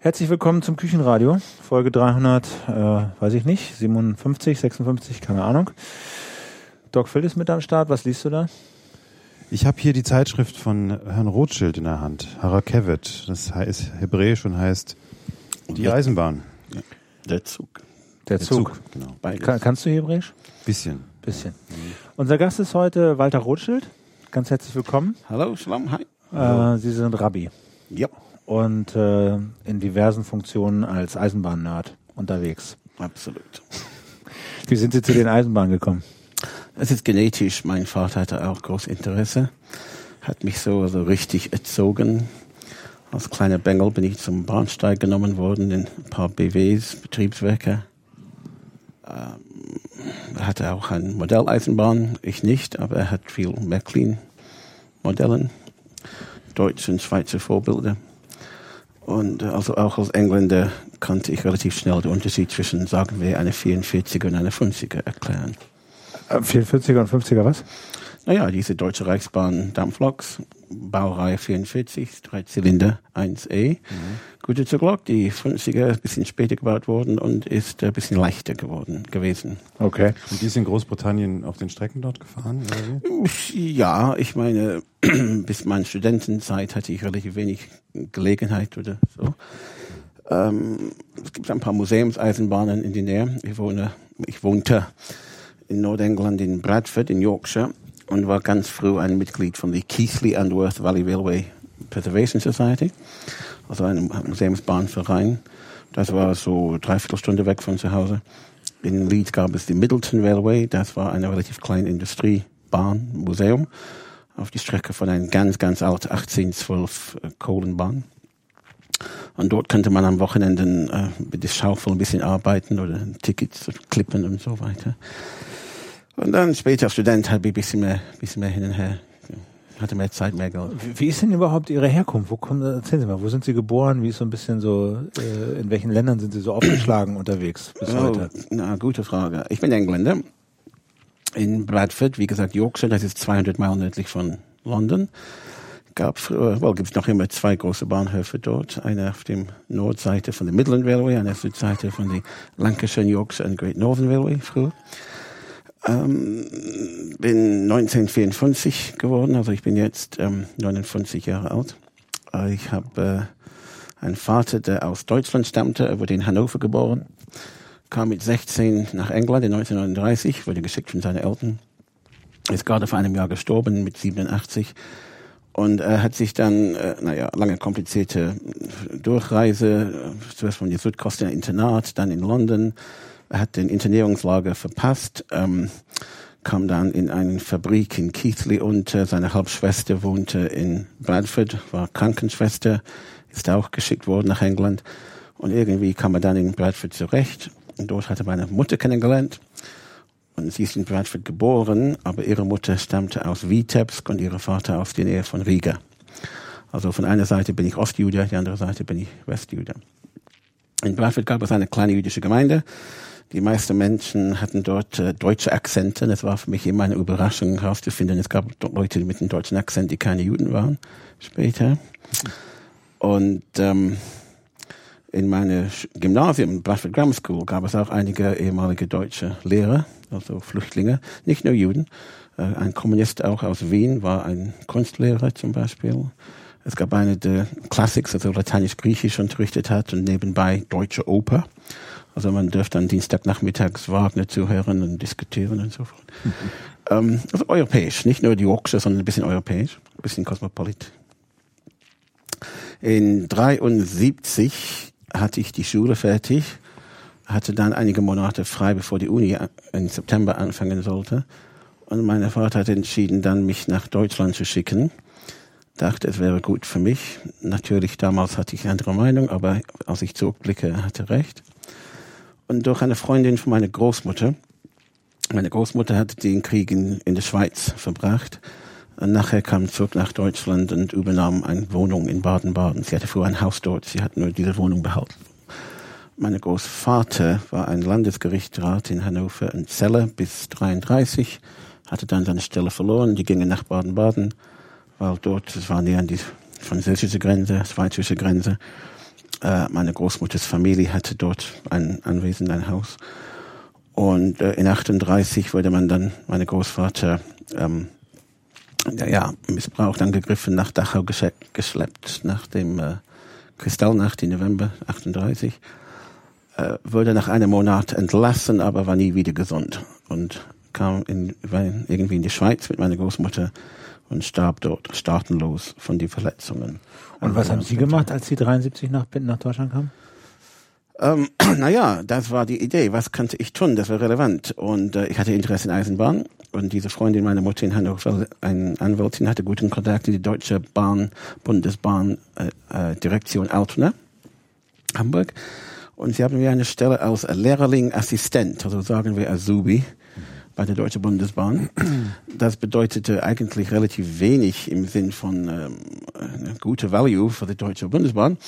Herzlich willkommen zum Küchenradio, Folge 300, äh, weiß ich nicht, 57, 56, keine Ahnung. Doc Phil ist mit am Start, was liest du da? Ich habe hier die Zeitschrift von Herrn Rothschild in der Hand, Harakevet. Das heißt hebräisch und heißt die Eisenbahn. Der Zug. Der Zug. genau. Ka kannst du Hebräisch? Bisschen. Bisschen. Unser Gast ist heute Walter Rothschild. Ganz herzlich willkommen. Hallo, Shalom, hi. Äh, Sie sind Rabbi Ja, und äh, in diversen Funktionen als Eisenbahn-Nerd unterwegs. absolut. Wie sind Sie zu den Eisenbahnen gekommen? Es ist genetisch. Mein Vater hatte auch großes Interesse, hat mich so, so richtig erzogen. Als kleiner Bengel bin ich zum Bahnsteig genommen worden in ein paar BWs, Betriebswerke. Ähm, er hatte auch eine Modelleisenbahn, ich nicht, aber er hat viel Märklin-Modellen, deutsche und Schweizer Vorbilder. Und äh, also auch als Engländer konnte ich relativ schnell den Unterschied zwischen, sagen wir, einer 44er und einer 50er erklären. Äh, 44er und 50er was? Naja, diese Deutsche Reichsbahn Dampfloks, Baureihe 44, drei Zylinder 1E. Gute Zuglok, die 50er ist ein bisschen später gebaut worden und ist ein bisschen leichter geworden gewesen. Okay. Und die ist in Großbritannien auf den Strecken dort gefahren? Ja, ich meine, bis meine Studentenzeit hatte ich relativ wenig Gelegenheit oder so. Ähm, es gibt ein paar Museumseisenbahnen in der Nähe. Ich, wohne, ich wohnte in Nordengland in Bradford in Yorkshire und war ganz früh ein Mitglied von der Keighley and Worth Valley Railway Preservation Society, also einem Museumsbahnverein. Das war so dreiviertel Stunde weg von zu Hause. In Leeds gab es die Middleton Railway, das war eine relativ kleine Industriebahnmuseum auf die Strecke von einer ganz, ganz alten 1812 äh, Kohlenbahn. Und dort könnte man am Wochenende äh, mit der Schaufel ein bisschen arbeiten oder Tickets klippen und so weiter. Und dann später als Student habe ich ein bisschen mehr, bisschen mehr hin und her, hatte mehr Zeit, mehr Geld. Wie- ist denn überhaupt Ihre Herkunft? Wo kommen, erzählen Sie mal, wo sind Sie geboren? Wie ist so ein bisschen so, äh, in welchen Ländern sind Sie so aufgeschlagen unterwegs bis Oh, heute? na, gute Frage. Ich bin Engländer. In Bradford, wie gesagt, Yorkshire, das ist 200 Meilen nördlich von London. Gab früher, well, gibt es noch immer zwei große Bahnhöfe dort. Einer auf der Nordseite von der Midland Railway, einer auf der Südseite von der Lancashire, Yorkshire and Great Northern Railway früher. Ähm, bin 1954 geworden, also ich bin jetzt ähm, 59 Jahre alt. Äh, Ich habe äh, einen Vater, der aus Deutschland stammte, er wurde in Hannover geboren, kam mit 16 nach England in 1939, wurde geschickt von seinen Eltern, ist gerade vor einem Jahr gestorben mit 87 und er hat sich dann, äh, naja, lange komplizierte Durchreise, äh, zuerst von der Südküste in Internat, dann in London, hat den Internierungslager verpasst, ähm, kam dann in eine Fabrik in Keighley unter, seine Halbschwester wohnte in Bradford, war Krankenschwester, ist auch geschickt worden nach England und irgendwie kam er dann in Bradford zurecht und dort hatte meine Mutter kennengelernt und sie ist in Bradford geboren, aber ihre Mutter stammte aus Vitebsk und ihr Vater aus der Nähe von Riga. Also von einer Seite bin ich Ostjude, die andere Seite bin ich Westjude. In Bradford gab es eine kleine jüdische Gemeinde. Die meisten Menschen hatten dort äh, deutsche Akzente. Das war für mich immer eine Überraschung herauszufinden. Es gab Leute mit einem deutschen Akzent, die keine Juden waren später. Und ähm, in meinem Gymnasium, Bradford Grammar School, gab es auch einige ehemalige deutsche Lehrer, also Flüchtlinge, nicht nur Juden. Äh, ein Kommunist auch aus Wien war ein Kunstlehrer zum Beispiel. Es gab eine, der Classics, also Lateinisch-Griechisch unterrichtet hat und nebenbei deutsche Oper. Also man dürfte dann Dienstagnachmittags Wagner zuhören und diskutieren und so fort. Ähm, also europäisch, nicht nur die Yorkshire, sondern ein bisschen europäisch, ein bisschen cosmopolit. In 73 hatte ich die Schule fertig, hatte dann einige Monate frei, bevor die Uni im September anfangen sollte. Und mein Vater hat entschieden, dann mich nach Deutschland zu schicken. Dachte, es wäre gut für mich. Natürlich, damals hatte ich eine andere Meinung, aber als ich zurückblicke, er hatte recht. Und durch eine Freundin von meiner Großmutter, meine Großmutter hatte den Krieg in, in der Schweiz verbracht. Und nachher kam zurück nach Deutschland und übernahm eine Wohnung in Baden-Baden. Sie hatte früher ein Haus dort, sie hat nur diese Wohnung behalten. Mein Großvater war ein Landesgerichtsrat in Hannover und Celle bis 33, hatte dann seine Stelle verloren, die gingen nach Baden-Baden, weil dort, es war näher an die französische Grenze, schweizerische Grenze. Äh, meine Großmutters Familie hatte dort ein Anwesen, ein Haus. Und äh, in 38 wurde man dann, meine Großvater, ähm, ja, missbraucht, angegriffen, nach Dachau geschleppt, nach dem äh, Kristallnacht im November 38. Äh, wurde nach einem Monat entlassen, aber war nie wieder gesund. Und kam in, irgendwie in die Schweiz mit meiner Großmutter und starb dort staatenlos von den Verletzungen. Und was haben Sie gemacht, als Sie 73 nach, nach Deutschland kamen? Ähm, naja, das war die Idee. Was könnte ich tun? Das war relevant. Und äh, ich hatte Interesse in Eisenbahn. Und diese Freundin meiner Mutter in Hannover, eine Anwältin, hatte guten Kontakt in die Deutsche Bahn, Bundesbahn, äh, äh, Direktion Altona, Hamburg. Und sie haben mir eine Stelle als Lehrling Assistent, also sagen wir Azubi, bei der Deutschen Bundesbahn. Das bedeutete eigentlich relativ wenig im Sinn von ähm, gute Value für die Deutsche Bundesbahn.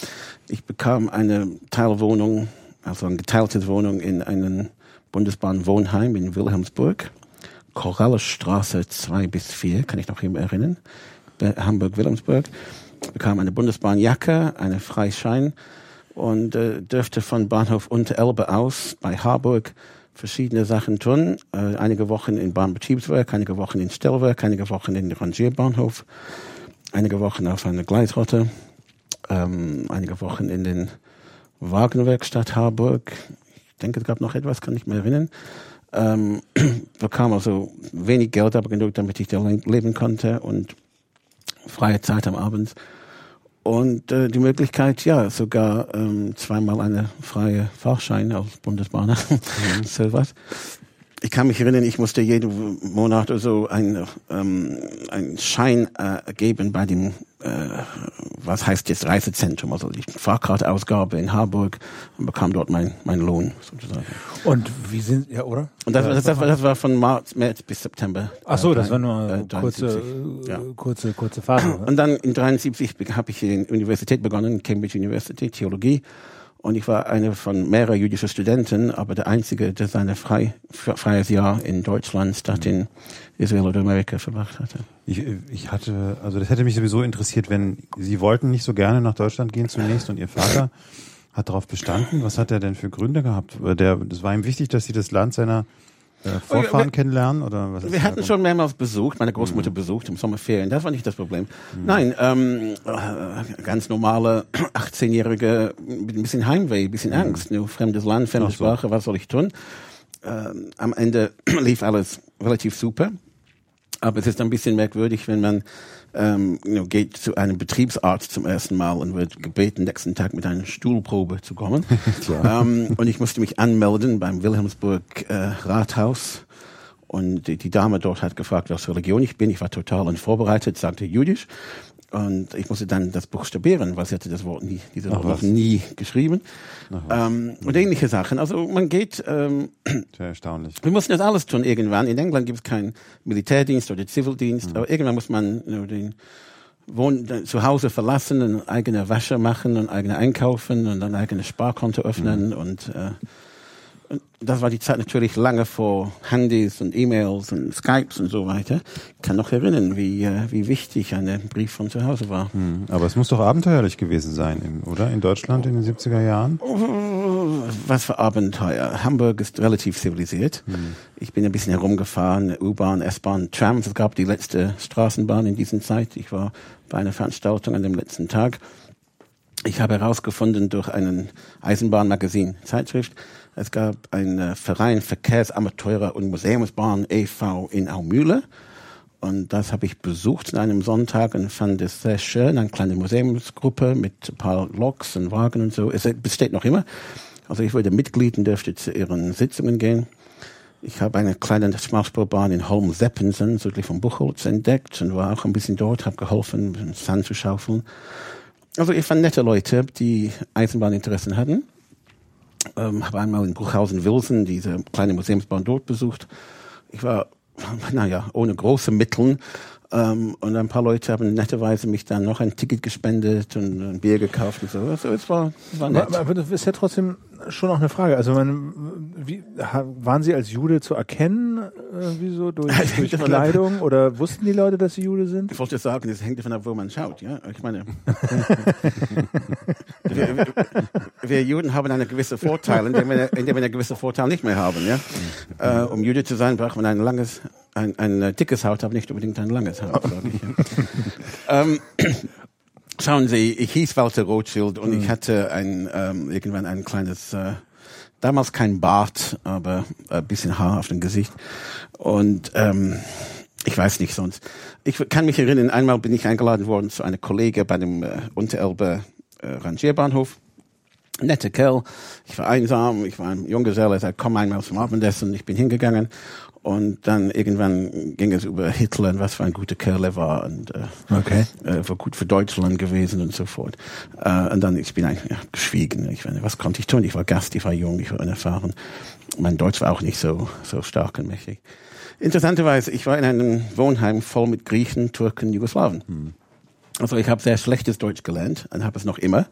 Ich bekam eine Teilwohnung, also eine geteilte Wohnung in einem Bundesbahn-Wohnheim in Wilhelmsburg. Korallestraße 2 bis 4, kann ich noch immer erinnern. Hamburg-Wilhelmsburg. Bekam eine Bundesbahnjacke, einen Freischein und äh, dürfte von Bahnhof Unterelbe aus bei Harburg verschiedene Sachen tun. Äh, einige Wochen in Bahnbetriebswerk, einige Wochen in Stellwerk, einige Wochen in Rangierbahnhof, einige Wochen auf einer Gleisrotte, ähm, einige Wochen in den Wagenwerkstatt Harburg. Ich denke, es gab noch etwas, kann ich mir erinnern. Ähm, bekam also wenig Geld, aber genug, damit ich da leben konnte und freie Zeit am Abend. Und äh, die Möglichkeit, ja, sogar ähm, zweimal eine freie Fahrschein als Bundesbahner, mhm. so was. Ich kann mich erinnern, ich musste jeden Monat oder so ein, ähm, ein Schein äh, geben bei dem, äh, was heißt jetzt Reisezentrum, also die Fahrkartausgabe in Harburg und bekam dort mein, mein Lohn sozusagen. Und wie sind, ja, oder? Und das, das, das, war, das war von März, März bis September. Ach so, äh, das war nur äh, kurze, ja. kurze, kurze Phase. Und dann in 73 habe ich in Universität begonnen, Cambridge University, Theologie. Und ich war einer von mehreren jüdischen Studenten, aber der einzige, der seine frei, freies Jahr in Deutschland statt in Israel oder Amerika verbracht hatte. Ich, ich hatte, also das hätte mich sowieso interessiert, wenn Sie wollten nicht so gerne nach Deutschland gehen zunächst und Ihr Vater hat darauf bestanden. Was hat er denn für Gründe gehabt? Der, das war ihm wichtig, dass Sie das Land seiner äh, Vorfahren wir, kennenlernen oder was? Wir hatten schon mehrmals besucht, meine Großmutter mhm. besucht im Sommerferien. Das war nicht das Problem. Mhm. Nein, ähm, äh, ganz normale 18-jährige mit ein bisschen Heimweh, ein bisschen mhm. Angst, nur fremdes Land, fremde so. Sprache, was soll ich tun? Ähm, am Ende lief alles relativ super, aber es ist ein bisschen merkwürdig, wenn man ähm, you know, geht zu einem Betriebsarzt zum ersten Mal und wird gebeten, nächsten Tag mit einer Stuhlprobe zu kommen. ähm, und ich musste mich anmelden beim Wilhelmsburg äh, Rathaus. Und die, die Dame dort hat gefragt, was Religion ich bin. Ich war total unvorbereitet, sagte jüdisch. Und ich musste dann das buchstabieren, weil sie hatte das Wort nie, diese Ach, Wort nie geschrieben. Ähm, und ähnliche Sachen. Also man geht. Ähm, Sehr erstaunlich. Wir mussten das alles tun irgendwann. In England gibt es keinen Militärdienst oder Zivildienst, mhm. aber irgendwann muss man you know, den Wohn zu Hause verlassen, eine eigene Wäsche machen und eigene einkaufen und ein eigenes Sparkonto öffnen mhm. und äh, das war die Zeit natürlich lange vor Handys und E-Mails und Skypes und so weiter. Ich kann noch erinnern, wie, äh, wie wichtig ein Brief von zu Hause war. Hm, aber es muss doch abenteuerlich gewesen sein, oder? In Deutschland in den 70er Jahren? Was für Abenteuer. Hamburg ist relativ zivilisiert. Hm. Ich bin ein bisschen herumgefahren, U-Bahn, S-Bahn, Trams. Es gab die letzte Straßenbahn in dieser Zeit. Ich war bei einer Veranstaltung an dem letzten Tag. Ich habe herausgefunden durch einen Eisenbahnmagazin, Zeitschrift, es gab einen Verein Verkehrsamateure und Museumsbahn e.V. in Aumühle. Und das habe ich besucht an einem Sonntag und fand es sehr schön. Eine kleine Museumsgruppe mit ein paar Loks und Wagen und so. Es besteht noch immer. Also ich wurde Mitglied und dürfte zu ihren Sitzungen gehen. Ich habe eine kleine Schmalspurbahn in Holm-Seppensen, südlich von Buchholz, entdeckt und war auch ein bisschen dort, habe geholfen, Sand zu schaufeln. Also ich fand nette Leute, die Eisenbahninteressen hatten. Ähm, habe einmal in Bruchhausen-Wilson diese kleine Museumsbahn dort besucht. Ich war, naja, ohne große Mittel. Ähm, und ein paar Leute haben netterweise mich dann noch ein Ticket gespendet und ein Bier gekauft und so. Also es war, war nett. Aber, aber das ist ja trotzdem schon auch eine Frage. Also man, wie, waren Sie als Jude zu erkennen? Äh, irgendwie so durch, durch Kleidung oder wussten die Leute, dass sie Jude sind? Ich wollte sagen, es hängt davon ab, wo man schaut. Ja, ich meine, wir, wir, wir Juden haben einen gewissen Vorteil, indem wir, indem wir einen gewissen Vorteil nicht mehr haben. Ja, äh, um Jude zu sein, braucht man ein langes, ein, ein dickes Haut, aber nicht unbedingt ein langes Haut, ich. Ja. ähm, Schauen Sie, ich hieß Walter Rothschild und ich hatte ein, ähm, irgendwann ein kleines, äh, damals kein Bart, aber ein bisschen Haar auf dem Gesicht. Und ähm, ich weiß nicht sonst. Ich kann mich erinnern, einmal bin ich eingeladen worden zu einer Kollege bei dem äh, Unterelbe äh, Rangierbahnhof. Netter Kerl. Ich war einsam, ich war ein Junggeselle, er sagte, komm einmal zum Abendessen. Ich bin hingegangen und dann irgendwann ging es über Hitler und was für ein guter Kerl er war und äh, Okay. äh, war gut für Deutschland gewesen und so fort. Äh, und dann, ich bin eigentlich ja, geschwiegen. Ich meine, was konnte ich tun? Ich war Gast, ich war jung, ich war unerfahren. Mein Deutsch war auch nicht so, so stark und mächtig. Interessanterweise, ich war in einem Wohnheim voll mit Griechen, Türken, Jugoslawen. Also ich habe sehr schlechtes Deutsch gelernt und habe es noch immer.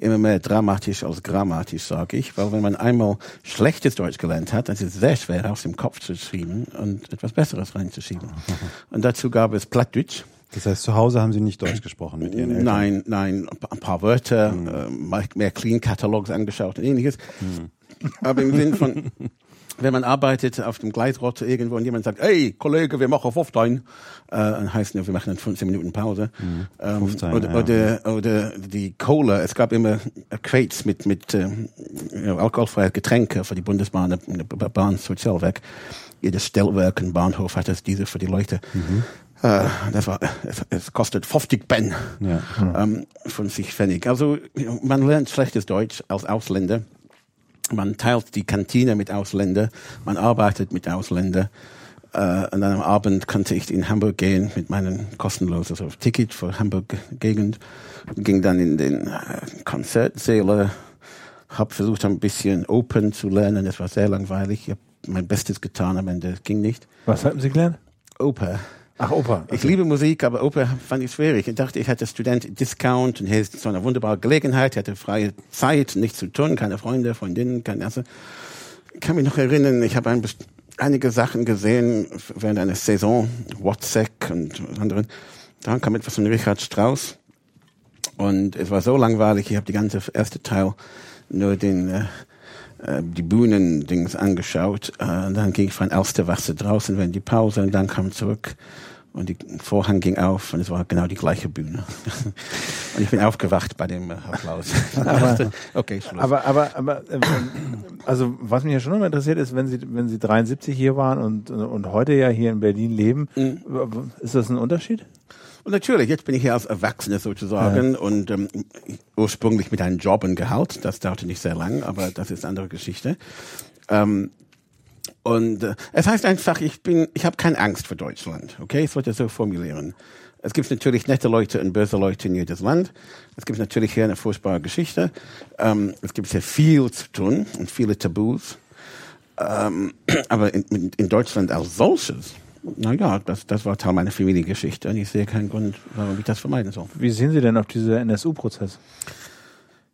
Immer mehr dramatisch als grammatisch, sage ich. Weil wenn man einmal schlechtes Deutsch gelernt hat, dann ist es sehr schwer, aus dem Kopf zu schieben und etwas Besseres reinzuschieben. Und dazu gab es Plattdeutsch. Das heißt, zu Hause haben Sie nicht Deutsch gesprochen mit Ihren Eltern? Nein, nein, ein paar- Wörter, mal mehr Clean-Catalogs angeschaut und ähnliches. Aber im Sinn von, wenn man arbeitet auf dem Gleisrotte irgendwo und jemand sagt, hey, Kollege, wir machen Foftein, äh, dann heißt es, wir machen dann 15 Minuten Pause. Ähm, Foftein, oder, ja. oder, oder die Cola, es gab immer Crates mit, mit äh, ja, alkoholfreie Getränke für die Bundesbahn, Bahn Sozialwerk. Jedes Stellwerk und Bahnhof hat es diese für die Leute. Äh, das war, es, es kostet 50 Ben Ja. ähm, von sich Pfennig. Also man lernt schlechtes Deutsch als Ausländer. Man teilt die Kantine mit Ausländern, man arbeitet mit Ausländern. Äh, und dann am Abend konnte ich in Hamburg gehen mit meinem kostenlosen so Ticket für Hamburg-Gegend. Ging dann in den äh, Konzertsäle, habe versucht ein bisschen Open zu lernen. Das war sehr langweilig. Ich habe mein Bestes getan, am Ende ging nicht. Was hatten Sie gelernt? Oper. Ach, Opa. Ich liebe Musik, aber Oper fand ich schwierig. Ich dachte, ich hätte Student Discount und hier ist so eine wunderbare Gelegenheit, ich hatte freie Zeit, nichts zu tun, keine Freunde, Freundinnen, keine also, Ich kann mich noch erinnern, ich habe ein, einige Sachen gesehen während einer Saison, WhatsApp und anderen. Dann kam etwas von Richard Strauss und es war so langweilig, ich habe die ganze erste Teil nur den äh, äh, die Bühnendings angeschaut. Äh, dann ging ich von Elsterwasser draußen während die Pause und dann kam zurück und die Vorhang ging auf und es war genau die gleiche Bühne. und ich bin aufgewacht bei dem Applaus. Aber- okay, Schluss. Aber, aber, aber, ähm, also was mich ja schon immer interessiert ist, wenn Sie, wenn Sie 73 hier waren und, und heute ja hier in Berlin leben, Mhm. ist das ein Unterschied? Und natürlich, jetzt bin ich hier als Erwachsener sozusagen und ähm, ursprünglich mit einem Job und Gehalt. Das dauerte nicht sehr lang, aber das ist eine andere Geschichte. Ähm, und äh, es heißt einfach, ich bin, ich habe keine Angst vor Deutschland. Okay, ich wollte es so formulieren. Es gibt natürlich nette Leute und böse Leute in jedes Land. Es gibt natürlich hier eine furchtbare Geschichte. Ähm, es gibt sehr viel zu tun und viele Tabus. Ähm, aber in, in Deutschland als solches, na ja, das, das war Teil meiner Familiengeschichte und ich sehe keinen Grund, warum ich das vermeiden soll. Wie sehen Sie denn auf diese NSU-Prozess?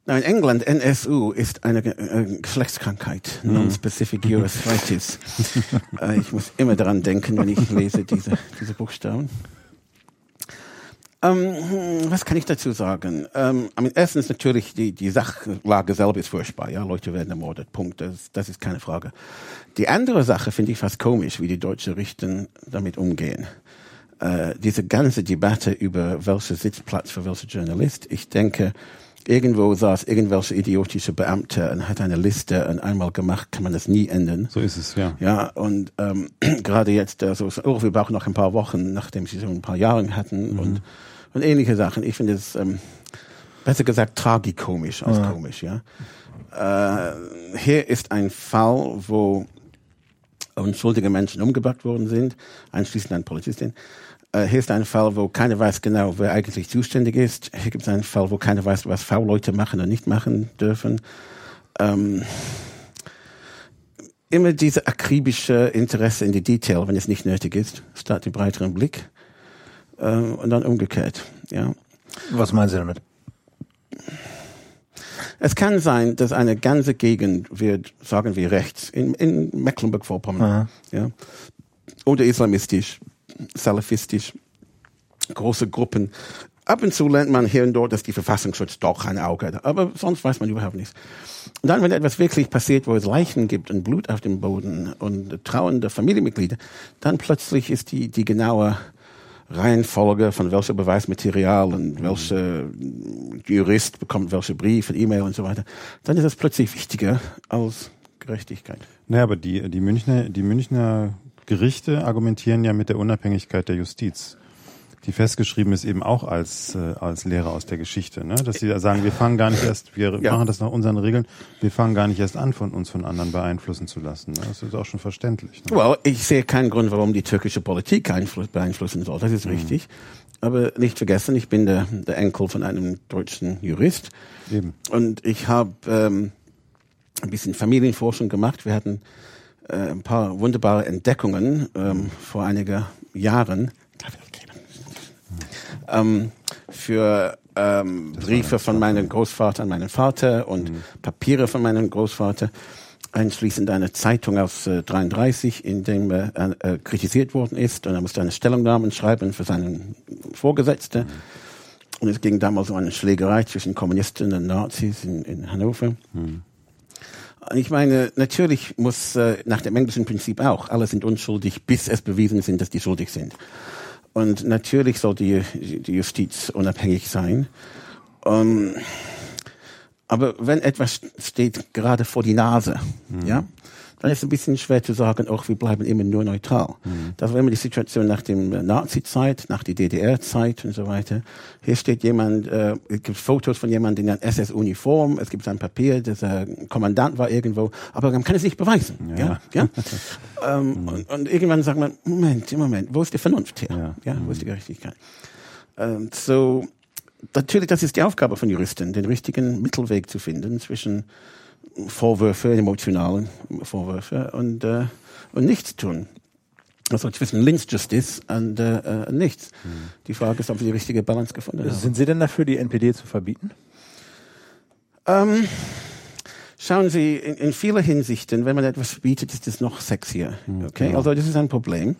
In England, NSU ist eine äh, Geschlechtskrankheit, Non-Specific Urethritis. äh, ich muss immer daran denken, wenn ich lese diese, diese Buchstaben. Ähm, hm, was kann ich dazu sagen? Ähm, erstens natürlich, die, die Sachlage selber ist furchtbar. Ja, Leute werden ermordet. Punkt. Das, das ist keine Frage. Die andere Sache finde ich fast komisch, wie die deutschen Richter damit umgehen. Äh, diese ganze Debatte über welcher Sitzplatz für welcher Journalist. Ich denke, irgendwo saß irgendwelche idiotische Beamte und hat eine Liste und einmal gemacht, kann man das nie ändern. So ist es, ja. Ja, und ähm, gerade jetzt, also, oh, wir brauchen noch ein paar Wochen, nachdem sie so ein paar Jahre hatten und, und ähnliche Sachen. Ich finde es, ähm, besser gesagt, tragikomisch als komisch, ja. Äh, hier ist ein Fall, wo unschuldige Menschen umgebracht worden sind, einschließlich eine Polizistin. Äh, hier ist ein Fall, wo keiner weiß genau, wer eigentlich zuständig ist. Hier gibt es einen Fall, wo keiner weiß, was V-Leute machen und nicht machen dürfen. Ähm, immer diese akribische Interesse in die Detail, wenn es nicht nötig ist, statt den breiteren Blick. Äh, und dann umgekehrt, ja. Was meinen Sie damit? Es kann sein, dass eine ganze Gegend wird, sagen wir rechts, in, in Mecklenburg-Vorpommern, ja, oder islamistisch, salafistisch, große Gruppen. Ab und zu lernt man hier und dort, dass die Verfassungsschutz doch ein Auge hat, aber sonst weiß man überhaupt nichts. Und dann, wenn etwas wirklich passiert, wo es Leichen gibt und Blut auf dem Boden und trauernde Familienmitglieder, dann plötzlich ist die, die genaue Reihenfolge von welcher Beweismaterial und welcher Jurist bekommt welche Brief und E-Mail und so weiter, dann ist es plötzlich wichtiger als Gerechtigkeit. Naja, aber die, die Münchner, die Münchner Gerichte argumentieren ja mit der Unabhängigkeit der Justiz die festgeschrieben ist eben auch als, äh, als Lehre aus der Geschichte, ne? dass sie da sagen, wir fangen gar nicht erst, wir ja. machen das nach unseren Regeln, wir fangen gar nicht erst an, von uns von anderen beeinflussen zu lassen. Ne? Das ist auch schon verständlich. Ne? Well, ich sehe keinen Grund, warum die türkische Politik Einfluss beeinflussen soll. Das ist mhm. richtig. Aber nicht vergessen, ich bin der, der Enkel von einem deutschen Jurist. Eben. Und ich habe ähm, ein bisschen Familienforschung gemacht. Wir hatten äh, ein paar wunderbare Entdeckungen ähm, vor einigen Jahren ähm, für ähm, Briefe von meinem Großvater an meinen Vater und mhm. Papiere von meinem Großvater, einschließend eine Zeitung aus äh, 33, in dem äh, äh, kritisiert worden ist und er musste eine Stellungnahme schreiben für seinen Vorgesetzten. Mhm. Und es ging damals um eine Schlägerei zwischen Kommunisten und Nazis in, in Hannover. Mhm. Ich meine, natürlich muss äh, nach dem englischen Prinzip auch, alle sind unschuldig, bis es bewiesen sind, dass die schuldig sind. Und natürlich soll die, die Justiz unabhängig sein. Ähm, aber wenn etwas steht gerade vor die Nase, mhm. ja, dann ist es ein bisschen schwer zu sagen, auch wir bleiben immer nur neutral. Mhm. Das war immer die Situation nach dem Nazi-Zeit, nach der DDR-Zeit und so weiter. Hier steht jemand, äh, es gibt Fotos von jemandem in einer SS-Uniform, es gibt ein Papier, dass er Kommandant war irgendwo, aber man kann es nicht beweisen. Ja. ja? ja? ähm, mhm. und, und, irgendwann sagt man, Moment, Moment, wo ist die Vernunft hier? Ja, ja wo ist die mhm. Gerechtigkeit? Ähm, so, natürlich, das ist die Aufgabe von Juristen, den richtigen Mittelweg zu finden zwischen Vorwürfe, emotionalen Vorwürfe und, äh, und nichts tun. Also zwischen Lynch Justice und äh, äh, nichts. Mhm. Die Frage ist, ob wir die richtige Balance gefunden haben. Sind Sie denn dafür, die NPD zu verbieten? Ähm, schauen Sie, in, in vieler Hinsichten, wenn man etwas verbietet, ist es noch sexier. Mhm, okay, genau. also das ist ein Problem.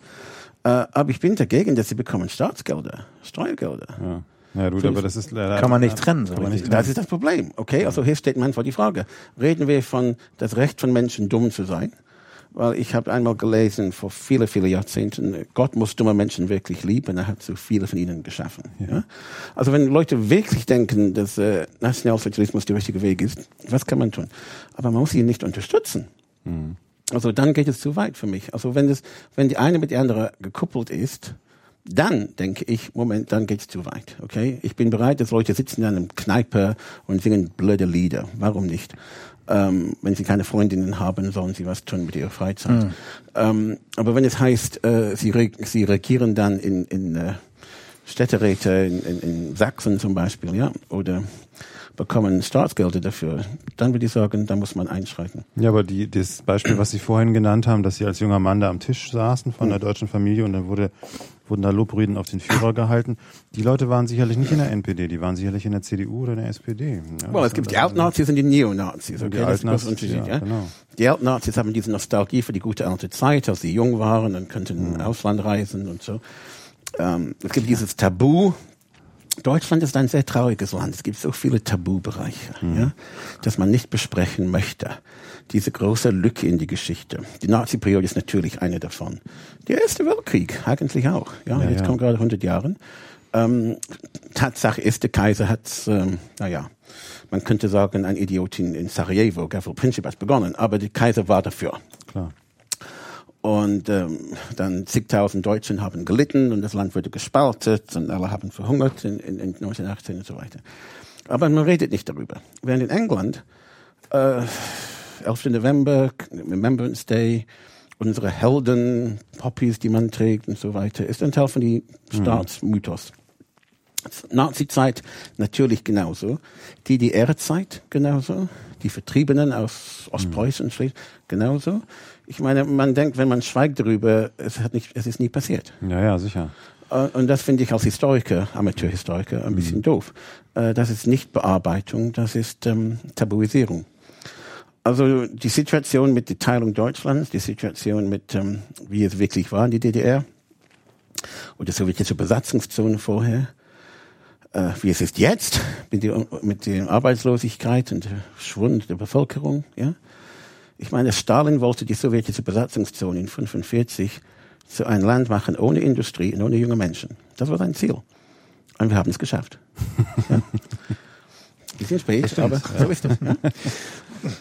Äh, aber ich bin dagegen, dass sie bekommen Staatsgelder, Steuergelder. Ja. Ja, gut, aber das ist leider. Kann man nicht trennen. So nicht trennen. Das ist das Problem. Okay, also hier steht manchmal die Frage. Reden wir von das Recht von Menschen, dumm zu sein? Weil ich habe einmal gelesen, vor viele, viele Jahrzehnten, Gott muss dumme Menschen wirklich lieben, er hat so viele von ihnen geschaffen. Ja. ja? Also wenn Leute wirklich denken, dass äh, Nationalsozialismus der richtige Weg ist, was kann man tun? Aber man muss ihn nicht unterstützen. Mhm. Also dann geht es zu weit für mich. Also wenn, das, wenn die eine mit der andere gekuppelt ist, dann denke ich, Moment, dann geht's zu weit. Okay, ich bin bereit, dass Leute sitzen in einem Kneipe und singen blöde Lieder. Warum nicht? Ähm, wenn sie keine Freundinnen haben, sollen sie was tun mit ihrer Freizeit. Mhm. Ähm, aber wenn es heißt, äh, sie, re sie regieren dann in, in äh, Städteräte in, in, in Sachsen zum Beispiel, ja, oder bekommen Staatsgelder dafür, dann würde ich sagen, da muss man einschreiten. Ja, aber die, das Beispiel, was Sie vorhin genannt haben, dass Sie als junger Mann da am Tisch saßen von einer deutschen Familie und dann wurde wurden da Lobreden auf den Führer gehalten. Die Leute waren sicherlich nicht in der NPD, die waren sicherlich in der CDU oder in der SPD. Ja, well, es gibt die Altnazis und die Neonazis. Okay? Die Altnazis, ja, ja. Genau. Die Altnazis haben diese Nostalgie für die gute alte Zeit, als sie jung waren und könnten mhm. Ausland reisen und so. Ähm, es gibt dieses Tabu, Deutschland ist ein sehr trauriges Land. Es gibt so viele Tabubereiche, mhm. ja, dass man nicht besprechen möchte. Diese große Lücke in die Geschichte. Die Nazi-Periode ist natürlich eine davon. Der Erste Weltkrieg eigentlich auch. Ja, ja jetzt ja. kommen gerade 100 Jahre. Ähm, Tatsache ist, der Kaiser hat, ähm, naja, man könnte sagen, ein Idiot in, in Sarajevo, Gavril Princip hat begonnen, aber der Kaiser war dafür. Klar. Und ähm, dann zigtausend Deutschen haben gelitten und das Land wurde gespaltet und alle haben verhungert in, in, in 1918 und so weiter. Aber man redet nicht darüber. Während in England, äh, 11. November, Remembrance Day, unsere Helden, Poppies, die man trägt und so weiter, ist ein Teil von die mhm. Staatsmythos. Nazi-Zeit natürlich genauso, die DDR-Zeit genauso, die Vertriebenen aus Ostpreußen mhm. genauso. Ich meine, man denkt, wenn man schweigt darüber, es hat nicht, es ist nie passiert. Ja, ja, sicher. Äh, und das finde ich als Historiker, Amateurhistoriker, ein bisschen mhm. doof. Äh, das ist nicht Bearbeitung, das ist ähm, Tabuisierung. Also die Situation mit der Teilung Deutschlands, die Situation mit, ähm, wie es wirklich war in die DDR oder sowjetische Besatzungszone vorher, äh, wie es ist jetzt mit der, mit der Arbeitslosigkeit und der Schwund der Bevölkerung. Ja, ich meine, Stalin wollte die sowjetische Besatzungszone in 45 zu einem Land machen ohne Industrie und ohne junge Menschen. Das war sein Ziel. Und wir haben es geschafft. ja. Bisschen spät, aber so ist es. Ja.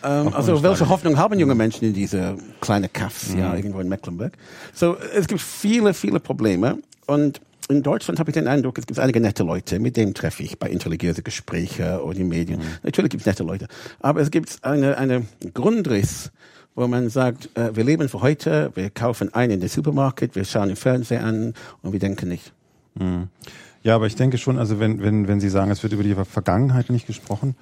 Ähm, also welche Hoffnung haben junge Menschen in diese kleine Kaffs, mhm. ja, irgendwo in Mecklenburg? So, es gibt viele, viele Probleme und in Deutschland habe ich den Eindruck, es gibt einige nette Leute, mit denen treffe ich bei intelligierten Gesprächen oder in Medien. Mhm. Natürlich gibt es nette Leute, aber es gibt eine, eine Grundriss, wo man sagt, äh, wir leben für heute, wir kaufen ein in den Supermarkt, wir schauen den Fernseher an und wir denken nicht. Mhm. Ja, aber ich denke schon, also wenn, wenn, wenn Sie sagen, es wird über die Vergangenheit nicht gesprochen,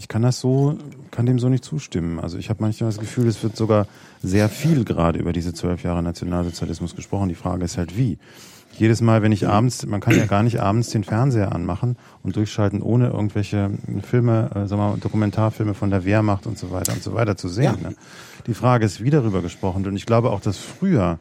ich kann das so, kann dem so nicht zustimmen. Also ich habe manchmal das Gefühl, es wird sogar sehr viel gerade über diese zwölf Jahre Nationalsozialismus gesprochen. Die Frage ist halt wie. Jedes Mal, wenn ich abends, man kann ja gar nicht abends den Fernseher anmachen und durchschalten, ohne irgendwelche Filme, äh, sagen wir mal, Dokumentarfilme von der Wehrmacht und so weiter und so weiter zu sehen. Ja. Ne? Die Frage ist, wie darüber gesprochen wird. Und ich glaube auch, dass früher,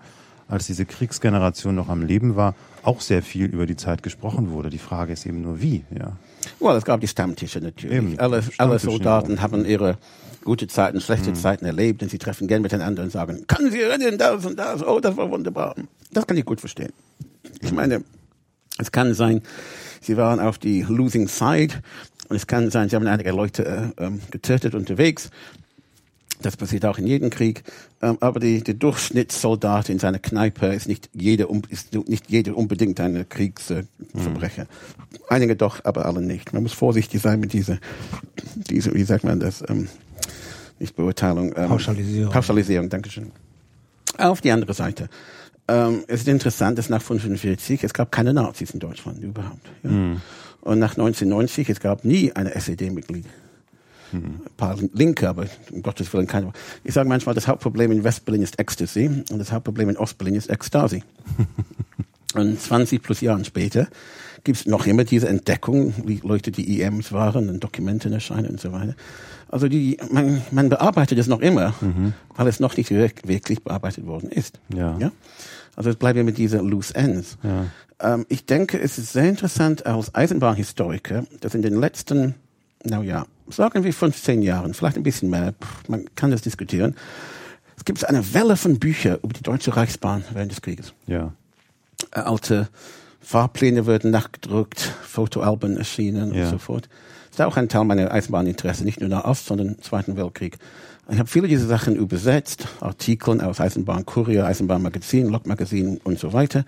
als diese Kriegsgeneration noch am Leben war, auch sehr viel über die Zeit gesprochen wurde. Die Frage ist eben nur wie, ja. Well, es gab die Stammtische natürlich. Eben, alle, alle Soldaten ja. haben ihre gute Zeiten, schlechte mhm. Zeiten erlebt und sie treffen gern miteinander und sagen, kann Sie erinnern, das und das, oh, das war wunderbar. Das kann ich gut verstehen. Ich meine, es kann sein, sie waren auf die losing side und es kann sein, sie haben einige Leute äh, ähm, getötet unterwegs das passiert auch in jedem Krieg. Ähm, aber die, der Durchschnittssoldat in seiner Kneipe ist nicht jeder, ist nicht jeder unbedingt ein Kriegsverbrecher. Mhm. Einige doch, aber alle nicht. Man muss vorsichtig sein mit dieser, dieser wie sagt man das, ähm, nicht Beurteilung. Ähm, Pauschalisierung. Pauschalisierung, Dankeschön. Auf die andere Seite. Ähm, es ist interessant, dass nach 1945 es gab keine Nazis in Deutschland überhaupt. Ja. Mhm. Und nach 1990 es gab nie eine SED-Mitglied. Ein paar Linke, aber um Gottes Willen keine. Ich sage manchmal, das Hauptproblem in Westberlin ist Ecstasy und das Hauptproblem in Ostberlin ist Ekstasi. und 20 plus Jahren später gibt es noch immer diese Entdeckung, wie Leute, die EMs waren und Dokumenten erscheinen und so weiter. Also die, man, man bearbeitet es noch immer, mhm. weil es noch nicht wirklich bearbeitet worden ist. Ja. ja? Also jetzt bleiben wir mit diesen Loose Ends. Ja. Ähm, ich denke, es ist sehr interessant als Eisenbahnhistoriker, dass in den letzten, na ja, sagen wir 15 Jahren, vielleicht ein bisschen mehr, man kann das diskutieren. Es gibt eine Welle von Büchern über die Deutsche Reichsbahn während des Krieges. Ja. Äh, alte Fahrpläne wurden nachgedruckt, Fotoalben erschienen ja. und so fort. Das ist auch ein Teil meiner Eisenbahninteresse, nicht nur nach Ost, sondern im Zweiten Weltkrieg. Ich habe viele dieser Sachen übersetzt, Artikel aus Eisenbahn Kurier, Eisenbahnmagazin, Lokmagazin und so weiter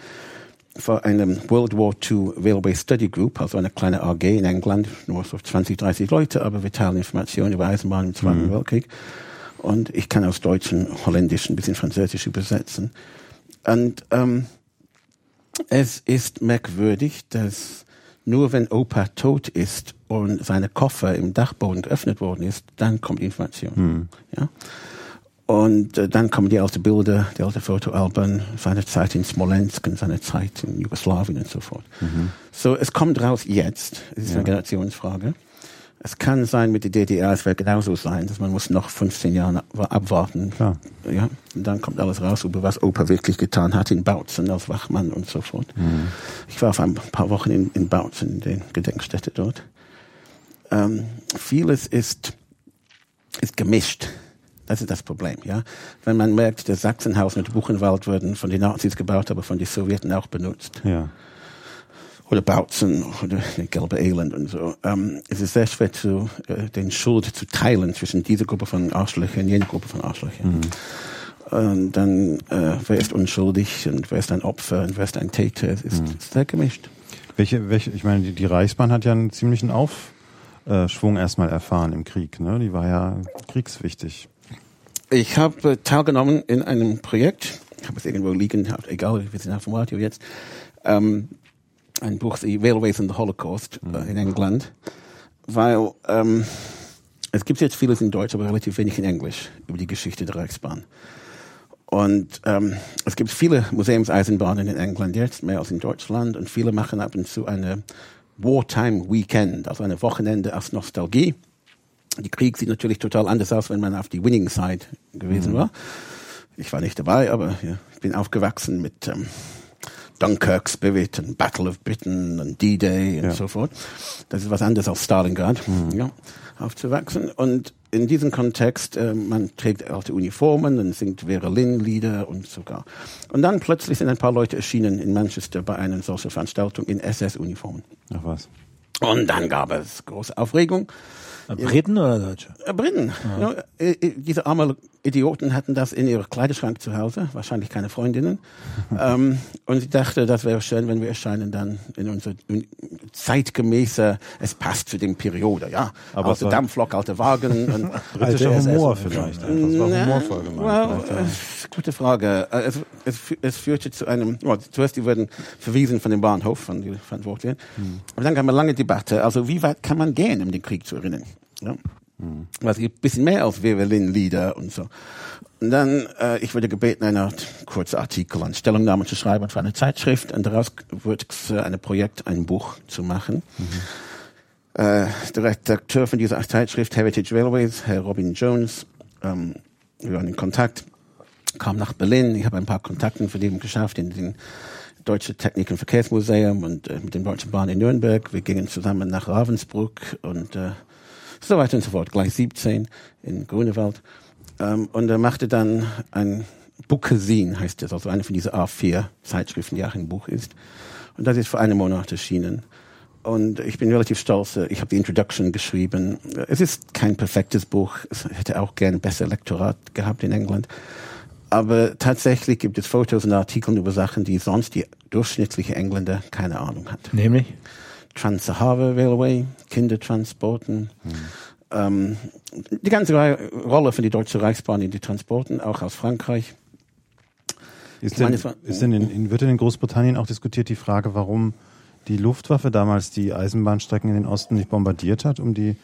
vor einem World War II Railway Study Group, also eine kleine AG in England, nur so 20, 30 Leute, aber wir teilen Informationen über Eisenbahn im Zweiten mhm. Weltkrieg. Und ich kann aus Deutsch und Holländisch ein bisschen Französisch übersetzen. Und ähm, es ist merkwürdig, dass nur wenn Opa tot ist und seine Koffer im Dachboden geöffnet worden ist, dann kommt Information. Mhm. Ja? Und äh, dann kommen die alten Bilder, die alten Fotoalben, seine Zeit in Smolensk und seine Zeit in Jugoslawien und so fort. Mhm. So, es kommt raus jetzt. Es ist ja. eine Generationsfrage. Es kann sein mit der DDR, es wird genauso sein, dass man muss noch 15 Jahre abwarten. Klar. Ja, und dann kommt alles raus über was Opa wirklich getan hat in Bautzen als Wachmann und so fort. Mhm. Ich war vor ein paar Wochen in, in Bautzen, in der Gedenkstätte dort. Ähm, vieles ist, ist gemischt. Das ist das Problem, ja. Wenn man merkt, der Sachsenhaus und Buchenwald wurden von den Nazis gebaut, aber von den Sowjeten auch benutzt. Ja. Oder Bautzen oder gelbe Elend und so. Ähm, es ist sehr schwer zu, äh, den Schuld zu teilen zwischen dieser Gruppe von Arschlöchern und jener Gruppe von Arschlöchern. Mhm. Und dann, äh, wer ist unschuldig und wer ist ein Opfer und wer ist ein Täter, es ist mhm. sehr gemischt. Welche, welche, ich meine, die, die Reichsbahn hat ja einen ziemlichen Aufschwung erstmal erfahren im Krieg, ne? Die war ja kriegswichtig. Ich habe äh, teilgenommen in einem Projekt, ich habe es irgendwo liegen, egal, wir sind auf dem Radio jetzt, ähm, ein Buch, The Railways in the Holocaust mhm. äh, in England, weil ähm, es gibt jetzt vieles in Deutsch, aber relativ wenig in Englisch über die Geschichte der Reichsbahn. Und ähm, es gibt viele Museumseisenbahnen in England jetzt, mehr als in Deutschland, und viele machen ab und zu eine Wartime Weekend, also eine Wochenende aus Nostalgie Die Krieg sieht natürlich total anders aus, wenn man auf die Winning Side gewesen war. Ich war nicht dabei, aber ja, ich bin aufgewachsen mit ähm, Dunkirk Spirit und Battle of Britain und D-Day und Ja. so fort. Das ist was anderes als Stalingrad, ja, aufzuwachsen. Und in diesem Kontext, äh, man trägt alte Uniformen und singt Vera Lynn-Lieder und sogar. Und dann plötzlich sind ein paar Leute erschienen in Manchester bei einer solchen Veranstaltung in SS-Uniformen. Ach was. Und dann gab es große Aufregung. Briten oder Deutsche? Äh, Briten. Ja, äh, äh, diese armen Idioten hatten das in ihrem Kleiderschrank zu Hause, wahrscheinlich keine Freundinnen. ähm, und ich dachte, das wäre schön, wenn wir erscheinen dann in unser un- zeitgemäße, es passt zu dem Periode, ja. Aber alte war- Dampflok, alte Wagen. und Britischer Humor vielleicht. einfach. Das war Na, humorvoll gemeint. Well, äh, gute Frage. Äh, Es, es, es führte zu einem, well, zuerst die wurden verwiesen von dem Bahnhof, von den Verantwortlichen. Aber dann es eine lange Debatte. Also wie weit kann man gehen, um den Krieg zu erinnern? Ja. Was gibt ein bisschen mehr als Berlin-Lieder und so. Und dann, äh, ich wurde gebeten, eine Art kurze Artikel, eine Stellungnahme zu schreiben für eine Zeitschrift. Und daraus wurde es äh, ein Projekt, ein Buch zu machen. Äh, der Redakteur von dieser Zeitschrift Heritage Railways, Herr Robin Jones, ähm, wir waren in Kontakt, kam nach Berlin. Ich habe ein paar Kontakte von ihm geschafft in den Deutsche Technik- und Verkehrsmuseum und äh, mit dem Deutschen Bahn in Nürnberg. Wir gingen zusammen nach Ravensbrück und äh, so weiter und so fort. Gleich 17 in Grunewald. Ähm, und er machte dann ein Bookesin, heißt es, also eine von diesen A4-Zeitschriften, die auch ein Buch ist. Und das ist vor einem Monat erschienen. Und ich bin relativ stolz. äh, Ich habe die Introduction geschrieben. Es ist kein perfektes Buch. Es hätte auch gerne besser Lektorat gehabt in England. Aber tatsächlich gibt es Fotos und Artikel über Sachen, die sonst die durchschnittliche Engländer keine Ahnung hat. Nämlich? Trans-Sahara Railway, Kindertransporten, ähm, die ganze Rolle für die Deutsche Reichsbahn in die Transporten, auch aus Frankreich. Ist meine, denn, war- ist denn in, wird denn in Großbritannien auch diskutiert die Frage, warum die Luftwaffe damals die Eisenbahnstrecken in den Osten nicht bombardiert hat, um die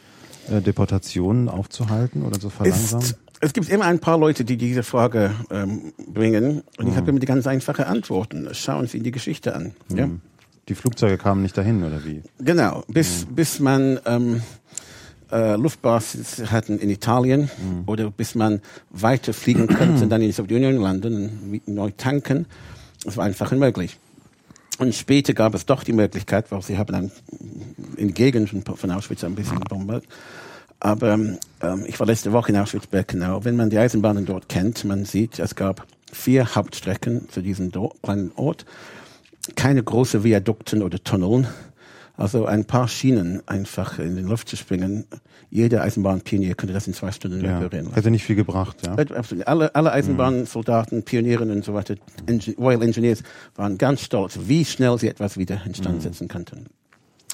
äh, Deportationen aufzuhalten oder zu verlangsamen? Ist, es gibt immer ein paar Leute, die diese Frage ähm, bringen und ich habe immer die ganz einfache Antworten. Schauen Sie in die Geschichte an. Ja? Die Flugzeuge kamen nicht dahin, oder wie? Genau, bis, bis man ähm, äh, Luftbasis hatten in Italien oder bis man weiter fliegen konnte und dann in die Sowjetunion landen neu tanken. Das war einfach unmöglich. Und später gab es doch die Möglichkeit, weil sie haben dann in Gegenden von- von Auschwitz ein bisschen bombardiert. Aber ähm, ich war letzte Woche in Auschwitz-Birkenau. Wenn man die Eisenbahnen dort kennt, man sieht, es gab vier Hauptstrecken zu diesem Do kleinen Ort. Keine große Viadukten oder Tunneln. Also ein paar Schienen einfach in die Luft zu springen. Jeder Eisenbahnpionier könnte das in zwei Stunden Ja. reparieren. Hätte nicht viel gebracht, ja. Absolut. Alle, alle Eisenbahnsoldaten, Pionieren und so weiter, Royal Engineers waren ganz stolz, wie schnell sie etwas wieder instand setzen konnten.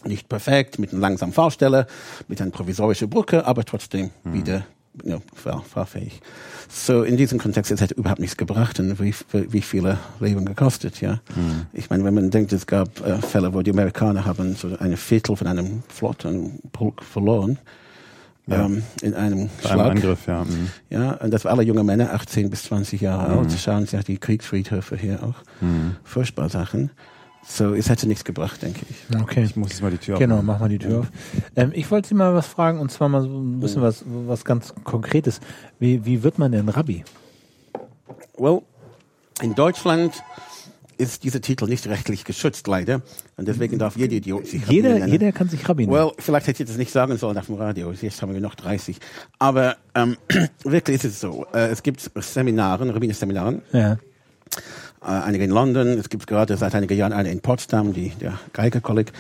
Nicht perfekt, mit einer langsamen Fahrstelle, mit einer provisorischen Brücke, aber trotzdem wieder ja, fahr, fahrfähig. So in diesem Kontext, es hätte überhaupt nichts gebracht und wie, wie viele Leben gekostet, ja. Ich meine, wenn man denkt, es gab äh, Fälle, wo die Amerikaner haben so eine Viertel von einem Flot, einem Pulk verloren, Ja. ähm, in einem Bei einem Schlag. Angriff, ja. mhm. Ja, und das waren alle junge Männer, 18 bis 20 Jahre alt. Schauen Sie auch die Kriegsfriedhöfe hier auch. Furchtbar Sachen. So, es hätte nichts gebracht, denke ich. Okay. Ich muss jetzt mal die Tür Genau, aufmachen. mach mal die Tür auf. Ähm, ich wollte Sie mal was fragen und zwar mal so ein bisschen was, was ganz Konkretes. Wie, wie wird man denn Rabbi? Well, in Deutschland ist dieser Titel nicht rechtlich geschützt, leider. Und deswegen darf jeder Idiot sich Rabbi Jeder, nennen. jeder kann sich Rabbi nennen. Well, vielleicht hätte ich das nicht sagen sollen auf dem Radio. Jetzt haben wir noch 30. Aber ähm, wirklich ist es so. Äh, es gibt Seminaren, Rabbinerseminaren, ja. Äh, einige in London, es gibt gerade seit einigen Jahren eine in Potsdam, die, der Geiger College.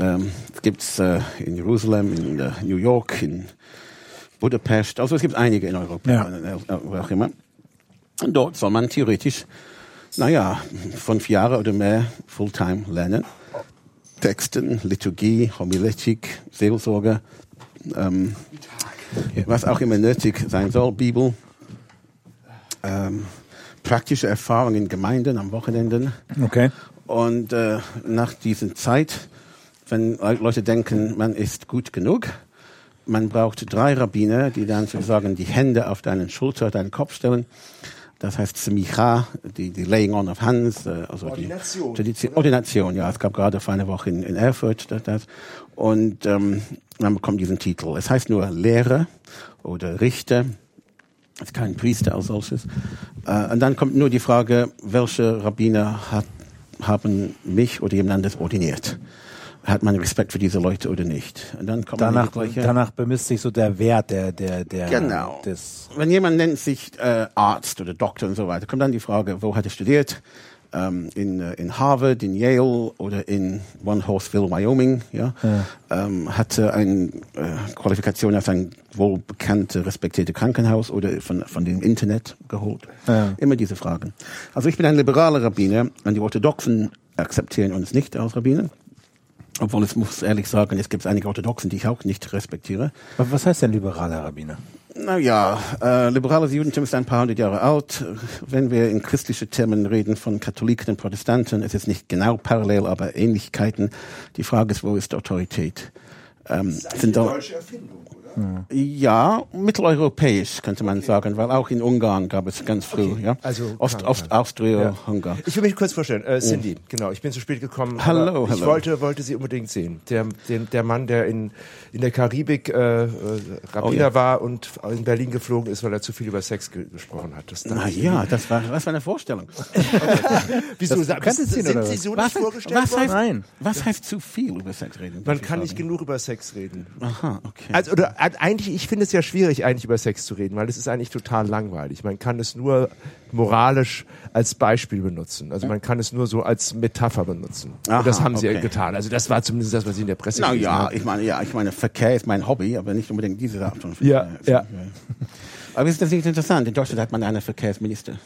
Ähm, es gibt äh, in Jerusalem, in äh, New York, in Budapest. Also es gibt einige in Europa, Ja. äh, äh, wo auch immer. Und dort soll man theoretisch, naja, fünf Jahre oder mehr Fulltime lernen. Texten, Liturgie, Homiletik, Seelsorge, ähm, was auch immer nötig sein soll, Bibel, ähm, praktische Erfahrungen in Gemeinden am Wochenenden. Okay. Und äh, nach dieser Zeit, wenn Leute denken, man ist gut genug, man braucht drei Rabbiner, die dann sozusagen die Hände auf deinen Schulter, deinen Kopf stellen, Das heißt Semicha, die, die Laying on of Hands, äh, also Ordination, die Tradition, Ordination, ja. Es gab gerade vor einer Woche in, in Erfurt das, das. Und ähm, man bekommt diesen Titel. Es heißt nur Lehrer oder Richter. Ist kein Priester als solches. Äh, und dann kommt nur die Frage, welche Rabbiner hat, haben mich oder jemand anderes ordiniert? Hat man Respekt für diese Leute oder nicht? Und dann kommt Danach, danach bemisst sich so der Wert der, der, der, Genau. des, Wenn jemand nennt sich äh, Arzt oder Doktor und so weiter, kommt dann die Frage, wo hat er studiert? Ähm, in, äh, in Harvard, in Yale oder in One Horseville, Wyoming. Ja? Ähm, hatte eine äh, Qualifikation aus einem wohl bekannte, respektierte Krankenhaus oder von, von dem Internet geholt. Ja. Immer diese Fragen. Also ich bin ein liberaler Rabbiner und die Orthodoxen akzeptieren uns nicht als Rabbiner. Obwohl ich muss ehrlich sagen, es gibt einige Orthodoxen, die ich auch nicht respektiere. Was was heißt denn liberaler Rabbiner? Naja, äh, liberales Judentum ist ein paar hundert Jahre alt. Wenn wir in christliche Termen reden von Katholiken und Protestanten, es ist nicht genau parallel, aber Ähnlichkeiten. Die Frage ist, wo ist Autorität? Ähm, sind da, Erfindung, oder? Ja, mitteleuropäisch könnte man sagen, weil auch in Ungarn gab es ganz früh, ja. also Ost, kann- Ost, Austria, Ungarn. Ich will mich kurz vorstellen. Äh, Cindy, genau. Ich bin zu spät gekommen. Hallo, aber Ich hallo. wollte, wollte Sie unbedingt sehen. Der, den, der Mann, der in, in der Karibik äh, äh, Rabbiner Oh ja. war und in Berlin geflogen ist, weil er zu viel über Sex ge gesprochen hat. Das Na ja, das war, was für eine Vorstellung. Wieso? Das- du sind sehen, oder Sie so Was, nicht vorgestellt was, worden? heißt, Nein. was heißt zu viel über Sex reden? Man kann nicht genug über Sex reden. Aha, okay. Also, oder äh, eigentlich, ich finde es ja schwierig, eigentlich über Sex zu reden, weil es ist eigentlich total langweilig. Man kann es nur moralisch als Beispiel benutzen. Also man kann es nur so als Metapher benutzen. Aha, Und das haben sie ja okay. getan. Also das war zumindest das, was ich in der Presse Na ja, habe. ich meine, ja, ich meine, Verkehr ist mein Hobby, aber nicht unbedingt diese Art von Ja, Verkehr. ja. Aber ist das nicht interessant? In Deutschland hat man einen Verkehrsminister.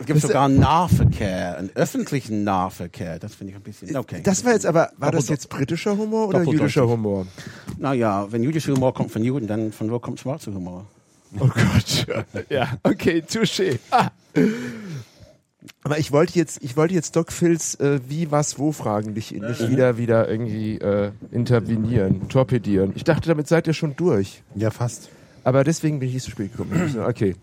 Es gibt sogar einen Nahverkehr, einen öffentlichen Nahverkehr. Das finde ich ein bisschen. Okay. Das war jetzt aber, war das jetzt britischer Humor oder jüdischer Humor? Naja, wenn jüdischer Humor kommt von Juden, dann von wo kommt schwarzer Humor? Oh Gott. ja, okay, touché. Ah. Aber ich wollte jetzt, ich wollte jetzt Doc Phils äh, wie, was, wo fragen, nicht, nicht wieder, wieder irgendwie äh, intervenieren, torpedieren. Ich dachte, damit seid ihr schon durch. Ja, fast. Aber deswegen bin ich nicht so spät gekommen. Okay.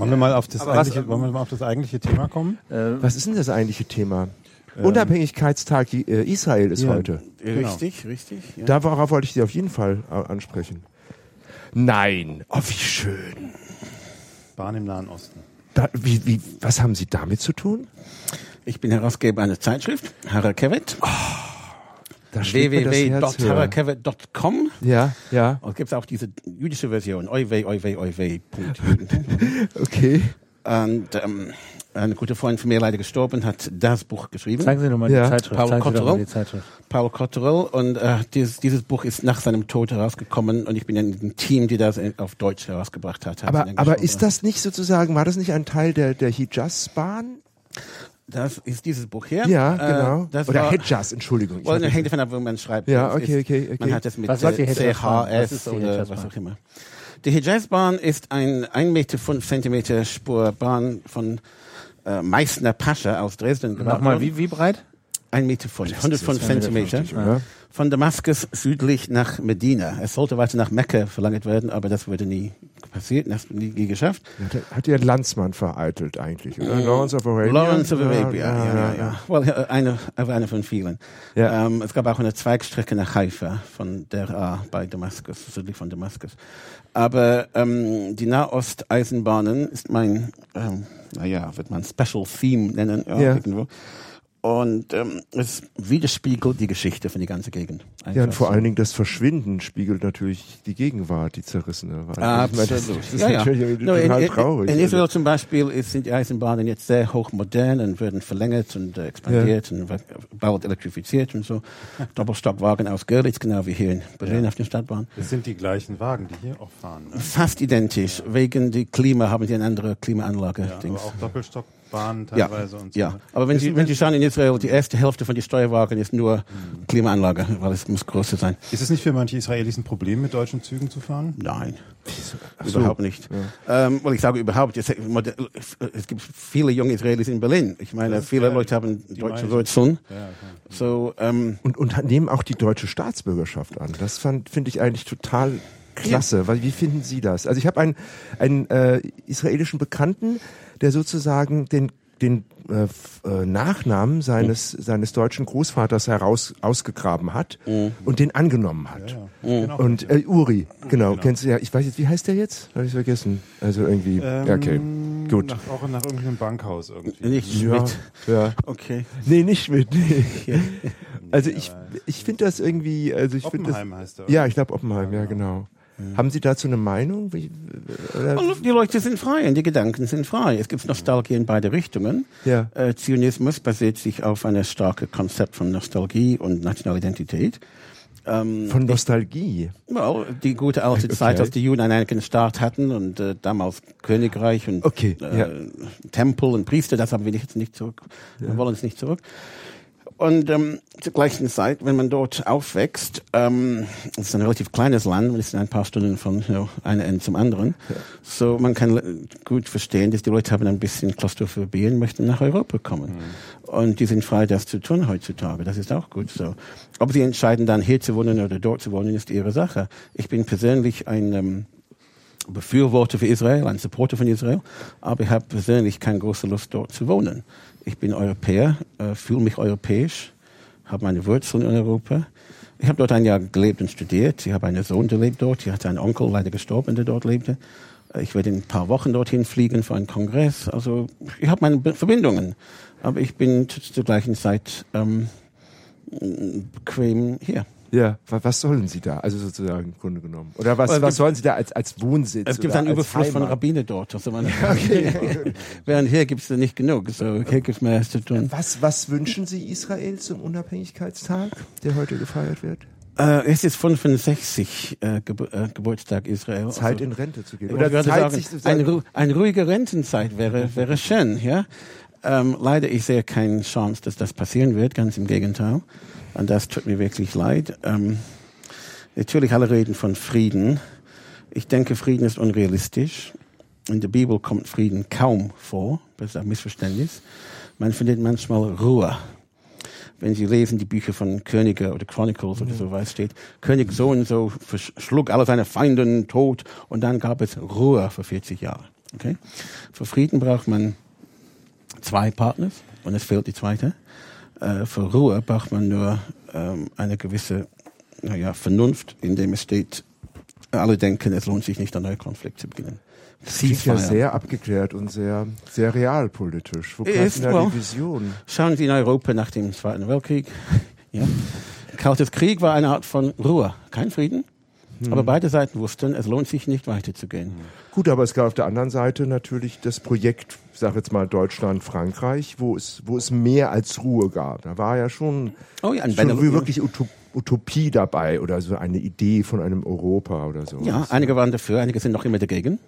Wollen wir mal auf das, was- eigentliche, wollen wir mal auf das eigentliche Thema kommen? Äh, Was ist denn das eigentliche Thema? Unabhängigkeitstag äh, Israel ist Ja. heute. Genau. Richtig, richtig. Ja. Darauf wollte ich Sie auf jeden Fall äh, ansprechen. Nein. Oh, wie schön. Bahn im Nahen Osten. Da, wie, wie, was haben Sie damit zu tun? Ich bin Herausgeber einer Zeitschrift, Harakevet, Da www.harakevet.com. Ja, ja, Und es gibt auch diese jüdische Version, oiwe. Punkt Juden. okay. Und ähm, ein guter Freund von mir leider gestorben, hat das Buch geschrieben. zeigen Sie doch mal Ja. die Zeitschrift. Paul Zeitschrift. Paul Cotterill und äh, dieses, dieses Buch ist nach seinem Tod herausgekommen und ich bin in dem Team, die das auf Deutsch herausgebracht hat. Aber, aber ist das nicht sozusagen, war das nicht ein Teil der, der Hijaz-Bahn? Das ist dieses Buch hier. Ja, Äh, genau. das Oder war, Hijaz, Entschuldigung. Hab hängt davon ab, wo man schreibt. Ja, okay, okay, okay. Man hat es mit Was CHS ist die oder was auch immer. Die Hijaz-Bahn ist ein 1 Meter 5 Zentimeter Spurbahn von äh, Meißner Pascha aus Dresden gebaut Nochmal, wie, wie breit? 1 Meter 5, 105 1,50 Zentimeter. Von Damaskus südlich nach Medina. Es sollte weiter nach Mekka verlangt werden, aber das wurde nie passiert, das nie, nie geschafft. Hat, hat ihr Landsmann vereitelt eigentlich, oder? Lawrence of Arabia? Lawrence of Arabia, ja, ja, ja. Well, ja, eine, aber eine von vielen. Ja. Ähm, es gab auch eine Zweigstrecke nach Haifa von der A bei Damaskus, südlich von Damaskus. Aber ähm, die Nahost-Eisenbahnen ist mein, ähm, naja, wird man Special Theme nennen, Ja. irgendwo. Und ähm, es widerspiegelt die Geschichte von die ganze Gegend. Ja, und Einfach vor so. allen Dingen das Verschwinden spiegelt natürlich die Gegenwart, die zerrissene. Weil Absolut. Ich meine, das ist ja, ja. natürlich No, in, total in, traurig. in Also- Israel zum Beispiel ist, sind die Eisenbahnen jetzt sehr hochmodern und werden verlängert und äh, expandiert und we- bald elektrifiziert und so. Doppelstockwagen aus Görlitz, genau wie hier in Berlin auf der Stadtbahn. Das sind die gleichen Wagen, die hier auch fahren. Ne? Fast identisch. Wegen die Klima haben sie eine andere Klimaanlage. Ja, aber auch Doppelstockbahnen Ja, teilweise und so. ja. Aber wenn Sie, wenn Sie schauen in Israel, die erste Hälfte von den Steuerwagen ist nur Klimaanlage, weil es muss größer sein. Ist es nicht für manche Israelis ein Problem, mit deutschen Zügen zu fahren? Nein, überhaupt nicht. Ähm, well, ich sage überhaupt, es, es gibt viele junge Israelis in Berlin. Ich meine, Das viele ja Leute haben deutsche. Wurzeln. Ja. So, ähm, und, und nehmen auch die deutsche Staatsbürgerschaft an. Das fand- finde ich eigentlich total klasse. Weil, Wie finden Sie das? Also ich habe einen, einen äh, israelischen Bekannten, der sozusagen den den äh, äh, Nachnamen seines seines deutschen Großvaters heraus ausgegraben hat und den angenommen hat. Genau. Und äh, Uri, genau, kennst du ja. Ich weiß jetzt, wie heißt der jetzt? Habe ich vergessen. Also irgendwie. ja, okay, Ähm, gut. Nach, auch nach irgendeinem Bankhaus irgendwie. Nicht Ja, Schmidt. ja. Okay. Nee, nicht Schmidt. Nee. Also ich, ich finde das irgendwie, also ich finde das. Oppenheim heißt er. Ja, ich glaube Oppenheim, ja genau. Haben Sie dazu eine Meinung? Wie? Also, die Leute sind frei und die Gedanken sind frei. Es gibt Nostalgie in beide Richtungen. Ja. Äh, Zionismus basiert sich auf einem starken Konzept von Nostalgie und Nationalidentität. Ähm, Von Nostalgie. well, die gute alte Okay. Zeit, als die Juden einen eigenen Staat hatten und äh, damals Königreich und Okay, äh, ja. Tempel und Priester, das haben wir jetzt nicht zurück. Wir wollen es nicht zurück. Und ähm, zur gleichen Zeit, wenn man dort aufwächst, ähm, es ist ein relativ kleines Land, es sind ein paar Stunden von you know, einem Ende zum anderen. So man kann gut verstehen, dass die Leute haben ein bisschen Klaustrophobie und möchten nach Europa kommen. Und die sind frei, das zu tun heutzutage. Das ist auch gut so. Ob sie entscheiden, dann hier zu wohnen oder dort zu wohnen, ist ihre Sache. Ich bin persönlich ein ähm, Befürworter für Israel, ein Supporter von Israel, aber ich habe persönlich keine große Lust, dort zu wohnen. Ich bin Europäer, äh, fühle mich europäisch, habe meine Wurzeln in Europa. Ich habe dort ein Jahr gelebt und studiert. Ich habe einen Sohn, der lebt dort. Ich hatte einen Onkel, leider gestorben, der dort lebte. Äh, Ich werde in ein paar Wochen dorthin fliegen für einen Kongress. Also ich habe meine Verbindungen, aber ich bin zu- zur gleichen Zeit ähm, bequem hier. Ja, wa- was sollen Sie da? Also sozusagen im Grunde genommen. Oder was, was sollen Sie da als, als Wohnsitz? Es gibt oder einen Überfluss von Heimat? Rabbiner dort. Also man, Während hier gibt es nicht genug. So hier gibt es mehr zu tun. Was, was wünschen Sie Israel zum Unabhängigkeitstag, der heute gefeiert wird? Äh, es ist 65 äh, Gebur äh, Geburtstag Israel. Zeit also, in Rente zu gehen. gerade Zeit, sagen, sich eine, ru eine ruhige Rentenzeit wäre, wäre schön. Ja? Ähm, leider, ich sehe keine Chance, dass das passieren wird. Ganz im Gegenteil. Und das tut mir wirklich leid. Ähm, natürlich, alle reden von Frieden. Ich denke, Frieden ist unrealistisch. In der Bibel kommt Frieden kaum vor. Das ist ein Missverständnis. Man findet manchmal Ruhe. Wenn Sie lesen die Bücher von Könige oder Chronicles oder so was steht, König so und so verschlug alle seine Feinden tot und dann gab es Ruhe für 40 Jahre. Okay? Für Frieden braucht man zwei Partners und es fehlt die zweite. Äh, für Ruhe braucht man nur ähm, eine gewisse naja, Vernunft, indem es steht, alle denken, es lohnt sich nicht, einen neuen Konflikt zu beginnen. klingt ja sehr abgeklärt und sehr, sehr realpolitisch. Wo Ist, da die Vision? Schauen Sie in Europa nach dem Zweiten Weltkrieg. Ja. Kaltes Krieg war eine Art von Ruhe, kein Frieden. Aber beide Seiten wussten, es lohnt sich nicht weiterzugehen. Gut, aber es gab auf der anderen Seite natürlich das Projekt, ich sag jetzt mal Deutschland, Frankreich, wo es, wo es mehr als Ruhe gab. Da war ja schon, Oh ja, schon Benelux- wirklich Utop Utopie dabei oder so eine Idee von einem Europa oder so. Ja, einige waren dafür, einige sind noch immer dagegen.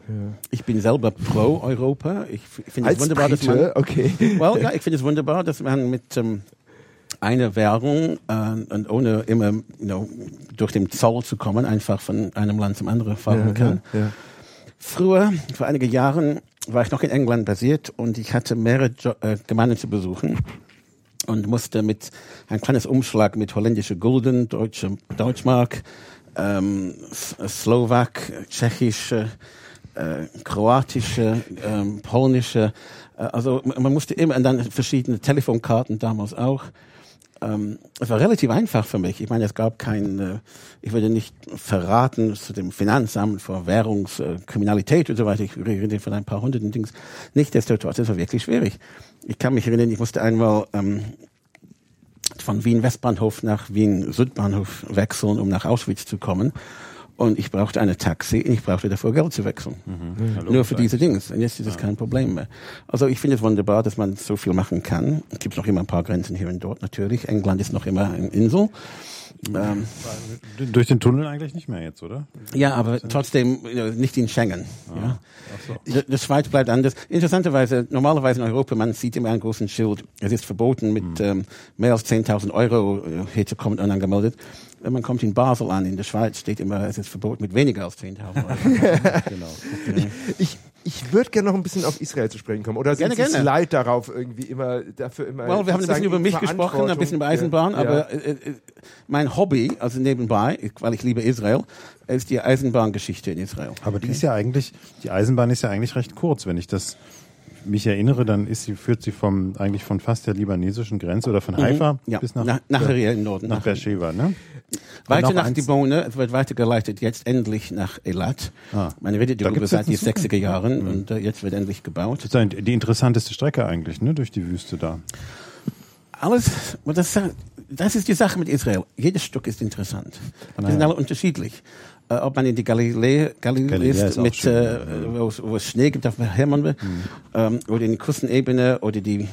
Ich bin selber pro Europa. Ich finde es wunderbar, dass man, okay. well, ja, ich finde es wunderbar, dass man mit ähm, einer Währung äh, und ohne immer you know, durch den Zoll zu kommen, einfach von einem Land zum anderen fahren kann. ja. Früher, vor einigen Jahren, war ich noch in England basiert und ich hatte mehrere jo äh, Gemeinden zu besuchen und musste mit ein kleines Umschlag mit holländische Gulden, deutsche Deutschmark, ähm, S- Slowak, tschechische, äh, kroatische, ähm, polnische, äh, also man musste immer und dann verschiedene Telefonkarten damals auch. Ähm, es war relativ einfach für mich. Ich meine, es gab kein, äh, ich würde nicht verraten zu dem Finanzamt vor Währungskriminalität und so weiter. Ich rede von ein paar hunderten Dings. Nichtsdestotrotz, es war wirklich schwierig. Ich kann mich erinnern, ich musste einmal ähm, von Wien Westbahnhof nach Wien Südbahnhof wechseln, um nach Auschwitz zu kommen. Und ich brauchte eine Taxi und ich brauchte davor Geld zu wechseln. Nur für diese Dinge. Und jetzt ist es kein Problem mehr. Also ich finde es wunderbar, dass man so viel machen kann. Es gibt noch immer ein paar Grenzen hier und dort natürlich. England ist noch immer eine Insel. Ähm, Durch den Tunnel eigentlich nicht mehr jetzt, oder? ja, aber trotzdem äh, nicht in Schengen. Ja. Ach so. Die- Die Schweiz bleibt anders. Interessanterweise, normalerweise in Europa, man sieht immer einen großen Schild. Es ist verboten, mit ähm, mehr als 10.000 Euro äh, hier zu kommen unangemeldet. Wenn man kommt in Basel an, in der Schweiz steht immer, es ist verboten mit weniger als 10.000 Euro. Genau. Ich, ich würde gerne noch ein bisschen auf Israel zu sprechen kommen. Oder sind Gerne, Sie gerne. leid darauf irgendwie immer dafür immer? Well, wir haben ein bisschen über mich gesprochen, ein bisschen über Eisenbahn, Ja. aber äh, äh, mein Hobby, also nebenbei, ich- weil ich liebe Israel, ist die Eisenbahngeschichte in Israel. Aber die ist ja eigentlich, die Eisenbahn ist ja eigentlich recht kurz. Wenn ich das mich erinnere, dann ist sie, führt sie vom, eigentlich von fast der libanesischen Grenze oder von Haifa Mhm. Ja, bis nach, nach, nach Ariel im Norden. nach Beersheba, ne? Weiter nach Dibone, es wird weitergeleitet jetzt endlich nach Elat. Ah. Man redet Da darüber seit den einen Zug. 60er Jahren und äh, jetzt wird endlich gebaut. Das ist die interessanteste Strecke eigentlich, ne? Durch die Wüste da. Alles, das, das ist die Sache mit Israel. Jedes Stück ist interessant. Aber die sind alle unterschiedlich. Äh, ob man in die Galiläa, Galiläa Galiläa ist mit, schön, äh, wo, es- wo es Schnee gibt auf der Hermann, ähm, oder in die Küstenebene oder die,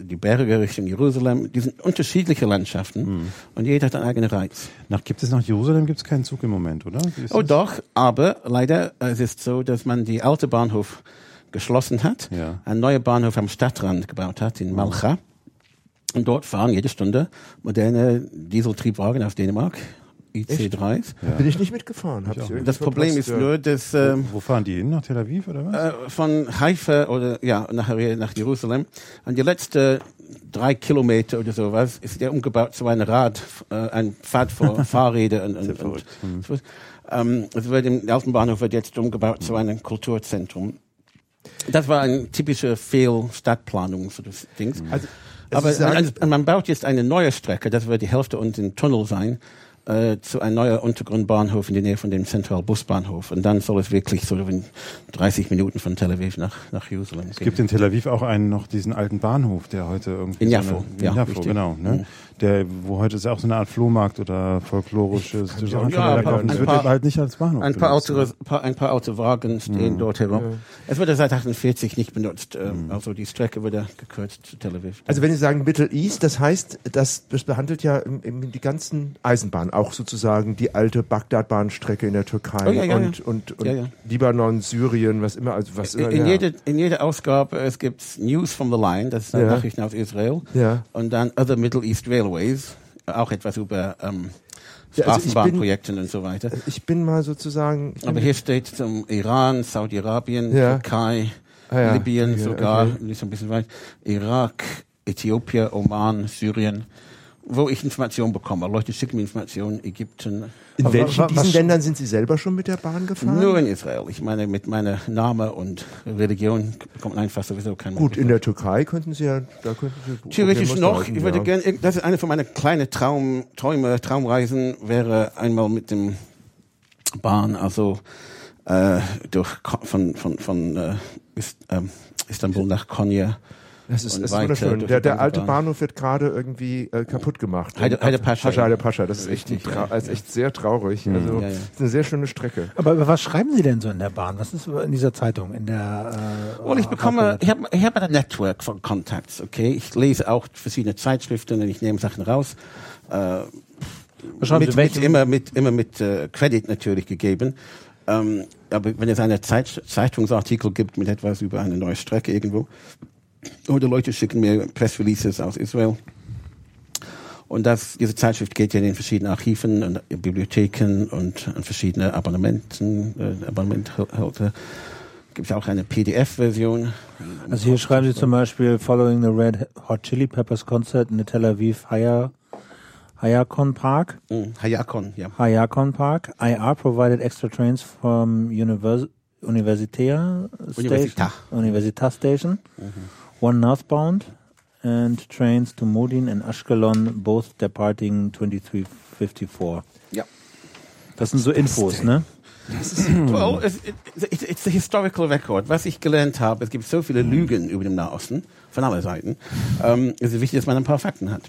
die Berge Richtung Jerusalem. Die sind unterschiedliche Landschaften und jeder hat einen eigenen Reiz. Nach, gibt es nach Jerusalem gibt es keinen Zug im Moment, oder? Oh das? doch, aber leider äh, es ist so, dass man die alte Bahnhof geschlossen hat, Ja. einen neuen Bahnhof am Stadtrand gebaut hat in Malcha. Und dort fahren jede Stunde moderne Dieseltriebwagen aus Dänemark, IC3s. Bin ich nicht mitgefahren. Hab ich irgendwie Das Problem ist ja. nur, dass ähm, Wo fahren die hin? Nach Tel Aviv oder was? äh, von Haifa oder ja nach, nach Jerusalem an die letzten drei Kilometer oder sowas ist der umgebaut zu einem Rad, äh, ein Pfad für Fahrräder und, und, und verrückt. so. ähm, es wird im alten Bahnhof wird jetzt umgebaut zu einem Kulturzentrum. Das war ein typischer Fehl-Stadtplanung so das Dings. Also, also Aber man, man baut jetzt eine neue Strecke, das wird die Hälfte unten im Tunnel sein, äh, zu einem neuen Untergrundbahnhof in der Nähe von dem Central Busbahnhof. Und dann soll es wirklich so in 30 Minuten von Tel Aviv nach, nach Jerusalem Es gibt in Tel Aviv auch einen noch diesen alten Bahnhof, der heute irgendwie In so Jaffo, eine, in ja, Jaffo, genau, ne? Der, wo heute ist auch so eine Art Flohmarkt oder folklorisches kann Sachen mich kann man Ja, kaufen. ein Das wird paar- halt nicht als Bahnhof Ein paar, alte, paar, ein paar alte Wagen stehen dort herum. Es wurde seit 48 nicht benutzt. ähm, Also die Strecke wurde gekürzt zu Tel Aviv. also wenn Sie sagen Middle East, das heißt, das, das behandelt ja im, im, die ganzen Eisenbahnen, auch sozusagen die alte Bagdad-Bahnstrecke in der Türkei Oh, ja, ja, und, ja. und, und Ja, ja. Libanon, Syrien, was immer, also was immer. in, ja. jeder, in jeder Ausgabe, es gibt News from the Line, das sind Ja. Nachrichten aus Israel. Ja. Und dann Other Middle East Railways, auch etwas über ähm, Ja, also und so weiter. Ich bin mal sozusagen. Aber hier steht zum Iran, Saudi-Arabien, Ja. Türkei, Ah ja, Libyen sogar, okay. so ein bisschen weit, Irak, Äthiopien, Oman, Syrien, wo ich Informationen bekomme. Leute schicken mir Informationen, Ägypten. in Aber welchen diesen was- Ländern sind Sie selber schon mit der Bahn gefahren? Nur in Israel. Ich meine, mit meiner Name und Religion kommt einfach sowieso kein Gut, in der Türkei könnten Sie ja, da könnten Sie Theoretisch noch. reisen, Ich würde ja. gerne, das ist eine von meinen kleinen Traum, Träume, Traumreisen, wäre einmal mit dem Bahn, also äh, durch von von von äh, Ist, ähm, Istanbul nach Konya. Das ist, das ist wunderschön. Der, der alte Bahn. Bahnhof wird gerade irgendwie äh, kaputt gemacht. Heide- Heide Pascha. Pascha, Heide Pascha. Das ist echt, ein das ist echt sehr traurig. Also, Ja, ja. das ist eine sehr schöne Strecke. Aber über was schreiben Sie denn so in der Bahn? Was ist in dieser Zeitung? In der äh, Und ich bekomme, ich habe ich hab ein Network von Contacts, okay? Ich lese auch verschiedene Zeitschriften und ich nehme Sachen raus. Äh, mit, Sie, mit, immer mit, immer mit äh, Credit natürlich gegeben. Ähm, aber wenn es einen Zeit, Zeitungsartikel gibt mit etwas über eine neue Strecke irgendwo, oder Leute schicken mir Pressreleases aus Israel. Und das, diese Zeitschrift geht ja in den verschiedenen Archiven und Bibliotheken und an verschiedene Abonnementen, äh, Abonnementhalter. Gibt es auch eine PDF-Version. Also hier schreiben Sie zum Beispiel Following the Red Hot Chili Peppers concert in the Tel Aviv Haya, Hayakon Park. Mm, Hayakon, ja. Hayakon Park. IR provided extra trains from Univers Universität Station, Università. Universität Station, one northbound, and trains to Modin and Ashkelon, both departing 2354. Ja. Das sind so Infos, ne? Well, es, it's, it's a historical record. Was ich gelernt habe, es gibt so viele Lügen über den Nahosten, von aller Seiten. Ähm, es ist wichtig, dass man ein paar Fakten hat.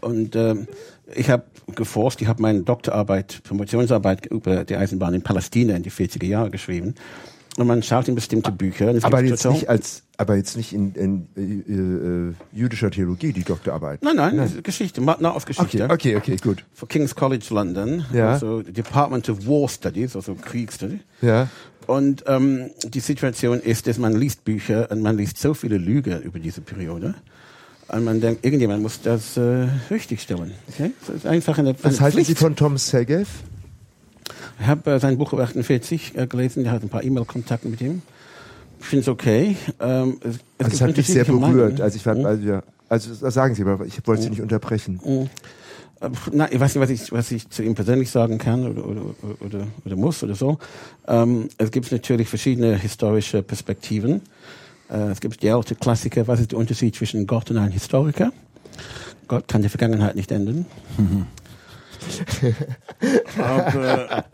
Und ähm, ich habe geforscht, ich habe meine Doktorarbeit, Promotionsarbeit über die Eisenbahn in Palästina in die 40er Jahre geschrieben. Und man schaut in bestimmte Bücher. und es Aber gibt jetzt nicht als, aber jetzt nicht in, in äh, äh, jüdischer Theologie, die Doktorarbeit. Nein, nein, ist Geschichte, Nahostgeschichte. Okay, okay, okay, gut. Für King's College London, Ja. also Department of War Studies, also Kriegsstudy. Ja. Und ähm, die Situation ist, dass man liest Bücher und man liest so viele Lügen über diese Periode. Und man denkt, irgendjemand muss das äh, richtigstellen. Okay? Das ist einfach eine, Was eine halten Sie Pflicht. von Tom Segev? Ich habe äh, sein Buch über 48 äh, gelesen, ich hatte ein paar E-Mail-Kontakte mit ihm. Ich finde es okay. Ähm, es, es Also hat mich sehr berührt. Also ich war, also, ja, also sagen Sie mal, ich wollte Sie nicht unterbrechen. Äh, Na, ich weiß nicht, was ich, was ich zu ihm persönlich sagen kann oder, oder, oder, oder muss oder so. Ähm, es gibt natürlich verschiedene historische Perspektiven. Äh, es gibt die alte Klassiker, was ist der Unterschied zwischen Gott und einem Historiker? Gott kann die Vergangenheit nicht ändern. Aber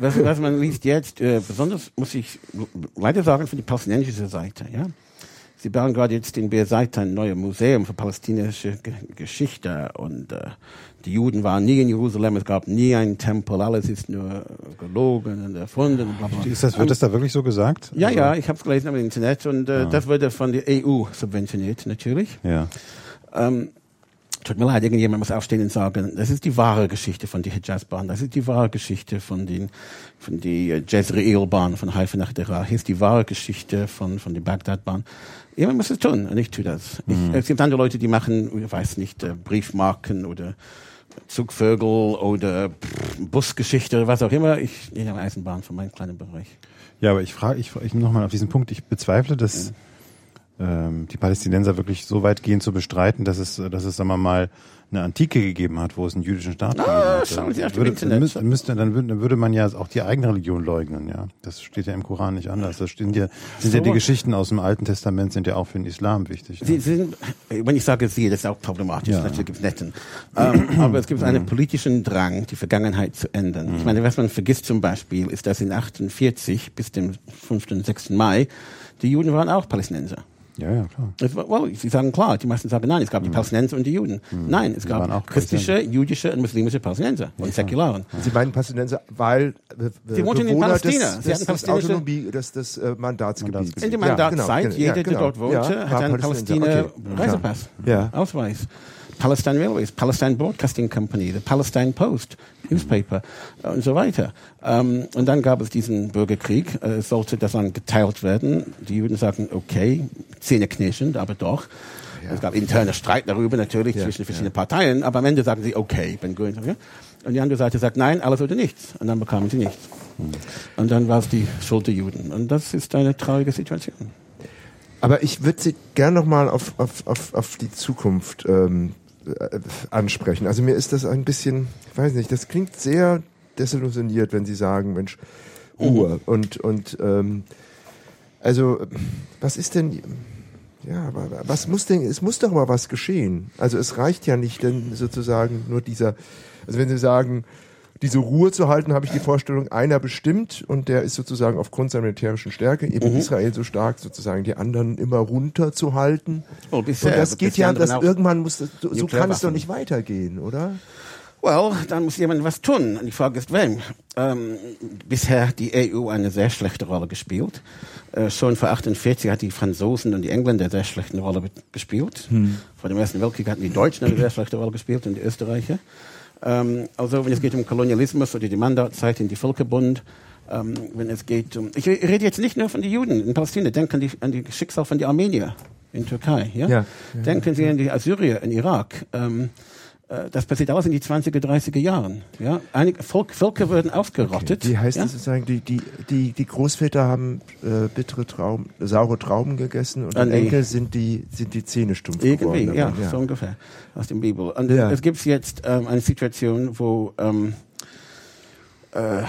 was, was man liest jetzt, äh, besonders muss ich leider sagen, für die palästinensische Seite, ja. Sie bauen gerade jetzt in Beerseite ein neues Museum für palästinensische Ge Geschichte und äh, die Juden waren nie in Jerusalem, es gab nie einen Tempel, alles ist nur gelogen und erfunden. Und bla bla. Ist das, wird das da wirklich so gesagt? ja, Also- ja, ich habe es gelesen im Internet und äh, das wurde von der EU subventioniert, natürlich. Ja. Ähm, tut mir leid, irgendjemand muss aufstehen und sagen, das ist die wahre Geschichte von der Hijaz-Bahn, das ist die wahre Geschichte von den, von die äh, Jezreel-Bahn von Haifa nach Deraa, hier ist die wahre Geschichte von, von der Bagdad-Bahn. Jemand muss es tun und ich tue das. Ich, es gibt andere Leute, die machen, ich weiß nicht, äh, Briefmarken oder Zugvögel oder Busgeschichte oder was auch immer. Ich nehme Eisenbahn von meinem kleinen Bereich. Ja, aber ich frage, ich, ich nochmal auf diesen Punkt, ich bezweifle, dass ähm, die Palästinenser wirklich so weit gehen zu bestreiten, dass es, dass es, sagen wir mal, eine Antike gegeben hat, wo es einen jüdischen Staat gegeben hat. schauen Sie auf würde, dann, müsste, müsste, dann, würde, dann würde man ja auch die eigene Religion leugnen, ja. Das steht ja im Koran nicht anders. Das stehen ja, sind ja So. die Geschichten aus dem Alten Testament sind ja auch für den Islam wichtig. Sie, Ja. Sie sind, wenn ich sage Sie, das ist auch problematisch. Ja. Natürlich gibt es Netten. Ähm, aber es gibt einen politischen Drang, die Vergangenheit zu ändern. Ich meine, was man vergisst zum Beispiel, ist, dass in 48 bis dem 5. und 6. Mai die Juden waren auch Palästinenser. Ja, ja, klar. Es well, Sie sagen klar, die meisten sagen nein, es gab die Palästinenser und die Juden. Nein, es gab christliche, jüdische und muslimische Palästinenser und Säkularen. Sie meinen Palästinenser, weil Sie wohnten in Palästina. des, Sie hatten palästinische- Autonomie, des, des äh, Mandatsgebiets. In der Ja, Mandatszeit, genau, jeder, ja, der genau. dort wohnte, Ja, hat war einen Palästinenser. Palästina Okay, Reisepass, Ja. Ausweis. Palestine Railways, Palestine Broadcasting Company, the Palestine Post, Newspaper äh, und so weiter. Ähm, und dann gab es diesen Bürgerkrieg. Äh, Es sollte das dann geteilt werden. Die Juden sagten, okay, zähneknirschend, aber doch. Es gab interne Streit darüber natürlich Ja, zwischen verschiedenen Parteien, aber am Ende sagen sie, okay, Ben Gurion ja. Und die andere Seite sagt, nein, alles oder nichts. Und dann bekamen sie nichts. Und dann war es die Schuld der Juden. Und das ist eine traurige Situation. Aber ich würde Sie gern nochmal auf, auf, auf, auf die Zukunft ähm, äh, ansprechen. Also mir ist das ein bisschen, ich weiß nicht, das klingt sehr desillusioniert, wenn Sie sagen, Mensch, Ruhe. Und, und ähm, also, was ist denn, ja, aber was muss denn, es muss doch mal was geschehen. Also es reicht ja nicht denn sozusagen nur dieser, also wenn Sie sagen, diese Ruhe zu halten, habe ich die Vorstellung, einer bestimmt und der ist sozusagen aufgrund seiner militärischen Stärke, eben Israel so stark, sozusagen die anderen immer runterzuhalten. Oh, bisher, und das geht ja, das irgendwann muss, das, so so kann es doch nicht weitergehen, oder? Well, dann muss jemand was tun. Und die Frage ist, wem? Ähm, bisher hat die EU eine sehr schlechte Rolle gespielt. Äh, schon vor 48 hat die Franzosen und die Engländer eine sehr schlechte Rolle gespielt. Vor dem Ersten Weltkrieg hatten die Deutschen eine sehr schlechte Rolle gespielt und die Österreicher. Ähm, also wenn es geht um Kolonialismus oder die Mandatzeit in die Völkerbund, ähm, wenn es geht um... Ich rede jetzt nicht nur von den Juden in Palästina, denken die, an die Schicksal von den Armenier in Türkei. Ja? Ja. Denken Sie an die Assyrier in Irak. Ähm, äh, das passiert alles in die 20er, 30er Jahren. Ja? Einige Volk, Völker würden ausgerottet. Wie heißt ja? das sozusagen, die, die, die, die Großväter haben äh, bittere Trauben, saure Trauben gegessen und Ah, die nee. Enkel sind die, sind die Zähne stumpf Irgendwie, geworden. ja, Aber, so ungefähr aus der Bibel. Und Ja. es gibt jetzt ähm, eine Situation, wo ähm, äh,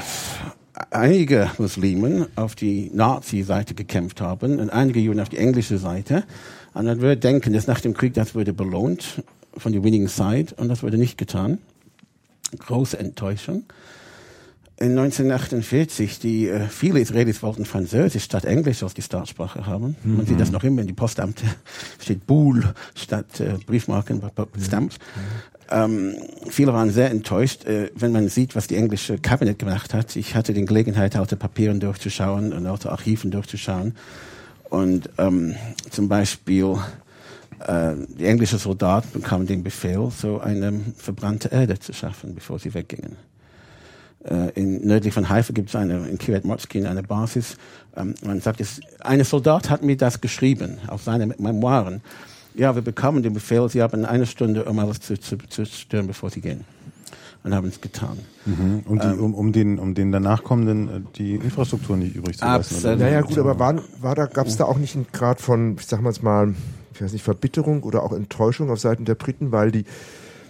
einige Muslimen auf die Nazi-Seite gekämpft haben und einige Juden auf die englische Seite. Und man würde denken, dass nach dem Krieg das würde belohnt von der winning side und das wurde nicht getan. Große Enttäuschung. In 1948, die, äh, viele Israelis wollten Französisch statt Englisch als die Staatsprache haben. Man sieht das noch immer in die Postamte. Steht Boule statt äh, Briefmarken, Stamps. Ähm, viele waren sehr enttäuscht, äh, wenn man sieht, was die englische Kabinett gemacht hat. Ich hatte die Gelegenheit, alte Papieren durchzuschauen und alte Archiven durchzuschauen. Und ähm, zum Beispiel äh, die englische Soldaten bekamen den Befehl, so eine verbrannte Erde zu schaffen, bevor sie weggingen. Äh, in, nördlich von Haifa gibt es eine, in Kiryat Motzkin eine Basis. Ähm, man sagt, es, eine Soldat hat mir das geschrieben, auf seine Memoiren. Ja, wir bekamen den Befehl, Sie haben eine Stunde, um alles zu, zu, zu zerstören, bevor Sie gehen. und haben es getan. Mhm. Um, die, um, um, den, um den danach kommenden äh, die Infrastruktur nicht übrig zu lassen. Absolut. Naja, gut, aber war, war da, gab es da auch nicht einen Grad von, ich sag mal, ich weiß nicht, Verbitterung oder auch Enttäuschung auf Seiten der Briten, weil die,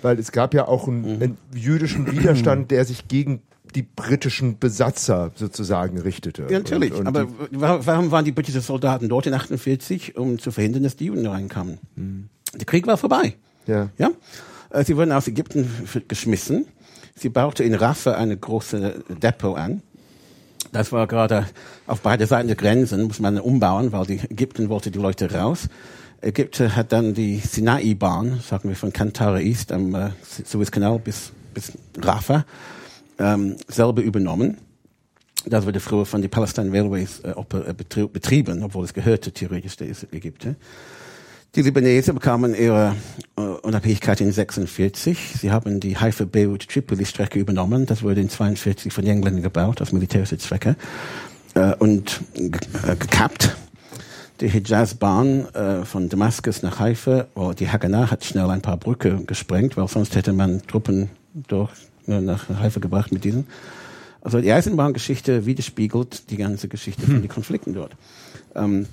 weil es gab ja auch einen, einen jüdischen Widerstand, der sich gegen die britischen Besatzer sozusagen richtete. Ja, natürlich. Und, und aber warum waren die britischen Soldaten dort in 48, um zu verhindern, dass die Juden reinkamen? Der Krieg war vorbei. ja. Ja? Äh, Sie wurden aus Ägypten geschmissen. Sie baute in Rafah eine große Depot an. Das war gerade auf beide Seiten der Grenzen, muss man umbauen, weil die Ägypten wollte die Leute raus. Ägypten hat dann die Sinai-Bahn, sagen wir von Kantara East am äh, Suezkanal bis, bis Rafah, ähm, selber übernommen. Das wurde früher von den Palestine Railways äh, äh, betrie- betrieben, obwohl es gehörte theoretisch der Ägypten. Die Libanesen bekamen ihre äh, Unabhängigkeit in 46. Sie haben die Haifa Beirut Tripoli Strecke übernommen. Das wurde in 42 von den Engländern gebaut aus militärischer Zwecke äh, und äh, gekappt. Die Hijaz-Bahn äh, von Damaskus nach Haifa, oh, die Haganah hat schnell ein paar Brücke gesprengt, weil sonst hätte man Truppen durch, äh, nach Haifa gebracht mit diesen. Also die Eisenbahngeschichte widerspiegelt die ganze Geschichte von den Konflikten dort. Ähm,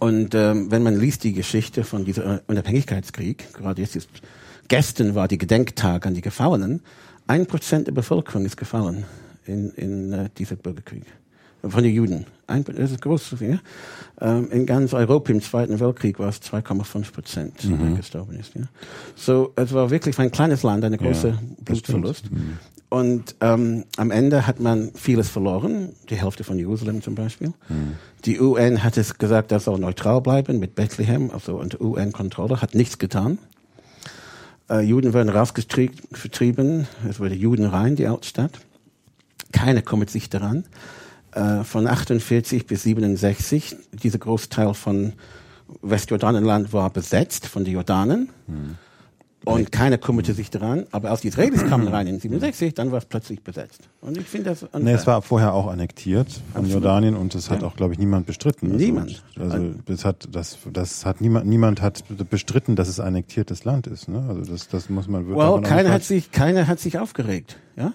und ähm, wenn man liest die Geschichte von dieser Unabhängigkeitskrieg, gerade jetzt ist, gestern war die Gedenktag an die Gefallenen, ein Prozent der Bevölkerung ist gefallen in, in äh, dieser Bürgerkrieg. Von den Juden. Ein, das ist groß. Ja? Ähm, in ganz Europa im Zweiten Weltkrieg war es 2,5 Prozent, der gestorben ist. Ja? So, es war wirklich für ein kleines Land eine große Ja, Blutverlust. Und ähm, am Ende hat man vieles verloren, die Hälfte von Jerusalem zum Beispiel. Die UN hat es gesagt, das soll neutral bleiben mit Bethlehem, also unter UN-Kontrolle, hat nichts getan. Äh, Juden werden rausgetrieben, es wurde Juden rein, die Altstadt. Keiner kümmert sich daran. Äh, von 48 bis 67, dieser Großteil von Westjordanenland war besetzt von den Jordanen. Und keiner kümmerte sich daran. Aber als die Israelis kamen rein in 67, dann war es plötzlich besetzt. Und ich finde das unfair. Nee, es war vorher auch annektiert von Jordanien und das hat auch, glaube ich, niemand bestritten. Also, Niemand. Also das hat das das hat niemand niemand hat bestritten, dass es annektiertes Land ist. Ne? Also das das muss man wirklich. well, keiner hat sich, keiner hat sich aufgeregt. Ja?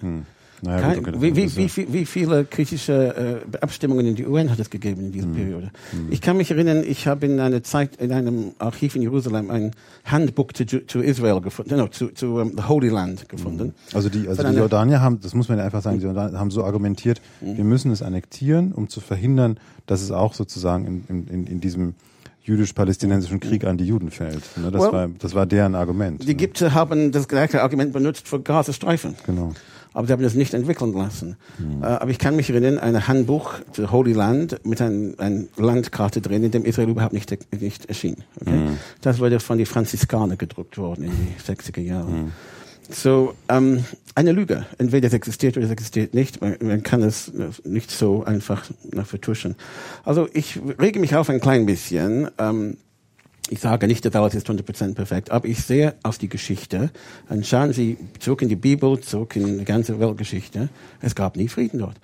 Naja, Kein, gut, okay, wie, wie, wie, wie viele kritische äh, Abstimmungen in die UN hat es gegeben in dieser Hm. Periode? Ich kann mich erinnern, ich habe in einer Zeit in einem Archiv in Jerusalem ein Handbook to, to Israel gefunden, no, zu, zu um, the Holy Land gefunden. Also die, also Von die Jordanier haben, das muss man ja einfach sagen, die Jordanier haben so argumentiert, Mhm. wir müssen es annektieren, um zu verhindern, dass es auch sozusagen in, in, in, in diesem jüdisch-palästinensischen Krieg an die Juden fällt. Ne, das, Well, war, das war deren Argument. Die ne? Ägypter haben das gleiche Argument benutzt für Gazastreifen. Genau. Aber sie haben das nicht entwickeln lassen. Äh, aber ich kann mich erinnern, ein Handbuch zu Holy Land mit einer ein Landkarte drin, in dem Israel überhaupt nicht, nicht erschien. Okay? Das wurde von den Franziskanern gedruckt worden in die 60er Jahren. So, ähm, eine Lüge. Entweder es existiert oder es existiert nicht. Man, man kann es äh, nicht so einfach vertuschen. Also ich rege mich auf ein klein bisschen. Ähm, ich sage nicht, dass alles ist 100% perfekt, aber ich sehe aus die Geschichte, und schauen Sie zurück in die Bibel, zurück in die ganze Weltgeschichte, es gab nie Frieden dort.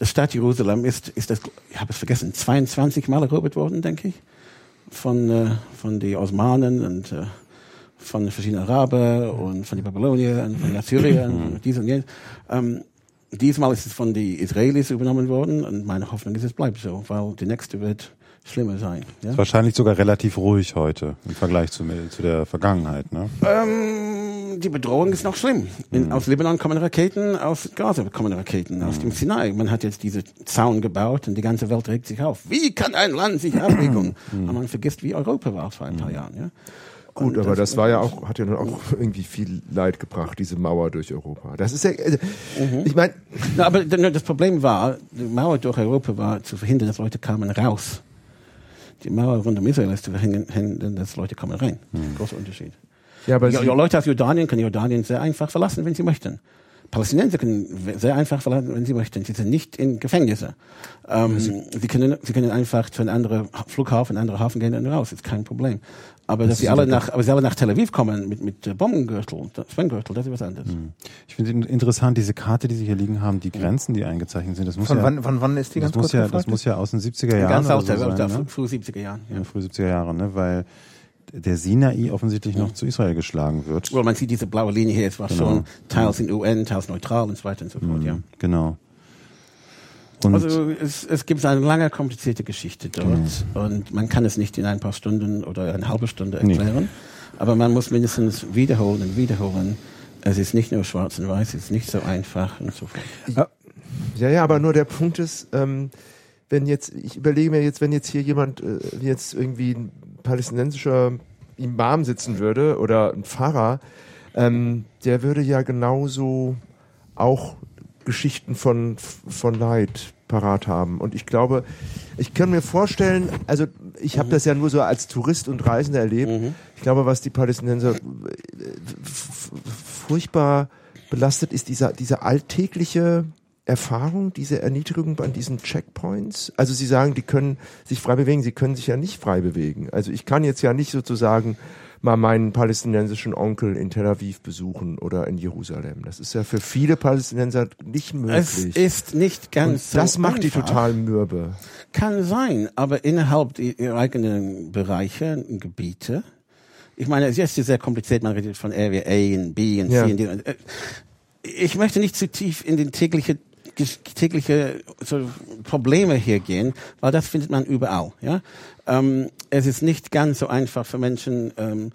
Die Stadt Jerusalem ist, ist das, ich habe es vergessen, 22 Mal erobert worden, denke ich, von, äh, von den Osmanen und äh, von verschiedenen Araber und von den Babylonier und von den Assyrier und dies und jenes. Ähm, diesmal ist es von den Israelis übernommen worden und meine Hoffnung ist, es bleibt so, weil die nächste wird schlimmer sein. Ja? Ist wahrscheinlich sogar relativ ruhig heute im Vergleich zu, zu der Vergangenheit. Ne? Ähm, die Bedrohung ist noch schlimm. In, Aus Libanon kommen Raketen, aus Gaza kommen Raketen, aus dem Sinai. Man hat jetzt diese Zaun gebaut und die ganze Welt regt sich auf. Wie kann ein Land sich abregen? Und man vergisst, wie Europa war vor ein paar Jahren. Ja? Gut, Und aber das, war ja auch, hat ja nun auch irgendwie viel Leid gebracht, diese Mauer durch Europa. Das ist ja, also, ich meine, aber das Problem war, die Mauer durch Europa war zu verhindern, dass Leute kamen raus. Die Mauer rund um Israel ist zu verhindern, dass Leute kommen rein. Großer Unterschied. ja, aber ja, Leute aus Jordanien können Jordanien sehr einfach verlassen, wenn sie möchten. Palästinenser können sehr einfach verlassen, wenn sie möchten. Sie sind nicht in Gefängnisse. Ähm, sie, können, sie können einfach zu einem anderen Flughafen, einem anderen Hafen gehen und raus. Ist kein Problem. Aber dass sie alle nach, aber sie alle nach Tel Aviv kommen mit, mit Bombengürtel, Spenggürtel, das ist was anderes. Ich finde in- interessant, diese Karte, die Sie hier liegen haben, die Grenzen, die eingezeichnet sind, das muss Von ja, wann, von wann ist die das ganz muss kurz ja, das gefragt? muss ja aus den 70er Jahren Ganz aus der, so aus sein, der ne? früh 70er Jahren. Ja. ja, früh 70er Jahre, ne? weil der Sinai offensichtlich noch zu Israel geschlagen wird. Well, man sieht diese blaue Linie hier, es war Genau. schon teils in UN, teils neutral und so weiter und so fort, ja. Genau. Und Also es, es gibt eine lange, komplizierte Geschichte dort Genau. und man kann es nicht in ein paar Stunden oder eine halbe Stunde Nee. erklären, aber man muss mindestens wiederholen und wiederholen. Es ist nicht nur schwarz und weiß, es ist nicht so einfach und so fort. Ja, ja, aber nur der Punkt ist, ähm, wenn jetzt, ich überlege mir jetzt, wenn jetzt hier jemand, äh, jetzt irgendwie ein palästinensischer Imam sitzen würde oder ein Pfarrer, ähm, der würde ja genauso auch Geschichten von, von Leid parat haben. Und ich glaube, ich kann mir vorstellen, also ich habe das ja nur so als Tourist und Reisender erlebt. Ich glaube, was die Palästinenser furchtbar belastet, ist dieser, diese alltägliche Erfahrung, diese Erniedrigung an diesen Checkpoints. Also Sie sagen, die können sich frei bewegen, sie können sich ja nicht frei bewegen. Also ich kann jetzt ja nicht sozusagen mal meinen palästinensischen Onkel in Tel Aviv besuchen oder in Jerusalem. Das ist ja für viele Palästinenser nicht Es möglich. ist nicht ganz das so macht die einfach. total mürbe. Kann sein, aber innerhalb die- ihrer eigenen Bereiche Gebiete. Ich meine, es ist jetzt sehr kompliziert, man redet von A und B und Ja. C und D. äh, Ich möchte nicht zu tief in den tägliche tägliche so Probleme hier gehen, weil das findet man überall. Ja, ähm, es ist nicht ganz so einfach für Menschen. Ähm,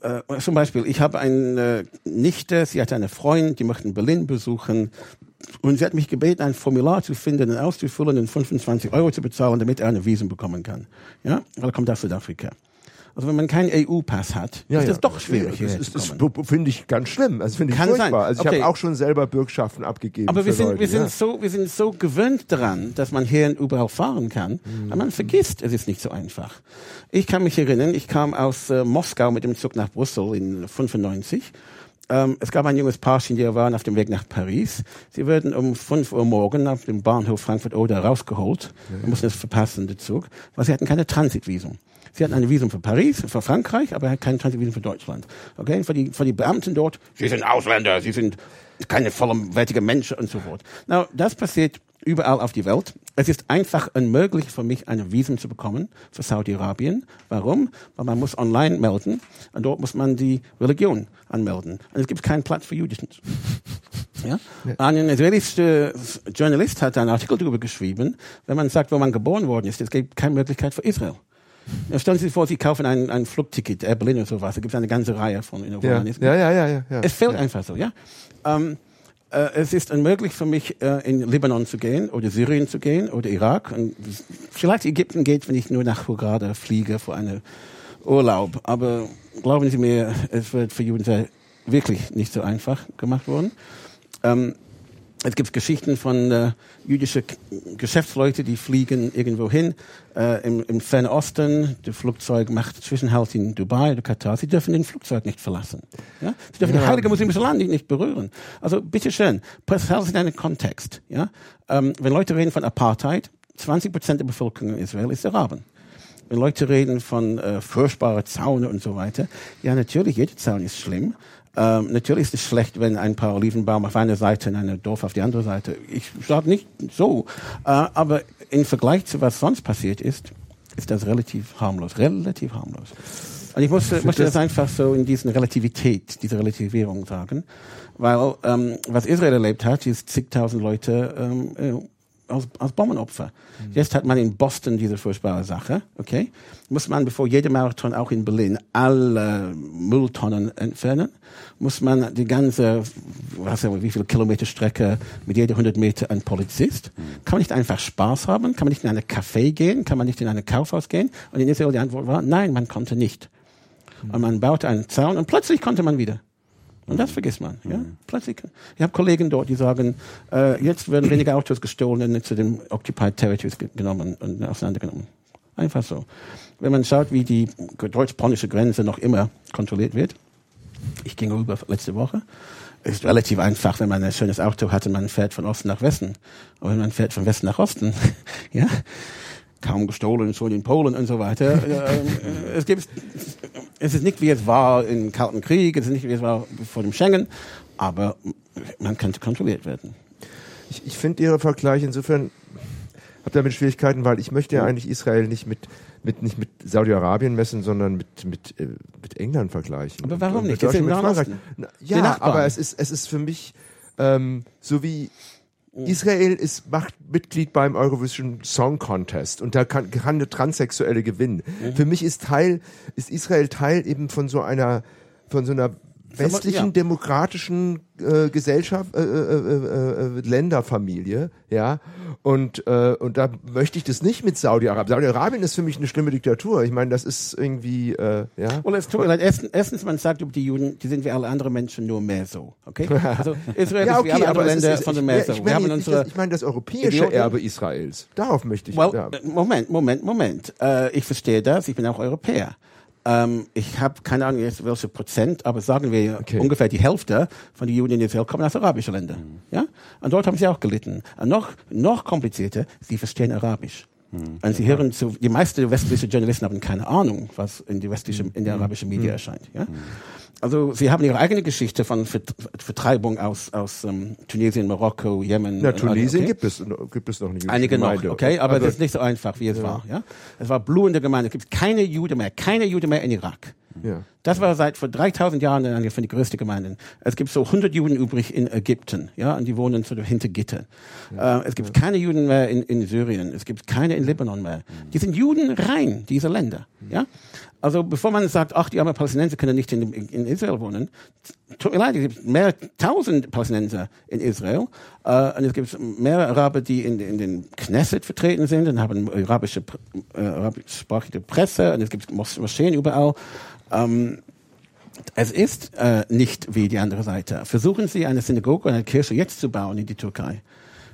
äh, zum Beispiel, ich habe eine Nichte, sie hatte eine Freundin, die möchte Berlin besuchen. Und sie hat mich gebeten, ein Formular zu finden und auszufüllen und 25 Euro zu bezahlen, damit er eine Visum bekommen kann. Ja, weil er kommt aus Südafrika. Also wenn man keinen EU-Pass hat, ist das doch schwierig, Das ist, zu ist, kommen. finde ich ganz schlimm. Also finde ich Kann furchtbar. sein. Also ich Okay. habe auch schon selber Bürgschaften abgegeben. Aber wir sind, Leute, wir sind ja. so, wir sind so gewöhnt daran, dass man hier überall fahren kann, aber man vergisst, es ist nicht so einfach. Ich kann mich erinnern, ich kam aus äh, Moskau mit dem Zug nach Brüssel in 95. Ähm, es gab ein junges Pärchen, die waren auf dem Weg nach Paris. Sie wurden um 5 Uhr morgen auf dem Bahnhof Frankfurt-Oder rausgeholt und mussten es verpassen, den Zug, weil sie hatten keine Transitvisum. Sie hatten ein Visum für Paris, für Frankreich, aber kein Transitvisum für Deutschland. Okay? Für die, für die Beamten dort, sie sind Ausländer, sie sind keine vollwertige Menschen und so fort. Now, das passiert überall auf die Welt. Es ist einfach unmöglich für mich, ein Visum zu bekommen für Saudi-Arabien. Warum? Weil man muss online melden und dort muss man die Religion anmelden. Und es gibt keinen Platz für Jüdischen. Ja? Ein israelischer Journalist hat einen Artikel darüber geschrieben, wenn man sagt, wo man geboren worden ist, es gibt keine Möglichkeit für Israel. Ja, stellen Sie sich vor, Sie kaufen ein, ein Flugticket, Air Berlin oder sowas, da gibt es eine ganze Reihe von, wo ja. ja, ja, ja, ja, ja. Es fehlt einfach so, ja. Ähm, äh, es ist unmöglich für mich, äh, in Libanon zu gehen oder Syrien zu gehen oder Irak. Und vielleicht Ägypten geht, wenn ich nur nach Hurghada fliege für einen Urlaub. Aber glauben Sie mir, es wird für Juden sehr, wirklich nicht so einfach gemacht worden. Ähm, es gibt Geschichten von äh, jüdischen Geschäftsleuten, die fliegen irgendwo hin äh, im, im Fernen Osten. Das Flugzeug macht Zwischenhalt in Dubai oder Katar. Sie dürfen den Flugzeug nicht verlassen. Ja? Sie dürfen Ja. das heilige muslimische Land nicht, nicht berühren. Also bitteschön, sich in einen Kontext. Ja? Ähm, wenn Leute reden von Apartheid, 20 Prozent der Bevölkerung in Israel ist Araben. Wenn Leute reden von äh, furchtbaren Zaunen und so weiter, ja natürlich, jeder Zaun ist schlimm. Ähm, natürlich ist es schlecht, wenn ein paar Olivenbaum auf einer Seite und ein Dorf auf die andere Seite. Ich sage nicht so, äh, aber im Vergleich zu was sonst passiert ist, ist das relativ harmlos, relativ harmlos. Und ich musste, musste das einfach so in diesen Relativität, diese Relativierung sagen, weil ähm, was Israel erlebt hat, ist zigtausend Leute ähm, äh, als, als Bombenopfer. Jetzt hat man in Boston diese furchtbare Sache, okay? Muss man, bevor jeder Marathon auch in Berlin alle Mülltonnen entfernen, muss man die ganze, was ich, wie viele Kilometer Strecke mit jeder 100 Meter ein Polizist. Kann man nicht einfach Spaß haben? Kann man nicht in ein Café gehen? Kann man nicht in ein Kaufhaus gehen? Und in Israel die Antwort war, nein, man konnte nicht. Und man baute einen Zaun und plötzlich konnte man wieder. Und das vergisst man. Ja? Plötzlich. Ich habe Kollegen dort, die sagen, äh, jetzt werden weniger Autos gestohlen und zu den Occupied Territories ge- genommen und auseinandergenommen. Einfach so. Wenn man schaut, wie die deutsch-polnische Grenze noch immer kontrolliert wird, ich ging rüber letzte Woche. Ist relativ einfach, wenn man ein schönes Auto hat und man fährt von Osten nach Westen. Aber wenn man fährt von Westen nach Osten, ja, kaum gestohlen, schon in Polen und so weiter. äh, es gibt, es ist nicht wie es war im Kalten Krieg, es ist nicht wie es war vor dem Schengen, aber man könnte kontrolliert werden. Ich, ich finde Ihre Vergleich insofern, habe damit Schwierigkeiten, weil ich möchte ja eigentlich Israel nicht mit mit nicht mit Saudi-Arabien messen, sondern mit mit äh, mit England vergleichen. Aber warum Und mit nicht? Das ist Deutschland, mit Frankreich. Na, Ja, aber es ist es ist für mich ähm, so wie Israel ist macht Mitglied beim Eurovision Song Contest und da kann, kann eine Transsexuelle gewinnen. Für mich ist Teil ist Israel Teil eben von so einer von so einer westlichen ja. demokratischen äh, Gesellschaft äh, äh, äh, äh, Länderfamilie, ja und äh, und da möchte ich das nicht mit Saudi-Arabien. Saudi-Arabien ist für mich eine schlimme Diktatur. Ich meine, das ist irgendwie äh, ja. Well, es tut mir leid. Erstens, erstens, man sagt über die Juden, die sind wie alle anderen Menschen nur mehr so. Okay? Also Israel Ja, ist wie alle okay, anderen ist, Länder es, von ich, den mehr so. ich Wir meine haben unsere das, ich meine das europäische Idioten. Erbe Israels. Darauf möchte ich. Well, ja. äh, Moment, Moment, Moment. Äh, ich verstehe das. Ich bin auch Europäer. Ähm, ich habe keine Ahnung jetzt welche Prozent, aber sagen wir Okay. ungefähr die Hälfte von den Juden in Israel kommen aus arabischen Ländern. Ja? Und dort haben sie auch gelitten. Und noch, noch komplizierter, sie verstehen Arabisch. Und sie hören zu, die meisten westlichen Journalisten haben keine Ahnung, was in die westliche, in der arabischen Media erscheint. Ja? Also sie haben ihre eigene Geschichte von Vert- Vertreibung aus, aus ähm, Tunesien, Marokko, Jemen. Na, und- Tunesien okay? gibt es gibt es noch eine jüdische Einige noch, Gemeinde. okay, aber Also, das ist nicht so einfach, wie es war. Ja, es war blühende Gemeinde. Es gibt keine Jude mehr, keine Jude mehr in Irak. Ja. Das war seit vor 3000 Jahren eine von den größten Gemeinden. Es gibt so 100 Juden übrig in Ägypten, ja, und die wohnen so hinter Gitter. Äh, es gibt keine Juden mehr in, in Syrien. Es gibt keine in Libanon mehr. Die sind Juden rein, diese Länder, ja. Also bevor man sagt, ach, die armen Palästinenser können nicht in, in Israel wohnen, tut mir leid, es gibt mehr tausend Palästinenser in Israel äh, und es gibt mehr Araber, die in, in den Knesset vertreten sind und haben arabische, äh, arabischsprachige Presse und es gibt Mos Moscheen überall. Ähm, es ist äh, nicht wie die andere Seite. Versuchen Sie eine Synagoge oder eine Kirche jetzt zu bauen in die Türkei.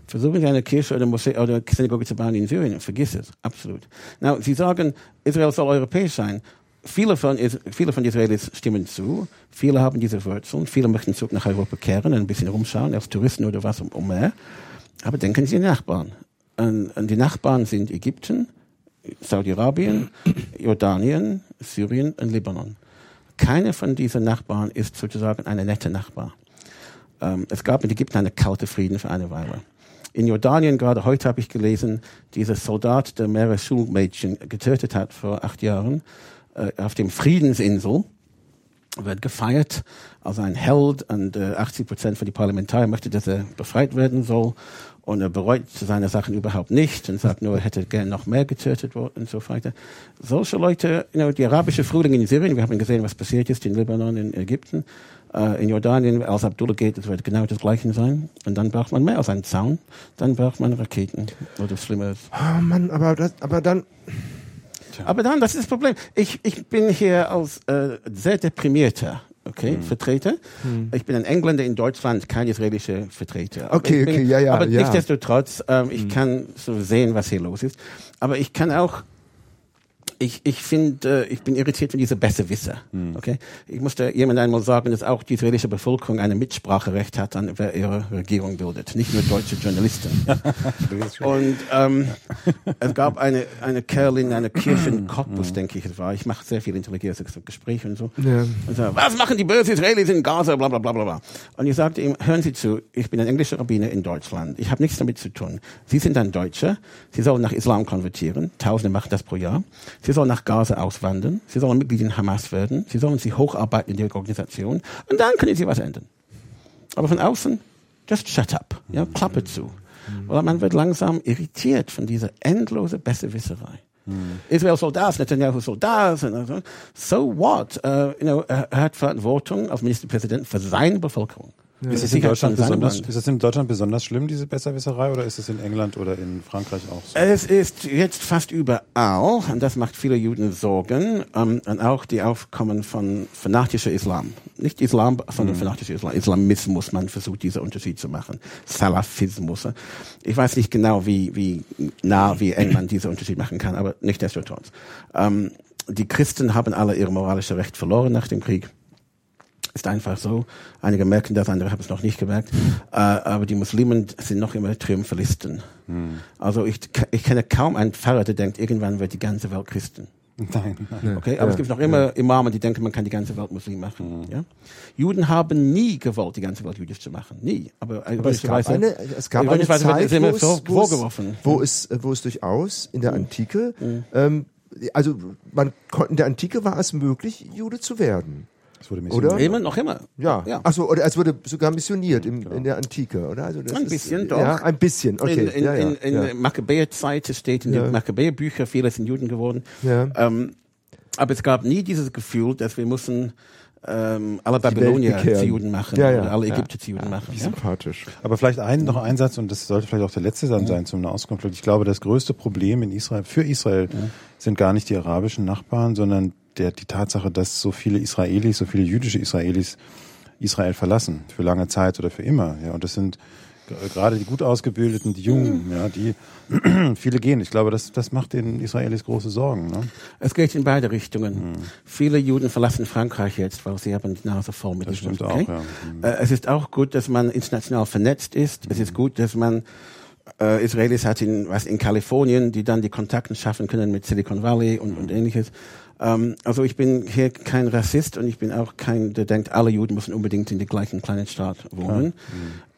Versuchen Sie eine Kirche oder, Moschee oder Synagoge zu bauen in Syrien. Vergiss es, absolut. Now, Sie sagen, Israel soll europäisch sein. Viele von, viele von Israelis stimmen zu. Viele haben diese Wurzeln. Viele möchten zurück nach Europa kehren ein bisschen rumschauen, als Touristen oder was um, mehr. Aber denken Sie an die Nachbarn. Und die Nachbarn sind Ägypten, Saudi-Arabien, Jordanien, Syrien und Libanon. Keine von diesen Nachbarn ist sozusagen eine nette Nachbar. Ähm, es gab in Ägypten eine kalte Frieden für eine Weile. In Jordanien, gerade heute habe ich gelesen, dieser Soldat, der mehrere Schulmädchen getötet hat vor acht Jahren, äh, auf dem Friedensinsel, wird gefeiert als ein Held und äh, 80 Prozent von den Parlamentariern möchte, dass er befreit werden soll. Und er bereut seine Sachen überhaupt nicht und sagt nur, er hätte gern noch mehr getötet worden und so weiter. Solche Leute, you know, die arabische Frühling in Syrien, wir haben gesehen, was passiert ist in Libanon, in Ägypten, äh, in Jordanien, als Abdullah geht, es wird genau das Gleiche sein. Und dann braucht man mehr als einen Zaun, dann braucht man Raketen oder Schlimmeres. Oh Mann, aber das, aber dann Aber dann, das ist das Problem. Ich, ich bin hier als äh, sehr deprimierter okay, Vertreter. Ich bin ein Engländer in Deutschland, kein israelischer Vertreter. Aber Okay, bin, okay, ja, ja, Aber ja. nichtsdestotrotz, ähm, ich kann so sehen, was hier los ist. Aber ich kann auch ich, ich finde, äh, ich bin irritiert von dieser Besserwisser. Okay? Ich musste jemand einmal sagen, dass auch die israelische Bevölkerung ein Mitspracherecht hat, an wer ihre Regierung bildet, nicht nur deutsche Journalisten. Und ähm, es gab eine, eine Kerl in einer Kirche in Cottbus, denke ich es war. Ich mache sehr viel intelligentes Gespräche und so. Ja. Und so, was machen die bösen Israelis in Gaza, bla bla bla bla bla. Und ich sagte ihm, hören Sie zu, ich bin ein englischer Rabbiner in Deutschland. Ich habe nichts damit zu tun. Sie sind ein Deutscher. Sie sollen nach Islam konvertieren. Tausende machen das pro Jahr. Sie sollen nach Gaza auswandern. Sie sollen Mitglied in Hamas werden. Sie sollen sich hocharbeiten in der Organisation. Und dann können Sie was ändern. Aber von außen, just shut up. Ja, Klappe zu. Weil man wird langsam irritiert von dieser endlosen Besserwisserei. Israel soll das, Netanyahu soll das. so. What? Uh, you know, er hat Verantwortung als Ministerpräsident für seine Bevölkerung. Ist es, in Deutschland besonders, ist es in Deutschland besonders schlimm, diese Besserwisserei, oder ist es in England oder in Frankreich auch so? Es ist jetzt fast überall, und das macht viele Juden Sorgen, ähm, und auch die Aufkommen von fanatischer Islam. Nicht Islam, sondern fanatischer Islam. Islamismus, man versucht, diesen Unterschied zu machen. Salafismus. Ich weiß nicht genau, wie, wie nah, wie eng man diesen Unterschied machen kann, aber nicht desto trotz. Ähm, die Christen haben alle ihr moralisches Recht verloren nach dem Krieg. Ist einfach so. Einige merken das, andere haben es noch nicht gemerkt. Äh, aber die Muslimen sind noch immer Triumphalisten. Also ich, ich kenne kaum einen Pfarrer, der denkt, irgendwann wird die ganze Welt Christen. Nein, nein. Okay, aber es gibt noch immer Imame, die denken, man kann die ganze Welt Muslim machen. Mhm. Ja? Juden haben nie gewollt, die ganze Welt jüdisch zu machen. Nie. Aber, Aber es gab eine, es gab eine wird Zeit, wo es, vor- wo, vorgeworfen. es, wo, es, wo es durchaus in der Antike, ähm, also man in der Antike war es möglich, Jude zu werden. Das wurde Oder? Immer, noch immer. Ja. ja. Achso, oder es wurde sogar missioniert im, in der Antike, oder? Also das Ein ist, bisschen, doch. Ja, ein bisschen, okay. In, in, ja, ja, in, in ja. der Makkabäer-Zeit es steht in Ja. den Makkabäer-Büchern, viele sind Juden geworden. Ja. Ähm, aber es gab nie dieses Gefühl, dass wir müssen ähm, alle Babylonier zu Juden machen Ja, ja. oder alle Ja. Ägypter zu Juden machen. Wie Ja? sympathisch. Aber vielleicht ein, noch ein Satz, und das sollte vielleicht auch der letzte dann sein zum Nahostkonflikt. Ich glaube, das größte Problem in Israel, für Israel, sind gar nicht die arabischen Nachbarn, sondern der, die Tatsache, dass so viele Israelis, so viele jüdische Israelis Israel verlassen, für lange Zeit oder für immer. Ja, und das sind gerade die gut ausgebildeten, die Jungen, ja, die viele gehen. Ich glaube, das, das macht den Israelis große Sorgen. Ne? Es geht in beide Richtungen. Hm. Viele Juden verlassen Frankreich jetzt, weil sie haben die Nase voll mit Das stimmt okay? auch, ja. Äh, Es ist auch gut, dass man international vernetzt ist. Es ist gut, dass man äh, Israelis hat in, was, in Kalifornien, die dann die Kontakte schaffen können mit Silicon Valley und, und ähnliches. Ähm, also ich bin hier kein Rassist und ich bin auch kein, der denkt, alle Juden müssen unbedingt in der gleichen kleinen Stadt wohnen.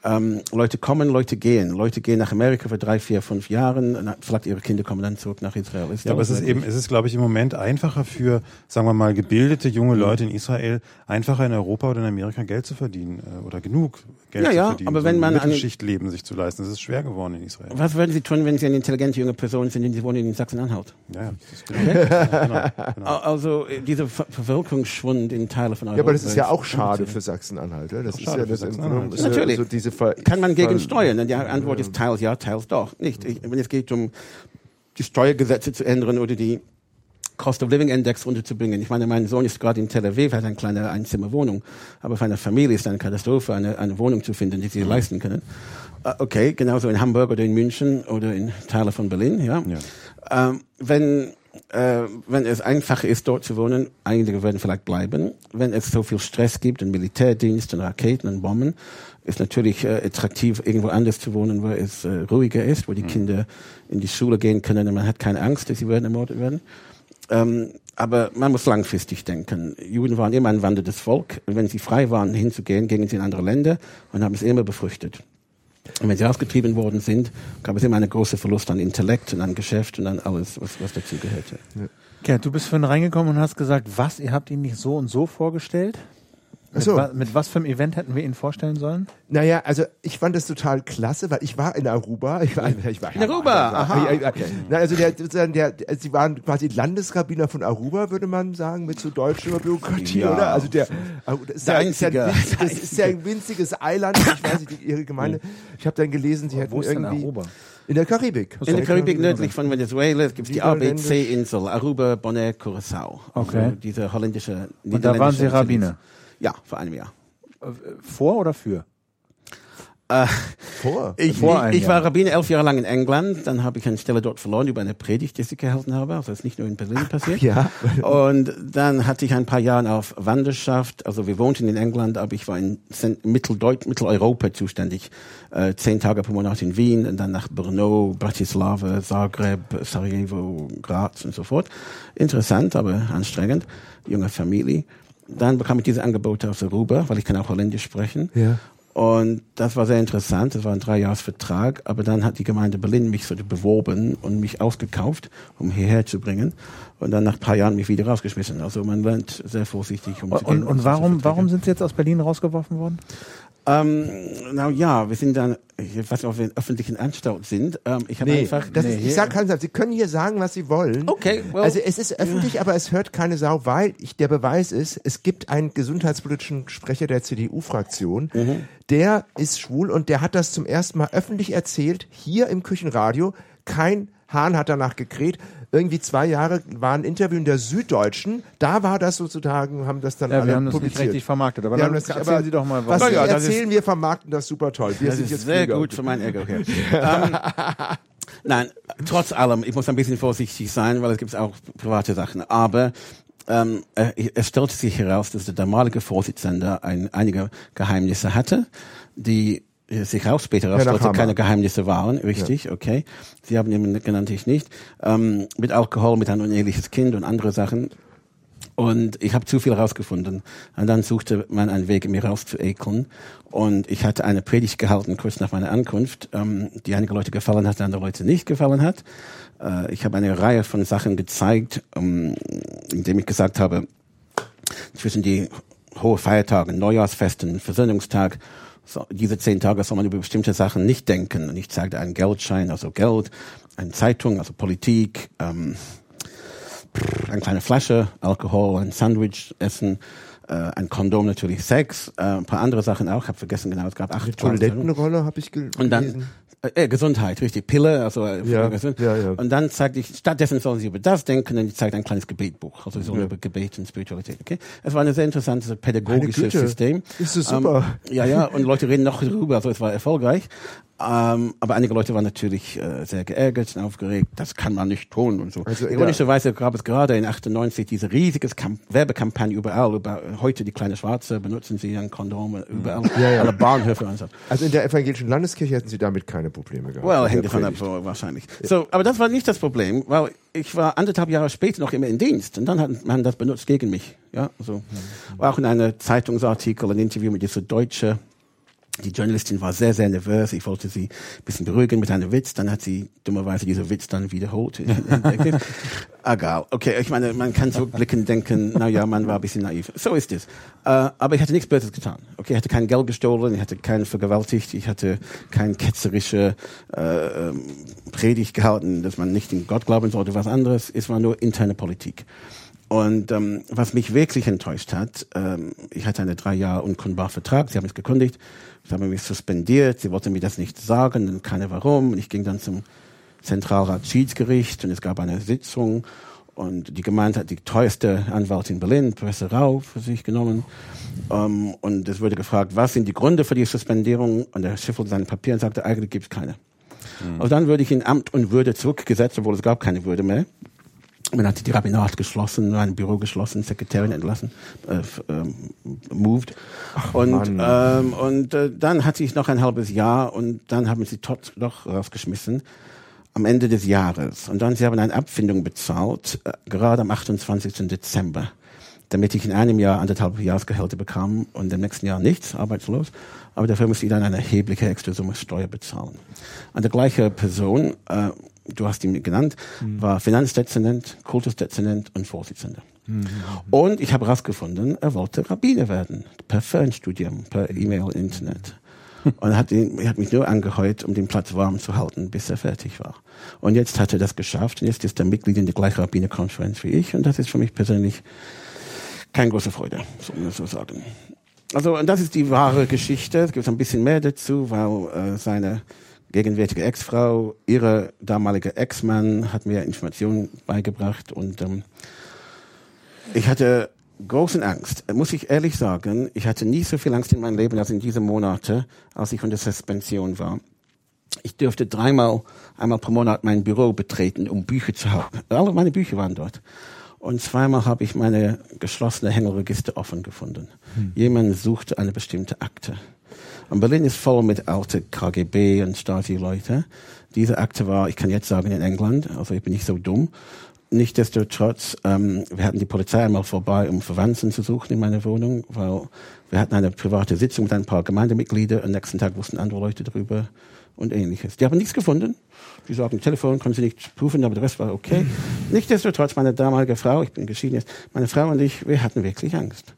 Ähm, Leute kommen, Leute gehen. Leute gehen nach Amerika für drei, vier, fünf Jahre. und Vielleicht ihre Kinder kommen dann zurück nach Israel. Ja, aber es ist eben, es ist, glaube ich, im Moment einfacher für, sagen wir mal, gebildete junge Leute in Israel, einfacher in Europa oder in Amerika Geld zu verdienen äh, oder genug Geld Ja, zu ja, verdienen. aber so wenn ein man eine- Mittelschichtleben sich zu leisten, das ist schwer geworden in Israel. Was würden Sie tun, wenn Sie eine intelligente junge Person sind und Sie wohnen in Sachsen-Anhalt? Ja, ja, das ist genau. ja, genau, genau. Al- Also äh, dieser Ver Bevölkerungsschwund in Teilen von Europa. Ja, aber das ist ja auch ist schade für Sachsen-Anhalt. ja. Das Auch ist ja das Sachsen-Anhalt. Ist Natürlich. Ja so diese Ver Kann man gegen Ver- steuern? Und die Antwort ist teils ja, teils doch nicht. Ich, wenn es geht um die Steuergesetze zu ändern oder die Cost of Living Index runterzubringen. Ich meine, mein Sohn ist gerade in Tel Aviv, hat eine kleine Einzimmerwohnung. Aber für eine Familie ist es eine Katastrophe, eine, eine Wohnung zu finden, die sie leisten können. Äh, Okay, genauso in Hamburg oder in München oder in Teilen von Berlin, ja. Ja. Ähm, wenn, äh, wenn es einfacher ist, dort zu wohnen, einige werden vielleicht bleiben. Wenn es so viel Stress gibt und Militärdienst und Raketen und Bomben, ist natürlich äh, attraktiv, irgendwo anders zu wohnen, wo es äh, ruhiger ist, wo die Kinder in die Schule gehen können und man hat keine Angst, dass sie werden ermordet werden. Ähm, aber man muss langfristig denken. Juden waren immer ein wanderndes Volk. Und wenn sie frei waren, hinzugehen, gingen sie in andere Länder und haben es immer befürchtet. Und wenn sie ausgetrieben worden sind, gab es immer einen großen Verlust an Intellekt und an Geschäft und an alles, was, was dazu gehörte. Gerd, du bist vorhin reingekommen und hast gesagt, was, ihr habt ihn nicht so und so vorgestellt? Mit, so. wa mit was für einem Event hätten wir ihn vorstellen sollen? Naja, also ich fand das total klasse, weil ich war in Aruba. Ich war, ich war In Aruba, aha. Ja, ja, Na, also der, der, der, sie waren quasi Landesrabbiner von Aruba, würde man sagen, mit so deutscher Bürokratie, Ja. oder? Also der, Aru- das ist Der ein, einzige. winziges, das ist ja ein winziges Eiland. Ich weiß nicht, ihre Gemeinde. Ich habe dann gelesen, sie hätten Wo ist denn irgendwie Aruba? in der Karibik. In der Karibik nördlich von Venezuela es gibt die Niederländisch. ABC-Insel, Aruba, Bonaire, Curacao. Okay. Also diese holländische, Und da waren Sie niederländische Rabbiner? Ja, vor einem Jahr. Vor oder für? Vor. Ich, Vor einem ich, ich war. Rabbiner elf Jahre lang in England, dann habe ich eine Stelle dort verloren über eine Predigt, die ich gehalten habe. Also das ist nicht nur in Berlin passiert. Ja. Und dann hatte ich ein paar Jahre auf Wanderschaft. Also wir wohnten in England, aber ich war in Mitteldeut Mitteleuropa zuständig. Äh, zehn Tage pro Monat in Wien und dann nach Brno, Bratislava, Zagreb, Sarajevo, Graz und so fort. Interessant, aber anstrengend. Junge Familie. Dann bekam ich diese Angebote aus Aruba, weil ich kann auch Holländisch sprechen. Ja. Und das war sehr interessant. Das war ein Dreijahresvertrag. Aber dann hat die Gemeinde Berlin mich so beworben und mich ausgekauft, um hierher zu bringen. Und dann nach ein paar Jahren mich wieder rausgeschmissen. Also man lernt sehr vorsichtig umzugehen. und, und warum, warum sind Sie jetzt aus Berlin rausgeworfen worden? Ähm, na ja, wir sind dann, ich weiß nicht, ob wir in öffentlichen Anstalt sind. Ähm, ich habe Nee, einfach. das nee, ist, ich sag ganz einfach, Sie können hier sagen, was Sie wollen. Okay, well- also es ist öffentlich, aber es hört keine Sau, weil ich, der Beweis ist, es gibt einen gesundheitspolitischen Sprecher der CDU-Fraktion, Mhm. der ist schwul und der hat das zum ersten Mal öffentlich erzählt, hier im Küchenradio. Kein Hahn hat danach gekräht. Irgendwie zwei Jahre war ein Interview in der Süddeutschen. Da war das sozusagen, haben das dann Ja, alle wir haben das nicht publiziert. richtig vermarktet. Aber Wir dann das erzählen aber Sie doch mal, was was. Ja, erzählen, wir vermarkten das super toll. Wir Das sind ist jetzt sehr Flieger. gut für mein Ego. Okay. ähm, nein, trotz allem, ich muss ein bisschen vorsichtig sein, weil es gibt auch private Sachen. Aber ähm, äh, es stellte sich heraus, dass der damalige Vorsitzende ein, einige Geheimnisse hatte, die sich auch später herausstellte, Hammer. keine Geheimnisse waren, richtig, okay. Sie haben ihn genannt, ich nicht. Ähm, mit Alkohol, mit ein uneheliches Kind und andere Sachen. Und ich habe zu viel herausgefunden. Und dann suchte man einen Weg, mir rauszuekeln. Und ich hatte eine Predigt gehalten, kurz nach meiner Ankunft, ähm, die einige Leute gefallen hat, andere Leute nicht gefallen hat. Äh, ich habe eine Reihe von Sachen gezeigt, ähm, indem ich gesagt habe, zwischen die hohe Feiertage, Neujahrsfesten, Versöhnungstag, so, diese zehn Tage soll man über bestimmte Sachen nicht denken. Und ich zeigte einen Geldschein, also Geld, eine Zeitung, also Politik, ähm, eine kleine Flasche Alkohol, ein Sandwich essen, äh, ein Kondom natürlich Sex, äh, ein paar andere Sachen auch. Ich habe vergessen genau, es gab acht Sachen. Toilettenrolle habe ich gel Und dann gelesen. Äh, Gesundheit, richtig, Pille, also äh, Ja, ja, ja. Und dann zeigte ich, stattdessen sollen sie über das denken und ich zeigte ein kleines Gebetbuch, also so über Gebet und Spiritualität. Okay, es war ein sehr interessantes pädagogisches. System. Ist das super. Ähm, ja, ja, und Leute reden noch darüber, also es war erfolgreich. Ähm, aber einige Leute waren natürlich äh, sehr geärgert und aufgeregt. Das kann man nicht tun und so. Also, Ironischerweise gab es gerade in 98 diese riesige Kamp Werbekampagne überall. Über, heute die kleine Schwarze benutzen sie ein Kondom überall, Ja, ja. alle Bahnhöfe und so. Also in der evangelischen Landeskirche hätten Sie damit keine Probleme gehabt. Well, hängt davon ab, wahrscheinlich. So, aber das war nicht das Problem, weil ich war anderthalb Jahre später noch immer in Dienst und dann hat man das benutzt gegen mich. Ja, so. War auch in einem Zeitungsartikel, ein Interview mit dieser Deutsche. Die Journalistin war sehr, sehr nervös. Ich wollte sie ein bisschen beruhigen mit einem Witz. Dann hat sie dummerweise diesen Witz dann wiederholt. Egal. Okay, ich meine, man kann zurückblicken denken, na ja, man war ein bisschen naiv. So ist es. Äh, aber ich hatte nichts Böses getan. Okay, ich hatte kein Geld gestohlen, ich hatte keinen vergewaltigt, ich hatte kein ketzerische äh, ähm, Predigt gehalten, dass man nicht in Gott glauben sollte, was anderes. Es war nur interne Politik. Und ähm, was mich wirklich enttäuscht hat, ähm, ich hatte einen drei Jahre unkundbar Vertrag, sie haben es gekündigt, sie haben mich suspendiert, sie wollten mir das nicht sagen, und keine warum. Und ich ging dann zum Zentralrat Schiedsgericht und es gab eine Sitzung und die Gemeinde hat die teuerste Anwältin in Berlin, Professor Rau, für sich genommen. Ähm, und es wurde gefragt, was sind die Gründe für die Suspendierung? Und er schiffelte seine Papiere und sagte, eigentlich gibt es keine. Und dann würde ich in Amt und Würde zurückgesetzt, obwohl es gab keine Würde mehr. Man hat die Rabbinat geschlossen, ein Büro geschlossen, Sekretärin entlassen, äh, ähm, moved. und ähm, und äh, dann hatte ich noch ein halbes Jahr und dann haben sie tot doch rausgeschmissen am Ende des Jahres. Und dann sie haben eine Abfindung bezahlt, äh, gerade am 28. Dezember, damit ich in einem Jahr anderthalb Jahresgehälter bekam und im nächsten Jahr nichts, arbeitslos. Aber dafür musste ich dann eine erhebliche extra Summe Steuer bezahlen. Und der gleiche Person, äh, du hast ihn genannt, war Finanzdezernent, Kultusdezernent und Vorsitzender. Und ich habe herausgefunden, er wollte Rabbiner werden, per Fernstudium, per E-Mail, Internet. Und er hat, ihn, er hat mich nur angeheuert, um den Platz warm zu halten, bis er fertig war. Und jetzt hat er das geschafft. Und jetzt ist er Mitglied in der gleichen Rabbinerkonferenz wie ich. Und das ist für mich persönlich keine große Freude, so muss man so sagen. Also, und das ist die wahre Geschichte. Es gibt ein bisschen mehr dazu, weil äh, seine gegenwärtige Ex-Frau, ihre damalige Ex-Mann hat mir Informationen beigebracht und ähm, ich hatte großen Angst. Muss ich ehrlich sagen, ich hatte nie so viel Angst in meinem Leben als in diesen Monate, als ich unter Suspension war. Ich dürfte dreimal, einmal pro Monat mein Büro betreten, um Bücher zu haben. Alle meine Bücher waren dort. Und zweimal habe ich meine geschlossene Hängelregister offen gefunden. Jemand suchte eine bestimmte Akte. Und Berlin ist voll mit alten KGB und Stasi-Leute. Diese Akte war, ich kann jetzt sagen, in England, also ich bin nicht so dumm. Nichtsdestotrotz, ähm, wir hatten die Polizei einmal vorbei, um Verwandten zu suchen in meiner Wohnung, weil wir hatten eine private Sitzung mit ein paar Gemeindemitgliedern. Am nächsten Tag wussten andere Leute darüber und ähnliches. Die haben nichts gefunden. Die sagen, Telefon konnten sie nicht prüfen, aber der Rest war okay. Nichtsdestotrotz, meine damalige Frau, ich bin geschieden jetzt, meine Frau und ich, wir hatten wirklich Angst.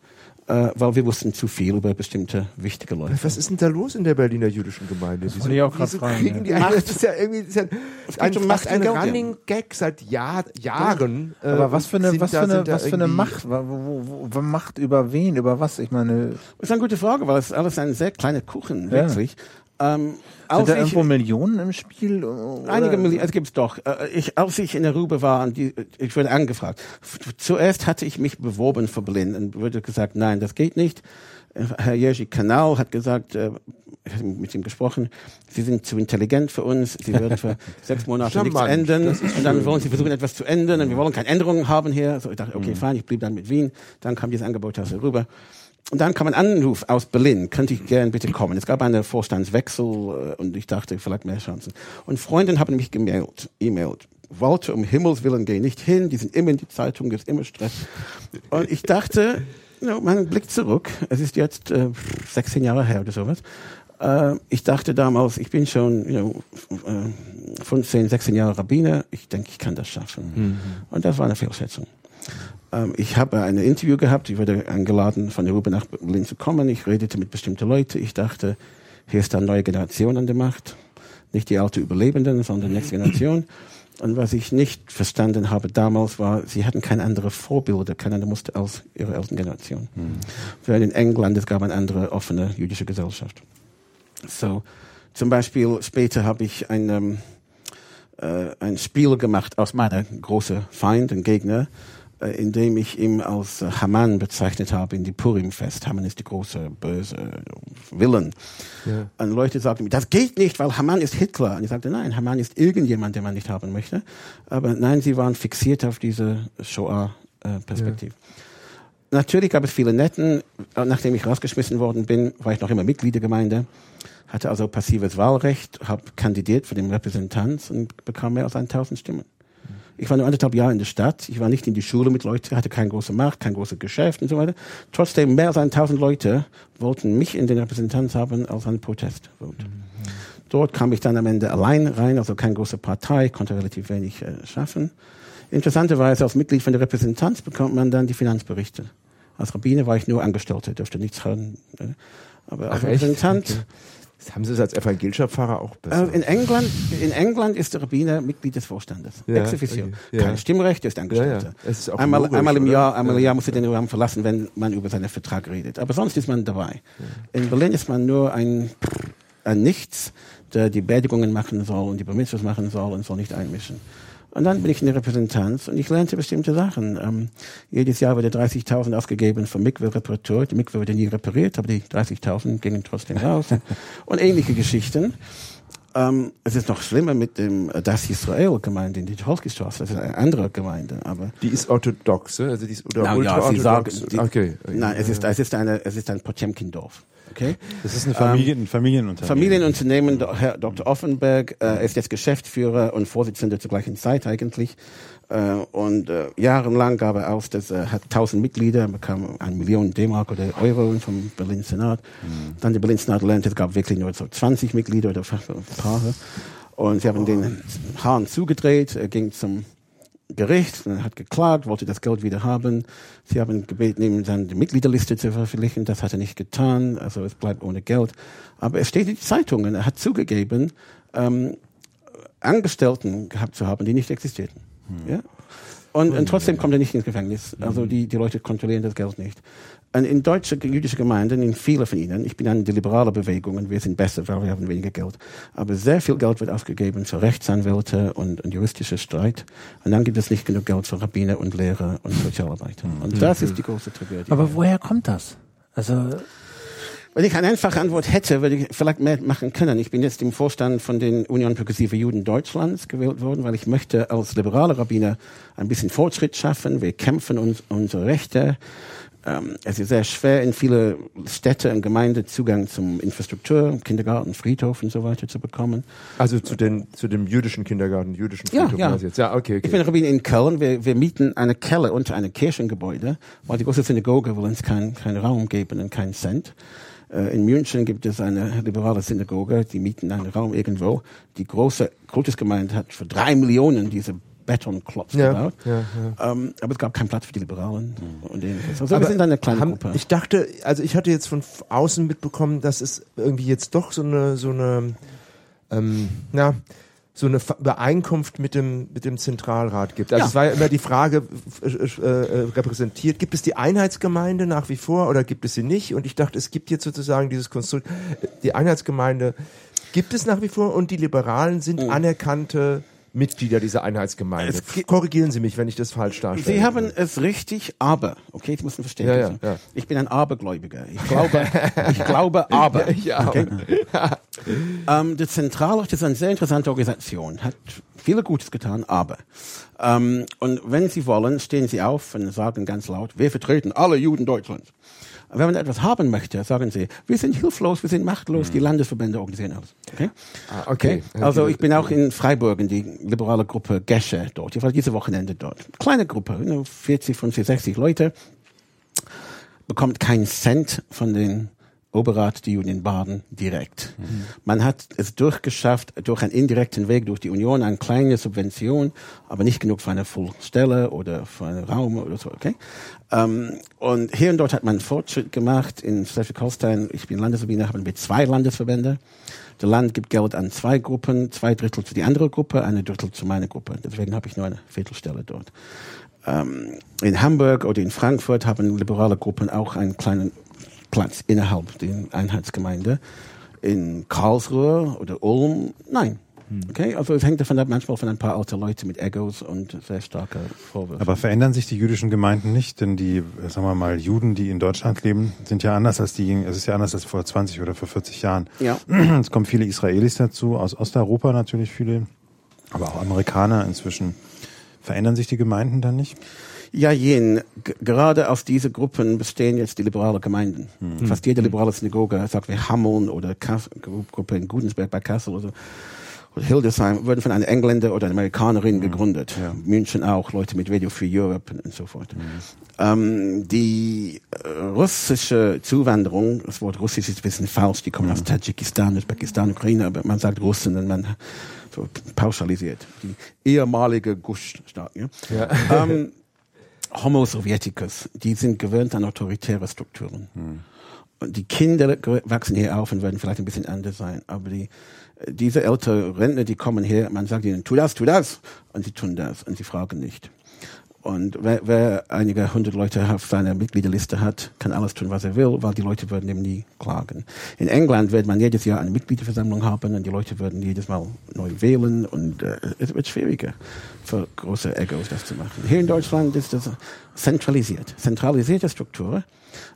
Äh, weil wir wussten zu viel über bestimmte wichtige Leute. Was ist denn da los in der Berliner jüdischen Gemeinde? Wieso, wollte ich auch wieso fragen, kriegen ja. die eine, das ist ja irgendwie das ist ja ein, um ein Running Gag seit Jahr, Jahren. äh, Aber was für eine, sind was für eine, was für eine Macht? Wo, wo, wo, wo Macht über wen? Über was? Ich meine, Das ist eine gute Frage, weil es ist alles ein sehr kleiner Kuchen, Ja. wirklich. Ähm, sind da irgendwo Millionen im Spiel? Oder? Einige Millionen, es gibt's doch. Äh, Ich, als ich in der Rube war, und die, ich wurde angefragt. Zuerst hatte ich mich beworben für Berlin und wurde gesagt, nein, das geht nicht. Äh, Herr Jerzy Kanal hat gesagt, äh, ich habe mit ihm gesprochen, Sie sind zu intelligent für uns, Sie werden für sechs Monate nichts ändern und dann wollen Sie versuchen, etwas zu ändern und wir wollen keine Änderungen haben hier. So, ich dachte, okay, fein, ich blieb dann mit Wien. Dann kam dieses Angebot aus der Rübe. Und dann kam ein Anruf aus Berlin, könnte ich gern bitte kommen. Es gab einen Vorstandswechsel äh, und ich dachte, vielleicht mehr Chancen. Und Freundinnen haben mich gemailt, e-mailt. Walter, um Himmels Willen, geh nicht hin, die sind immer in die Zeitung, ist immer Stress. Und ich dachte, you know, man blickt zurück, es ist jetzt äh, 16 Jahre her oder sowas. Äh, ich dachte damals, ich bin schon you know, äh, 15, 16 Jahre Rabbiner, ich denke, ich kann das schaffen. Mhm. Und das war eine Fehlschätzung. Ähm, ich habe ein Interview gehabt, ich wurde eingeladen, von der Rube nach Berlin zu kommen. Ich redete mit bestimmten Leuten. Ich dachte, hier ist eine neue Generation an der Macht. Nicht die alte Überlebenden, sondern die nächste Generation. Und was ich nicht verstanden habe damals war, sie hatten keine andere Vorbilder, keine andere Muster als ihre Elterngeneration. Während in England, es gab eine andere offene jüdische Gesellschaft. So, zum Beispiel später habe ich ein, ähm, äh, ein Spiel gemacht aus meiner großen Feind und Gegner, äh, in dem ich ihn als äh, Haman bezeichnet habe in die Purim-Fest. Haman ist die große, böse Villain. Ja. Und Leute sagten mir, das geht nicht, weil Haman ist Hitler. Und ich sagte, nein, Haman ist irgendjemand, den man nicht haben möchte. Aber nein, sie waren fixiert auf diese Shoah-Perspektive. Natürlich gab es viele Netten. Äh, Nachdem ich rausgeschmissen worden bin, war ich noch immer Mitglied der Gemeinde, hatte also passives Wahlrecht, habe kandidiert für den Repräsentanz und bekam mehr als 1000 Stimmen. Ich war nur anderthalb Jahre in der Stadt. Ich war nicht in die Schule mit Leuten, hatte keine große Macht, kein großes Geschäft und so weiter. Trotzdem mehr als 1000 Leute wollten mich in den Repräsentanz haben als einen Protestvote. Dort kam ich dann am Ende allein rein, also keine große Partei, konnte relativ wenig äh, schaffen. Interessanterweise als Mitglied von der Repräsentanz bekommt man dann die Finanzberichte. Als Rabbiner war ich nur Angestellter, durfte nichts hören. äh, Aber als Ach, echt? Repräsentant Okay. Das haben Sie es als evangelischer Pfarrer auch besser. äh, in England, in England ist der Rabbiner Mitglied des Vorstandes. Ja, Ex officio. okay. Kein Stimmrecht, er ist Angestellter. Ja, ja. Es ist auch einmal, logisch, einmal im oder? Jahr, einmal im Ja. Jahr muss er den Raum verlassen, wenn man über seinen Vertrag redet. Aber sonst ist man dabei. In Berlin ist man nur ein, ein Nichts, der die Beerdigungen machen soll und die Permissions machen soll und soll nicht einmischen. Und dann bin ich in der Repräsentanz und ich lernte bestimmte Sachen. Ähm, jedes Jahr wurde 30.000 ausgegeben für Mikwe-Reparatur. Die Mikwe wurde nie repariert, aber die 30.000 gingen trotzdem raus. und ähnliche Geschichten. Ähm, es ist noch schlimmer mit dem äh, Das Israel-Gemeinde in die Tucholsky-Straße. Das ist eine andere Gemeinde, aber Die ist orthodox, ne? also die ist oder Na ja, Sie sagen, die, okay. nein, es ist, es ist eine, es ist ein Potemkin-Dorf. Okay? Das ist eine Familie, ein Familienunternehmen. Familienunternehmen, Herr Dr. Offenberg äh, ist jetzt Geschäftsführer und Vorsitzender zur gleichen Zeit eigentlich. Äh, und äh, jahrelang gab er aus, dass er hat 1000 Mitglieder, bekam eine Million D-Mark oder Euro vom Berlin Senat. Dann der Berlin Senat lernte, es gab wirklich nur so 20 Mitglieder oder fast ein paar. Und sie haben den Hahn zugedreht, er ging zum Gericht, er hat geklagt, wollte das Geld wieder haben. Sie haben gebeten, ihm dann die Mitgliederliste zu veröffentlichen. Das hat er nicht getan. Also es bleibt ohne Geld. Aber es steht in den Zeitungen. Er hat zugegeben, ähm, Angestellten gehabt zu haben, die nicht existierten. Ja? Und, und trotzdem kommt er nicht ins Gefängnis. Also die, die Leute kontrollieren das Geld nicht. In deutsche jüdische Gemeinden, in viele von ihnen, ich bin an die liberale Bewegung und wir sind besser, weil wir haben weniger Geld. Aber sehr viel Geld wird ausgegeben für Rechtsanwälte und, und juristische Streit. Und dann gibt es nicht genug Geld für Rabbiner und Lehrer und Sozialarbeiter. Und das ist die große Tragödie. Aber woher kommt das? Also, Wenn ich eine einfache Antwort hätte, würde ich vielleicht mehr machen können. Ich bin jetzt im Vorstand von den Union Progressive Juden Deutschlands gewählt worden, weil ich möchte als liberaler Rabbiner ein bisschen Fortschritt schaffen. Wir kämpfen uns unsere Rechte. Ähm, es ist sehr schwer, in viele Städte und Gemeinden Zugang zum Infrastruktur, Kindergarten, Friedhof und so weiter zu bekommen. Also zu, den, zu dem jüdischen Kindergarten, jüdischen Ja, Friedhof ja. du jetzt. Ja, okay, Ich bin okay. Rabbiner in Köln. Wir, wir mieten eine Keller unter einem Kirchengebäude, weil die große Synagoge will uns keinen keinen Raum geben und keinen Cent. Äh, In München gibt es eine liberale Synagoge, die mieten einen Raum irgendwo. Die große Kultusgemeinde hat für drei Millionen diese Betonklotz Ja, gebaut. ja, Ähm, aber es gab keinen Platz für die Liberalen und ähnliches. Also Aber wir sind eine kleine haben, Gruppe. Ich dachte, also ich hatte jetzt von außen mitbekommen, dass es irgendwie jetzt doch so eine, so eine, ähm, na, so eine Übereinkunft mit dem, mit dem Zentralrat gibt. Also Ja. es war ja immer die Frage, f- äh, äh, repräsentiert, gibt es die Einheitsgemeinde nach wie vor oder gibt es sie nicht? Und ich dachte, es gibt jetzt sozusagen dieses Konstrukt, die Einheitsgemeinde gibt es nach wie vor und die Liberalen sind anerkannte Mitglieder dieser Einheitsgemeinde. Korrigieren Sie mich, wenn ich das falsch darstelle. Sie haben es richtig, aber, okay, ich muss verstehen. Ja, ja, ja. Ich bin ein Abergläubiger. Ich glaube, ich glaube aber. Ich auch. Ähm, der Zentralort ist eine sehr interessante Organisation, hat viele Gutes getan, aber ähm, und wenn Sie wollen, stehen Sie auf und sagen ganz laut, wir vertreten alle Juden Deutschlands. Wenn man etwas haben möchte, sagen Sie, wir sind hilflos, wir sind machtlos, die Landesverbände organisieren alles. Okay? Ah, okay. Also ich bin auch in Freiburg in die liberale Gruppe Gesche dort. Ich war diese Wochenende dort. Kleine Gruppe, nur 40, 50, 60 Leute. Bekommt keinen Cent von den Oberrat die Union Baden direkt. Man hat es durchgeschafft, durch einen indirekten Weg durch die Union, eine kleine Subvention, aber nicht genug für eine Fullstelle oder für einen Raum oder so, okay? Ähm, und hier und dort hat man Fortschritt gemacht. In Schleswig-Holstein, ich bin Landesverbände, haben wir zwei Landesverbände. Der Land gibt Geld an zwei Gruppen, zwei Drittel zu die andere Gruppe, eine Drittel zu meiner Gruppe. Deswegen habe ich nur eine Viertelstelle dort. Ähm, in Hamburg oder in Frankfurt haben liberale Gruppen auch einen kleinen Platz innerhalb der Einheitsgemeinde. In Karlsruhe oder Ulm, nein. Okay, also es hängt davon ab, manchmal von ein paar alte Leute mit Egos und sehr starke Vorwürfe. Aber verändern sich die jüdischen Gemeinden nicht? Denn die, sagen wir mal, Juden, die in Deutschland leben, sind ja anders als die, es ist ja anders als vor 20 oder vor 40 Jahren. ja. Es kommen viele Israelis dazu, aus Osteuropa natürlich viele, aber auch Amerikaner inzwischen. Verändern sich die Gemeinden dann nicht? Ja, jen. G gerade aus diesen Gruppen bestehen jetzt die liberalen Gemeinden. Fast jede liberale Synagoge, sagt wir Hameln oder Kass Gruppe in Gudensberg bei Kassel oder so, oder Hildesheim, wurden von einem Engländer oder einer Amerikanerin gegründet. München auch, Leute mit Radio Free Europe und so fort. Ähm, die äh, russische Zuwanderung, das Wort Russisch ist ein bisschen falsch, die kommen aus Tadschikistan, Usbekistan, Ukraine, aber man sagt Russen und man so pauschalisiert. Die ehemalige Gush-Staat. Ja? Ja. ähm, Homo Sovieticus, die sind gewöhnt an autoritäre Strukturen. Und die Kinder wachsen hier auf und werden vielleicht ein bisschen anders sein. Aber die, diese ältere Rentner, die kommen her, man sagt ihnen, tu das, tu das. Und sie tun das und sie fragen nicht. Und wer, wer einige hundert Leute auf seiner Mitgliederliste hat, kann alles tun, was er will, weil die Leute würden ihm nie klagen. In England wird man jedes Jahr eine Mitgliederversammlung haben und die Leute würden jedes Mal neu wählen und äh, es wird schwieriger für große Egos das zu machen. Hier in Deutschland ist das zentralisiert, zentralisierte Struktur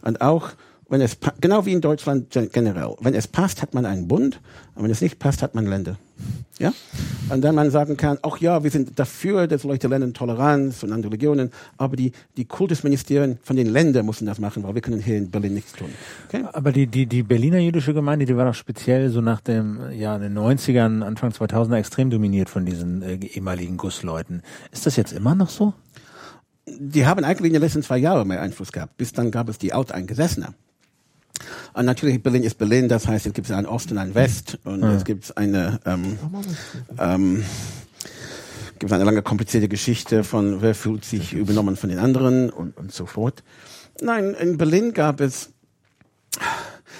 und auch wenn es genau wie in Deutschland gen- generell, wenn es passt, hat man einen Bund, und wenn es nicht passt, hat man Länder. Ja? Und dann man sagen kann, ach ja, wir sind dafür, dass Leute lernen Toleranz und andere Religionen, aber die, die Kultusministerien von den Ländern müssen das machen, weil wir können hier in Berlin nichts tun. Okay? Aber die, die, die Berliner jüdische Gemeinde, die war doch speziell so nach dem, ja, in den 90ern, Anfang 2000er extrem dominiert von diesen äh, ehemaligen Gussleuten. Ist das jetzt immer noch so? Die haben eigentlich in den letzten zwei Jahren mehr Einfluss gehabt. Bis dann gab es die Alteingesessene. Und natürlich Berlin ist Berlin, das heißt, es gibt einen Ost und einen West und es gibt eine ähm, ähm, gibt eine lange komplizierte Geschichte von wer fühlt sich übernommen von den anderen und, und so fort. Nein, in Berlin gab es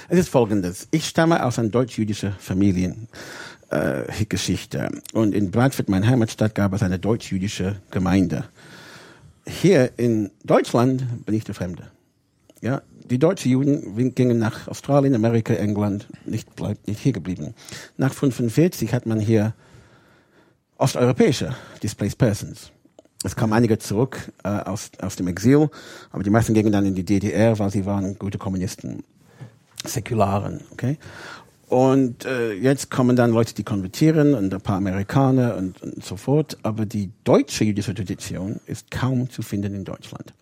es ist folgendes. Ich stamme aus einer deutsch-jüdischen Familien. Äh. Und in Bradford, meine Heimatstadt, gab es eine deutsch-jüdische Gemeinde. Hier in Deutschland bin ich der Fremde. Ja, die deutschen Juden gingen nach Australien, Amerika, England, nicht bleibt nicht hier geblieben. Nach 45 hat man hier osteuropäische Displaced Persons. Es kamen einige zurück äh, aus, aus dem Exil, aber die meisten gingen dann in die DDR, weil sie waren gute Kommunisten, Säkularen, okay? Und äh, jetzt kommen dann Leute, die konvertieren und ein paar Amerikaner und, und so fort, aber die deutsche jüdische Tradition ist kaum zu finden in Deutschland.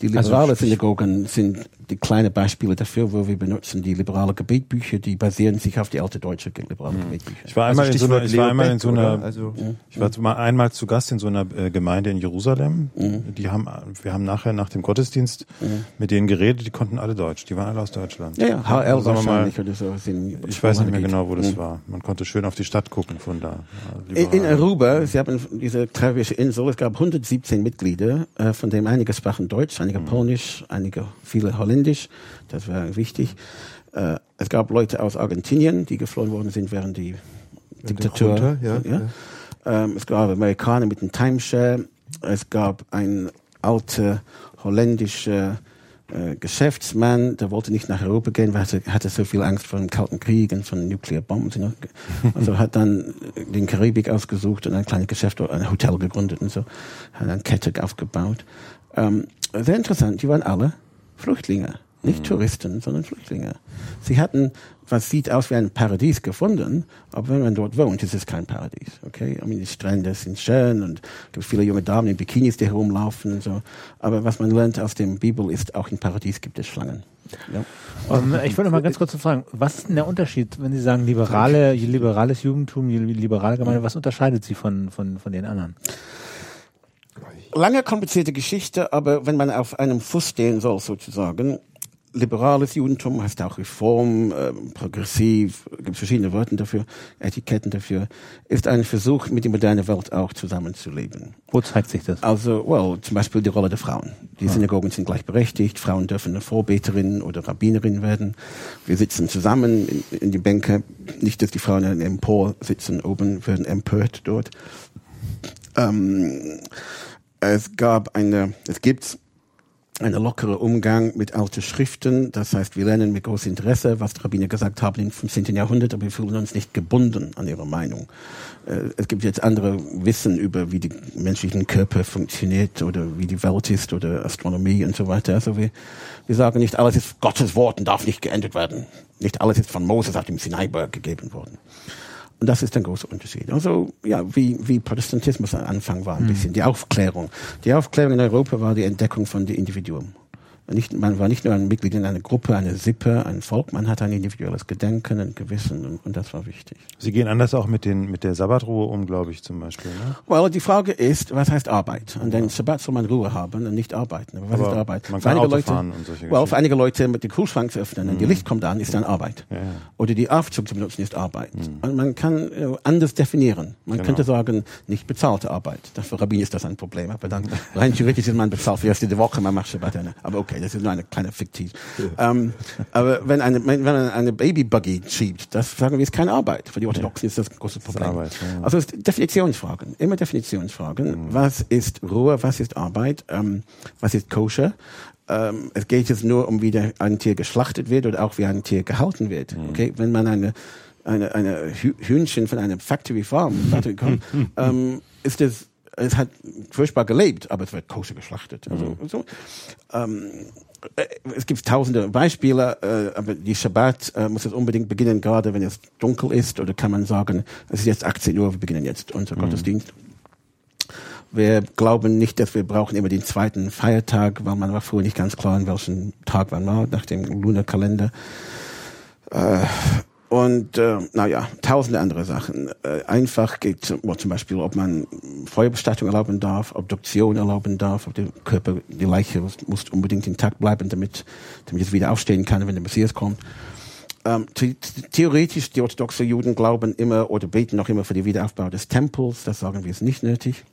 Die Also liberale sprich- Synagogen sind die kleinen Beispiele dafür, wo wir benutzen die liberale Gebetbücher, die basieren sich auf die alte deutsche liberale Gebetbücher. Ich war einmal Also in so einer, ich war einmal in so einer? Also- ich war mal einmal zu Gast in so einer äh, Gemeinde in Jerusalem. Die haben, wir haben nachher nach dem Gottesdienst mit denen geredet, die konnten alle Deutsch, die waren alle aus Deutschland. Ja, ja, HL Also wir mal, wahrscheinlich oder so. Sind Ich weiß nicht mehr genau, wo das Mhm. war. Man konnte schön auf die Stadt gucken von da. Ja, In, in. Aruba, Sie haben diese karibische Insel, es gab 117 Mitglieder, äh, von denen einige sprachen Deutsch, einige Mhm. Polnisch, einige viele Holländisch, das war wichtig. Äh, es gab Leute aus Argentinien, die geflohen worden sind während die Diktatur. Junta, ja, ja. Ähm, es gab Amerikaner mit dem Timeshare, es gab ein alter holländischer äh, Geschäftsmann, der wollte nicht nach Europa gehen, weil er hatte, so viel Angst vor dem Kalten Krieg und von Nuklearbomben. Also hat dann den Karibik ausgesucht und ein kleines Geschäft, ein Hotel gegründet und so, hat eine Kette aufgebaut. Ähm, sehr interessant, die waren alle Flüchtlinge. Nicht Touristen, sondern Flüchtlinge. Sie hatten, was sieht aus wie ein Paradies gefunden, aber wenn man dort wohnt, ist es kein Paradies. Okay? I mean, die Strände sind schön und es gibt viele junge Damen in Bikinis, die herumlaufen und so. Aber was man lernt aus dem Bibel ist, auch im Paradies gibt es Schlangen. Ja. Um, ich wollte noch mal ganz kurz fragen, was ist denn der Unterschied, wenn Sie sagen liberale, liberales Jugendtum, liberale Gemeinde, was unterscheidet sie von, von, von den anderen? Lange komplizierte Geschichte, aber wenn man auf einem Fuß stehen soll, sozusagen, liberales Judentum heißt auch Reform, äh, progressiv, gibt verschiedene Worte dafür, Etiketten dafür, ist ein Versuch, mit der modernen Welt auch zusammenzuleben. Wo zeigt sich das? Also, well, zum Beispiel die Rolle der Frauen. Die ah. Synagogen sind gleichberechtigt, Frauen dürfen eine Vorbeterin oder Rabbinerin werden. Wir sitzen zusammen in, in die Bänke, nicht, dass die Frauen in Empor sitzen, oben werden empört dort. Ähm, es gab eine, es gibt ein lockerer Umgang mit alten Schriften. Das heißt, wir lernen mit großem Interesse, was die Rabbiner gesagt haben im 15. Jahrhundert, aber wir fühlen uns nicht gebunden an ihre Meinung. Äh, es gibt jetzt andere Wissen über, wie die menschlichen Körper funktioniert oder wie die Welt ist oder Astronomie und so weiter. Also wir, wir sagen nicht, alles ist Gottes Wort und darf nicht geändert werden. Nicht alles ist von Moses auf dem Sinaiberg gegeben worden. Und das ist ein großer Unterschied. Also, ja, wie, wie Protestantismus am Anfang war, ein mhm. bisschen. Die Aufklärung. Die Aufklärung in Europa war die Entdeckung von dem Individuum. Nicht, man war nicht nur ein Mitglied in einer Gruppe, eine Sippe, ein Volk, man hatte ein individuelles Gedenken, ein Gewissen und, und das war wichtig. Sie gehen anders auch mit, den, mit der Sabbatruhe um, glaube ich, zum Beispiel. Ne? Well, die Frage ist, was heißt Arbeit? An den Sabbat soll man Ruhe haben und nicht arbeiten. Aber was Aber ist Arbeit? Man kann für Auto Leute, fahren und solche well, für einige Leute mit dem Kühlschrank zu öffnen und die Licht kommt an, ist dann Arbeit. Ja, ja. Oder die Aufzug zu benutzen, ist Arbeit. Und man kann äh, anders definieren. Man Genau. könnte sagen, nicht bezahlte Arbeit. Für Rabbin ist das ein Problem. Aber dann rein theoretisch ist man bezahlt für die erste Woche, man macht Shabbat. Aber okay, das ist nur eine kleine fiktiv. Ähm, aber wenn eine, wenn man eine Babybuggy schiebt, das sagen wir, ist keine Arbeit. Für die Orthodoxen ist das ein großes Problem. Arbeit, ja. Also es ist Definitionsfragen, immer Definitionsfragen. Was ist Ruhe, was ist Arbeit, ähm, was ist koscher? Ähm, es geht jetzt nur um, wie der, ein Tier geschlachtet wird oder auch wie ein Tier gehalten wird. Okay, wenn man eine eine, eine Hü- Hühnchen von einer Factory Farm bekommt, ähm, ist es es hat furchtbar gelebt, aber es wird koscher geschlachtet. Also, so. ähm, äh, es gibt tausende Beispiele, äh, aber die Shabbat äh, muss es unbedingt beginnen, gerade wenn es dunkel ist, oder kann man sagen, es ist jetzt 18 Uhr, wir beginnen jetzt unser Gottesdienst. Wir glauben nicht, dass wir brauchen immer den zweiten Feiertag, weil man war früher nicht ganz klar, in welchem Tag man war, nach dem Lunarkalender. Äh, und äh, naja, tausende andere Sachen. Äh, einfach geht well, zum Beispiel, ob man Feuerbestattung erlauben darf, Obduktion erlauben darf, ob der Körper, die Leiche muss, unbedingt intakt bleiben, damit, damit es wieder aufstehen kann, wenn der Messias kommt. Ähm, the theoretisch, die orthodoxen Juden glauben immer oder beten noch immer für den Wiederaufbau des Tempels. Das sagen wir ist nicht nötig.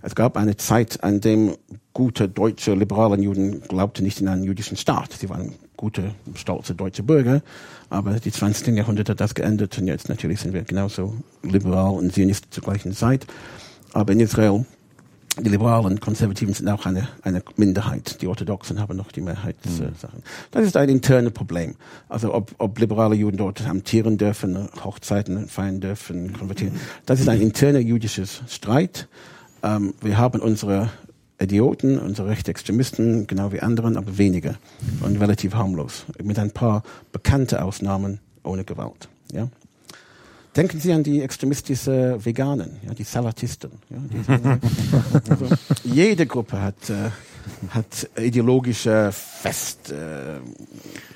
Es gab eine Zeit, an dem gute deutsche liberale Juden glaubten nicht in einen jüdischen Staat. Sie waren gute, stolze deutsche Bürger, aber die 20. Jahrhundert hat das geändert und jetzt natürlich sind wir genauso liberal und Zionisten zur gleichen Zeit. Aber in Israel, die Liberalen, Konservativen sind auch eine, eine Minderheit. Die Orthodoxen haben noch die Mehrheitssachen. Das ist ein internes Problem. Also ob, ob liberale Juden dort amtieren dürfen, Hochzeiten feiern dürfen, konvertieren. Das ist ein interner jüdisches Streit. Ähm, wir haben unsere Idioten, unsere Rechtsextremisten, genau wie anderen, aber weniger und relativ harmlos. Mit ein paar bekannte Ausnahmen ohne Gewalt. Ja? Denken Sie an die extremistische Veganen, ja, die Salatisten. Ja, die, also, jede Gruppe hat, äh, hat ideologische Fest, äh,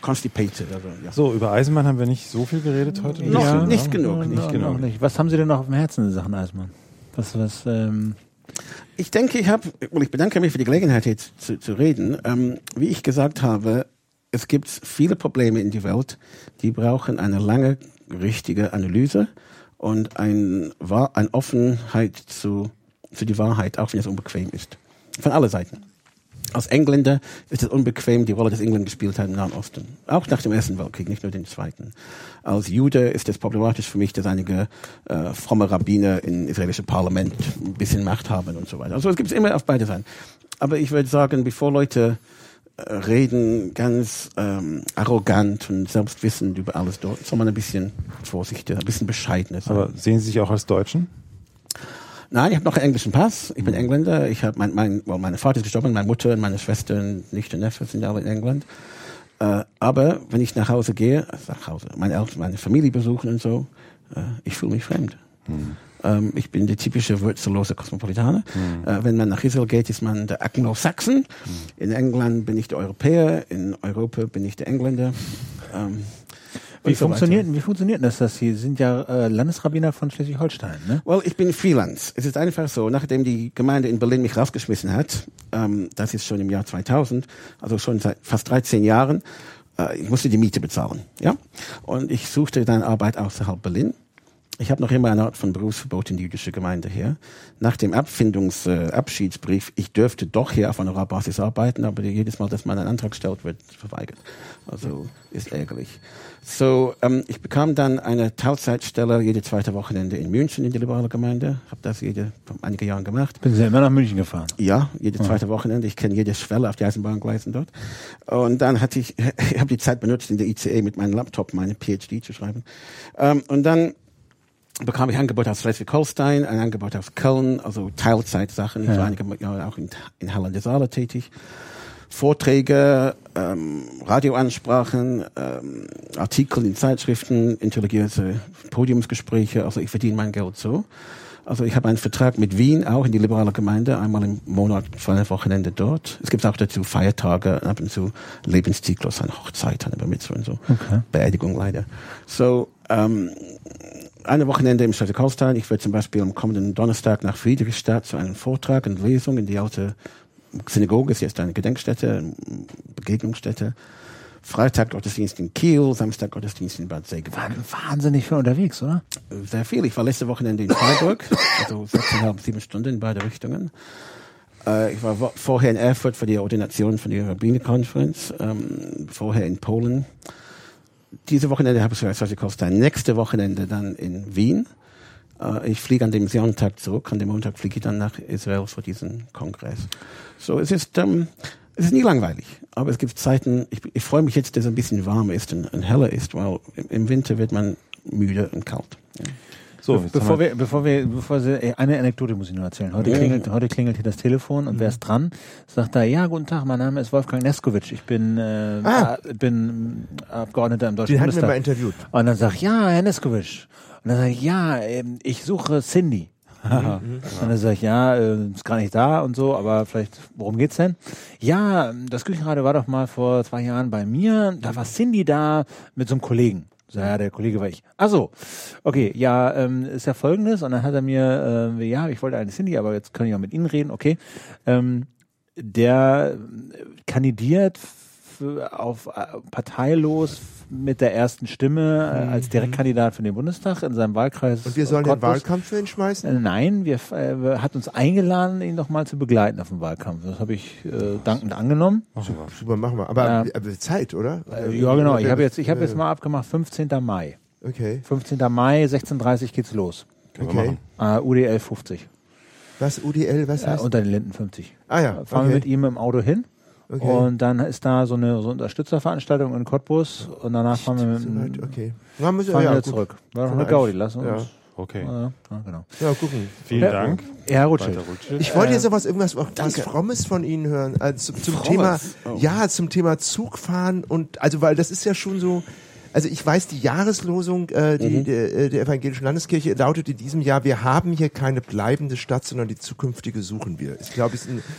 constipated. Also, ja. So, über Eisenbahn haben wir nicht so viel geredet heute. Noch Ja, nicht genug, nicht genug. Noch nicht. Was haben Sie denn noch auf dem Herzen in Sachen Eismann? Was, was, ähm, Ich denke, ich habe, well, ich bedanke mich für die Gelegenheit, jetzt zu, zu reden. Ähm, wie ich gesagt habe, es gibt viele Probleme in der Welt, die brauchen eine lange, richtige Analyse und ein, eine Offenheit zu, zu die Wahrheit, auch wenn es unbequem ist. Von aller Seiten. Als Engländer ist es unbequem, die Rolle, die England gespielt hat im Nahen Osten. Auch nach dem Ersten Weltkrieg, nicht nur den Zweiten. Als Jude ist es problematisch für mich, dass einige äh, fromme Rabbiner im israelischen Parlament ein bisschen Macht haben und so weiter. Also es gibt es immer auf beide Seiten. Aber ich würde sagen, bevor Leute äh, reden ganz ähm, arrogant und selbstwissend über alles dort, soll man ein bisschen vorsichtiger, ein bisschen bescheidener sein. Aber sehen Sie sich auch als Deutschen? Nein, ich habe noch einen englischen Pass. Ich bin Engländer. Ich habe mein, mein, well, meine Vater ist gestorben, meine Mutter und meine Schwester und Nichte und Neffe sind alle in England. Äh, aber wenn ich nach Hause gehe, nach Hause, meine Eltern, meine Familie besuchen und so, äh, ich fühle mich fremd. Ähm, ich bin der typische wurzellose Kosmopolitaner. Äh, wenn man nach Israel geht, ist man der Anglo-Saxon. In England bin ich der Europäer. In Europa bin ich der Engländer. Ähm, Wie so funktioniert, weiter. wie funktioniert das, dass Sie sind ja äh, Landesrabbiner von Schleswig-Holstein, ne? Well, ich bin Freelance. Es ist einfach so, nachdem die Gemeinde in Berlin mich rausgeschmissen hat, ähm, das ist schon im Jahr 2000, also schon seit fast 13 Jahren, äh, ich musste die Miete bezahlen, ja. Und ich suchte dann Arbeit außerhalb Berlin. Ich habe noch immer eine Art von Berufsverbot in die jüdische Gemeinde hier. Nach dem Abfindungsabschiedsbrief, äh, Abschiedsbrief, ich dürfte doch hier auf einer Basis arbeiten, aber jedes Mal, dass man einen Antrag stellt, wird verweigert. Also ist ärgerlich. So, ähm, ich bekam dann eine Teilzeitstelle jede zweite Wochenende in München in die liberale Gemeinde. Habe das jede einige Jahre gemacht. Bin Sie immer nach München gefahren? Ja, jede zweite Wochenende. Ich kenne jede Schwelle auf die Eisenbahngleisen dort. Und dann hatte ich, ich habe die Zeit benutzt, in der ICE mit meinem Laptop meine PhD zu schreiben. Ähm, und dann bekam ich Angebot aus Schleswig-Holstein, ein Angebot aus Köln, also Teilzeitsachen. Ich war einige Jahre auch in, in Halle der Saale tätig. Vorträge, ähm, Radioansprachen, ähm, Artikel in Zeitschriften, intelligierte Podiumsgespräche. Also ich verdiene mein Geld so. Also ich habe einen Vertrag mit Wien, auch in die liberale Gemeinde, einmal im Monat ein Wochenende dort. Es gibt auch dazu Feiertage, ab und zu Lebenszyklus, eine Hochzeit, eine Bar Mitzvah und so. Okay. Beerdigung leider. So, ähm, eine Wochenende im Schleswig-Holstein. Ich werde zum Beispiel am kommenden Donnerstag nach Friedrichstadt zu einem Vortrag und Lesung in die alte Synagoge, ist jetzt eine Gedenkstätte, Begegnungsstätte. Freitag Gottesdienst in Kiel, Samstag Gottesdienst in Bad Segeberg. Waren wahnsinnig viel unterwegs, oder? Sehr viel. Ich war letzte Wochenende in Freiburg, also sechseinhalb, sieben Stunden in beide Richtungen. Äh, ich war vorher in Erfurt für die Ordination von der Rabbiner-Conference, ähm, vorher in Polen. Diese Wochenende habe ich Schleswig-Holstein. Nächste Wochenende dann in Wien. Äh, ich fliege an dem Sonntag zurück, an dem Montag fliege ich dann nach Israel für diesen Kongress. So, es ist, ähm, es ist nie langweilig, aber es gibt Zeiten, ich, ich freue mich jetzt, dass es ein bisschen warm ist und, und heller ist, weil im, Winter wird man müde und kalt. Ja. So, bevor wir, wir, bevor wir, bevor Sie, äh, eine Anekdote muss ich nur erzählen. Heute Ja. klingelt, heute klingelt hier das Telefon und wer ist dran? Sagt er, ja, guten Tag, mein Name ist Wolfgang Neskowitsch. Ich bin, äh, Ah. bin Abgeordneter im Deutschen Den hatten wir Bundestag. mal interviewt. Und dann sag ich, ja, Herr Neskowitsch. Und dann sage ich, ja, ähm, ich suche Cindy. und dann sage ich, ja, äh, ist gar nicht da und so, aber vielleicht, worum geht's denn? Ja, das Küchenradio war doch mal vor zwei Jahren bei mir, da war Cindy da mit so einem Kollegen. So, ja, der Kollege war ich. Ach so, okay, ja, ähm, ist ja folgendes. Und dann hat er mir, äh, ja, ich wollte eine Cindy, aber jetzt kann ich auch mit Ihnen reden, okay. Ähm, der äh, kandidiert auf äh, parteilos mit der ersten Stimme äh, als Direktkandidat für den Bundestag in seinem Wahlkreis. Und wir sollen den Cottbus. Wahlkampf für ihn schmeißen? Äh, Nein, wir äh, hat uns eingeladen, ihn noch mal zu begleiten auf dem Wahlkampf. Das habe ich äh, dankend angenommen. Super, machen wir. Aber, Ja. aber Zeit, oder? Äh, ja, genau. Ich habe jetzt, ich habe Äh, jetzt mal abgemacht, 15. Mai. Okay, 15. Mai, 16:30 geht's los. okay. machen. Äh, UDL 50. Was, UDL, was Äh, heißt? unter den Linden 50. ah ja, Fahren wir mit ihm im Auto hin. Okay. Und dann ist da so eine so Unterstützerveranstaltung in Cottbus und danach fahren wir mit dem okay. Na, müssen fahren wir wir ja, gut. zurück. War doch eine Gaudi, lass uns. Ja. Okay. Ja, ja, genau. ja, gucken. Vielen Ja. Dank. Herr Rutschel. Ich wollte jetzt noch was, irgendwas was danke. Frommes von Ihnen hören. Also zum, zum? Thema, Oh. ja, zum Thema Zugfahren und, also, weil das ist ja schon so, also ich weiß, die Jahreslosung äh, die, Mhm. der, äh, der Evangelischen Landeskirche lautet in diesem Jahr, wir haben hier keine bleibende Stadt, sondern die zukünftige suchen wir. Ich glaube,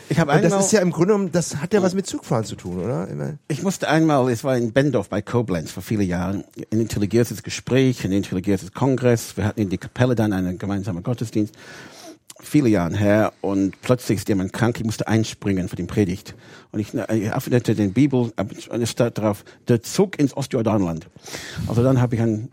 Ich habe das ist ja im Grunde genommen, das hat ja was mit Zugfahren zu tun, oder? Immer. Ich musste einmal, es war in Bendorf bei Koblenz vor vielen Jahren, ein intelligiertes Gespräch, ein intelligiertes Kongress. Wir hatten in die Kapelle dann einen gemeinsamen Gottesdienst, viele Jahre her, und plötzlich ist jemand krank, ich musste einspringen für den Predigt. Und ich, ich öffnete den Bibel und es stand drauf, der Zug ins Ostjordanland. Also dann habe ich ein,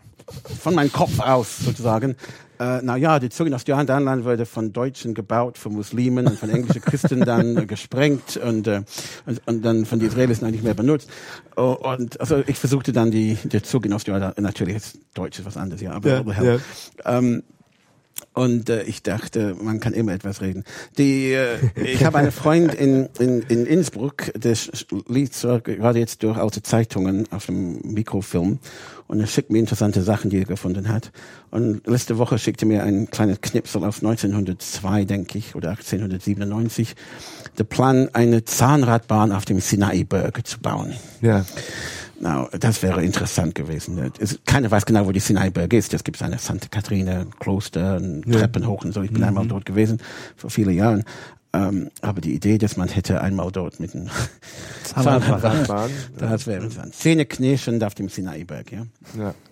von meinem Kopf aus sozusagen, äh, na ja, der Zug in Ostjordanland wurde von Deutschen gebaut, von Muslimen und von englischen Christen dann äh, gesprengt und, äh, und, und dann von den Israelis nicht mehr benutzt. Oh, und also ich versuchte dann die, der Zug in Ostjordanland, natürlich ist Deutsch ist was anderes, ja, aber Ja, aber hell. ja. Ähm, Und äh, ich dachte, man kann immer etwas reden. Die, äh, ich habe eine Freund in, in, in Innsbruck, der liest gerade jetzt durch alte Zeitungen auf dem Mikrofilm und er schickt mir interessante Sachen, die er gefunden hat. Und letzte Woche schickte mir ein kleines Knipsel aus 1902, denke ich, oder 1897, der Plan, eine Zahnradbahn auf dem Sinai-Berg zu bauen. Ja. Na, das wäre interessant gewesen. Es, keiner weiß genau, wo die Sinaiberg ist. Es gibt eine Santa Katharina, ein Kloster, ein Treppen hoch und so. Ich bin einmal dort gewesen, vor vielen Jahren. Ähm, aber die Idee, dass man hätte einmal dort mit einem Zahnrad, Bahn. das wäre interessant. Zähne knirschend auf dem Sinaiberg, ja. Ja.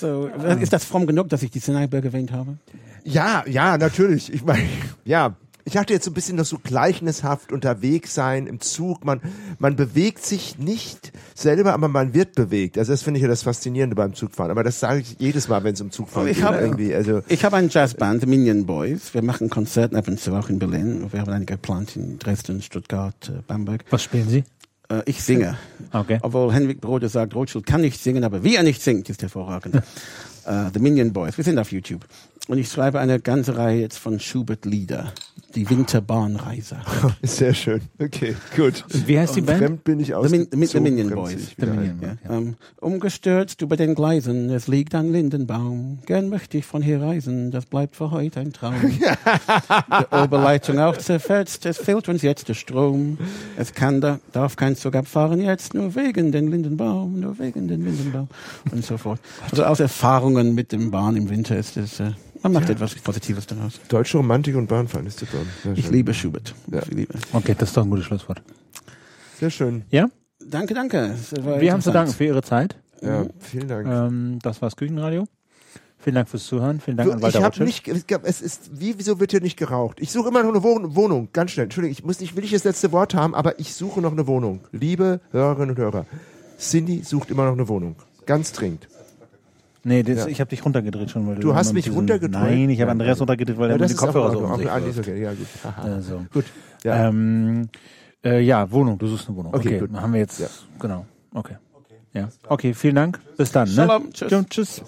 So, ist das fromm genug, dass ich die Sinaiberg erwähnt habe? Ja, ja, natürlich. Ich meine, ja. Ich dachte jetzt so ein bisschen noch so gleichnishaft unterwegs sein im Zug. Man, man bewegt sich nicht selber, aber man wird bewegt. Also das finde ich ja das Faszinierende beim Zugfahren. Aber das sage ich jedes Mal, wenn es um Zugfahren Ich geht. habe- irgendwie. Also Ich habe eine Jazzband, The Minion Boys. Wir machen Konzerte ab und zu auch in Berlin. Wir haben einige geplant in Dresden, Stuttgart, äh, Bamberg. Was spielen Sie? Äh, ich singe. Okay. Obwohl Henrik Brode sagt, Rothschild kann nicht singen, aber wie er nicht singt, ist hervorragend. äh, The Minion Boys, wir sind auf YouTube. Und ich schreibe eine ganze Reihe jetzt von Schubert-Lieder. Die Winterbahnreise. ist sehr schön. Okay, gut. Wie heißt die Band? Fremd bin ich The, aus. Min The, Minion Boys. The Minion Ja, ja. ähm, umgestürzt über den Gleisen, es liegt ein Lindenbaum. Gern möchte ich von hier reisen, das bleibt für heute ein Traum. Die Oberleitung auch zerfetzt, es fehlt uns jetzt der Strom. Es kann da, darf kein Zug abfahren jetzt, nur wegen den Lindenbaum, nur wegen den Lindenbaum und so fort. Also aus Erfahrungen mit dem Bahn im Winter ist es, äh, man macht etwas Positives daraus. Deutsche Romantik und Bahnfahren ist super. Ich liebe Schubert. Ja. Ich liebe. Okay, das ist doch ein gutes Schlusswort. Sehr schön. Ja? Danke, danke. Wir haben zu danken für Ihre Zeit. Ja, vielen Dank. Ähm, das war's Küchenradio. Vielen Dank fürs Zuhören. Vielen Dank an ich Walter habe Rothschild. nicht, es gab- es ist, wie, wieso wird hier nicht geraucht? Ich suche immer noch eine Wohn Wohnung, ganz schnell. Entschuldigung, ich muss nicht, will ich das letzte Wort haben, aber ich suche noch eine Wohnung. Liebe Hörerinnen und Hörer, Cindy sucht immer noch eine Wohnung. Ganz dringend. Nee, das, Ja. ich habe dich runtergedreht schon. Weil Du hast mich mit diesem- runtergedrückt? Nein, ich habe Andreas ja. runtergedreht, weil Ja, er mir das die ist auch, Kopfhörer so um sich legt. okay, ja, gut. Also, Gut. Ja. ähm, äh, ja, Wohnung. Du suchst eine Wohnung. Okay, Okay, gut. haben wir jetzt. Ja. Genau. Okay. Ja. Okay, vielen Dank. Bis dann. Ne? Shalom. Tschüss. Tschüss.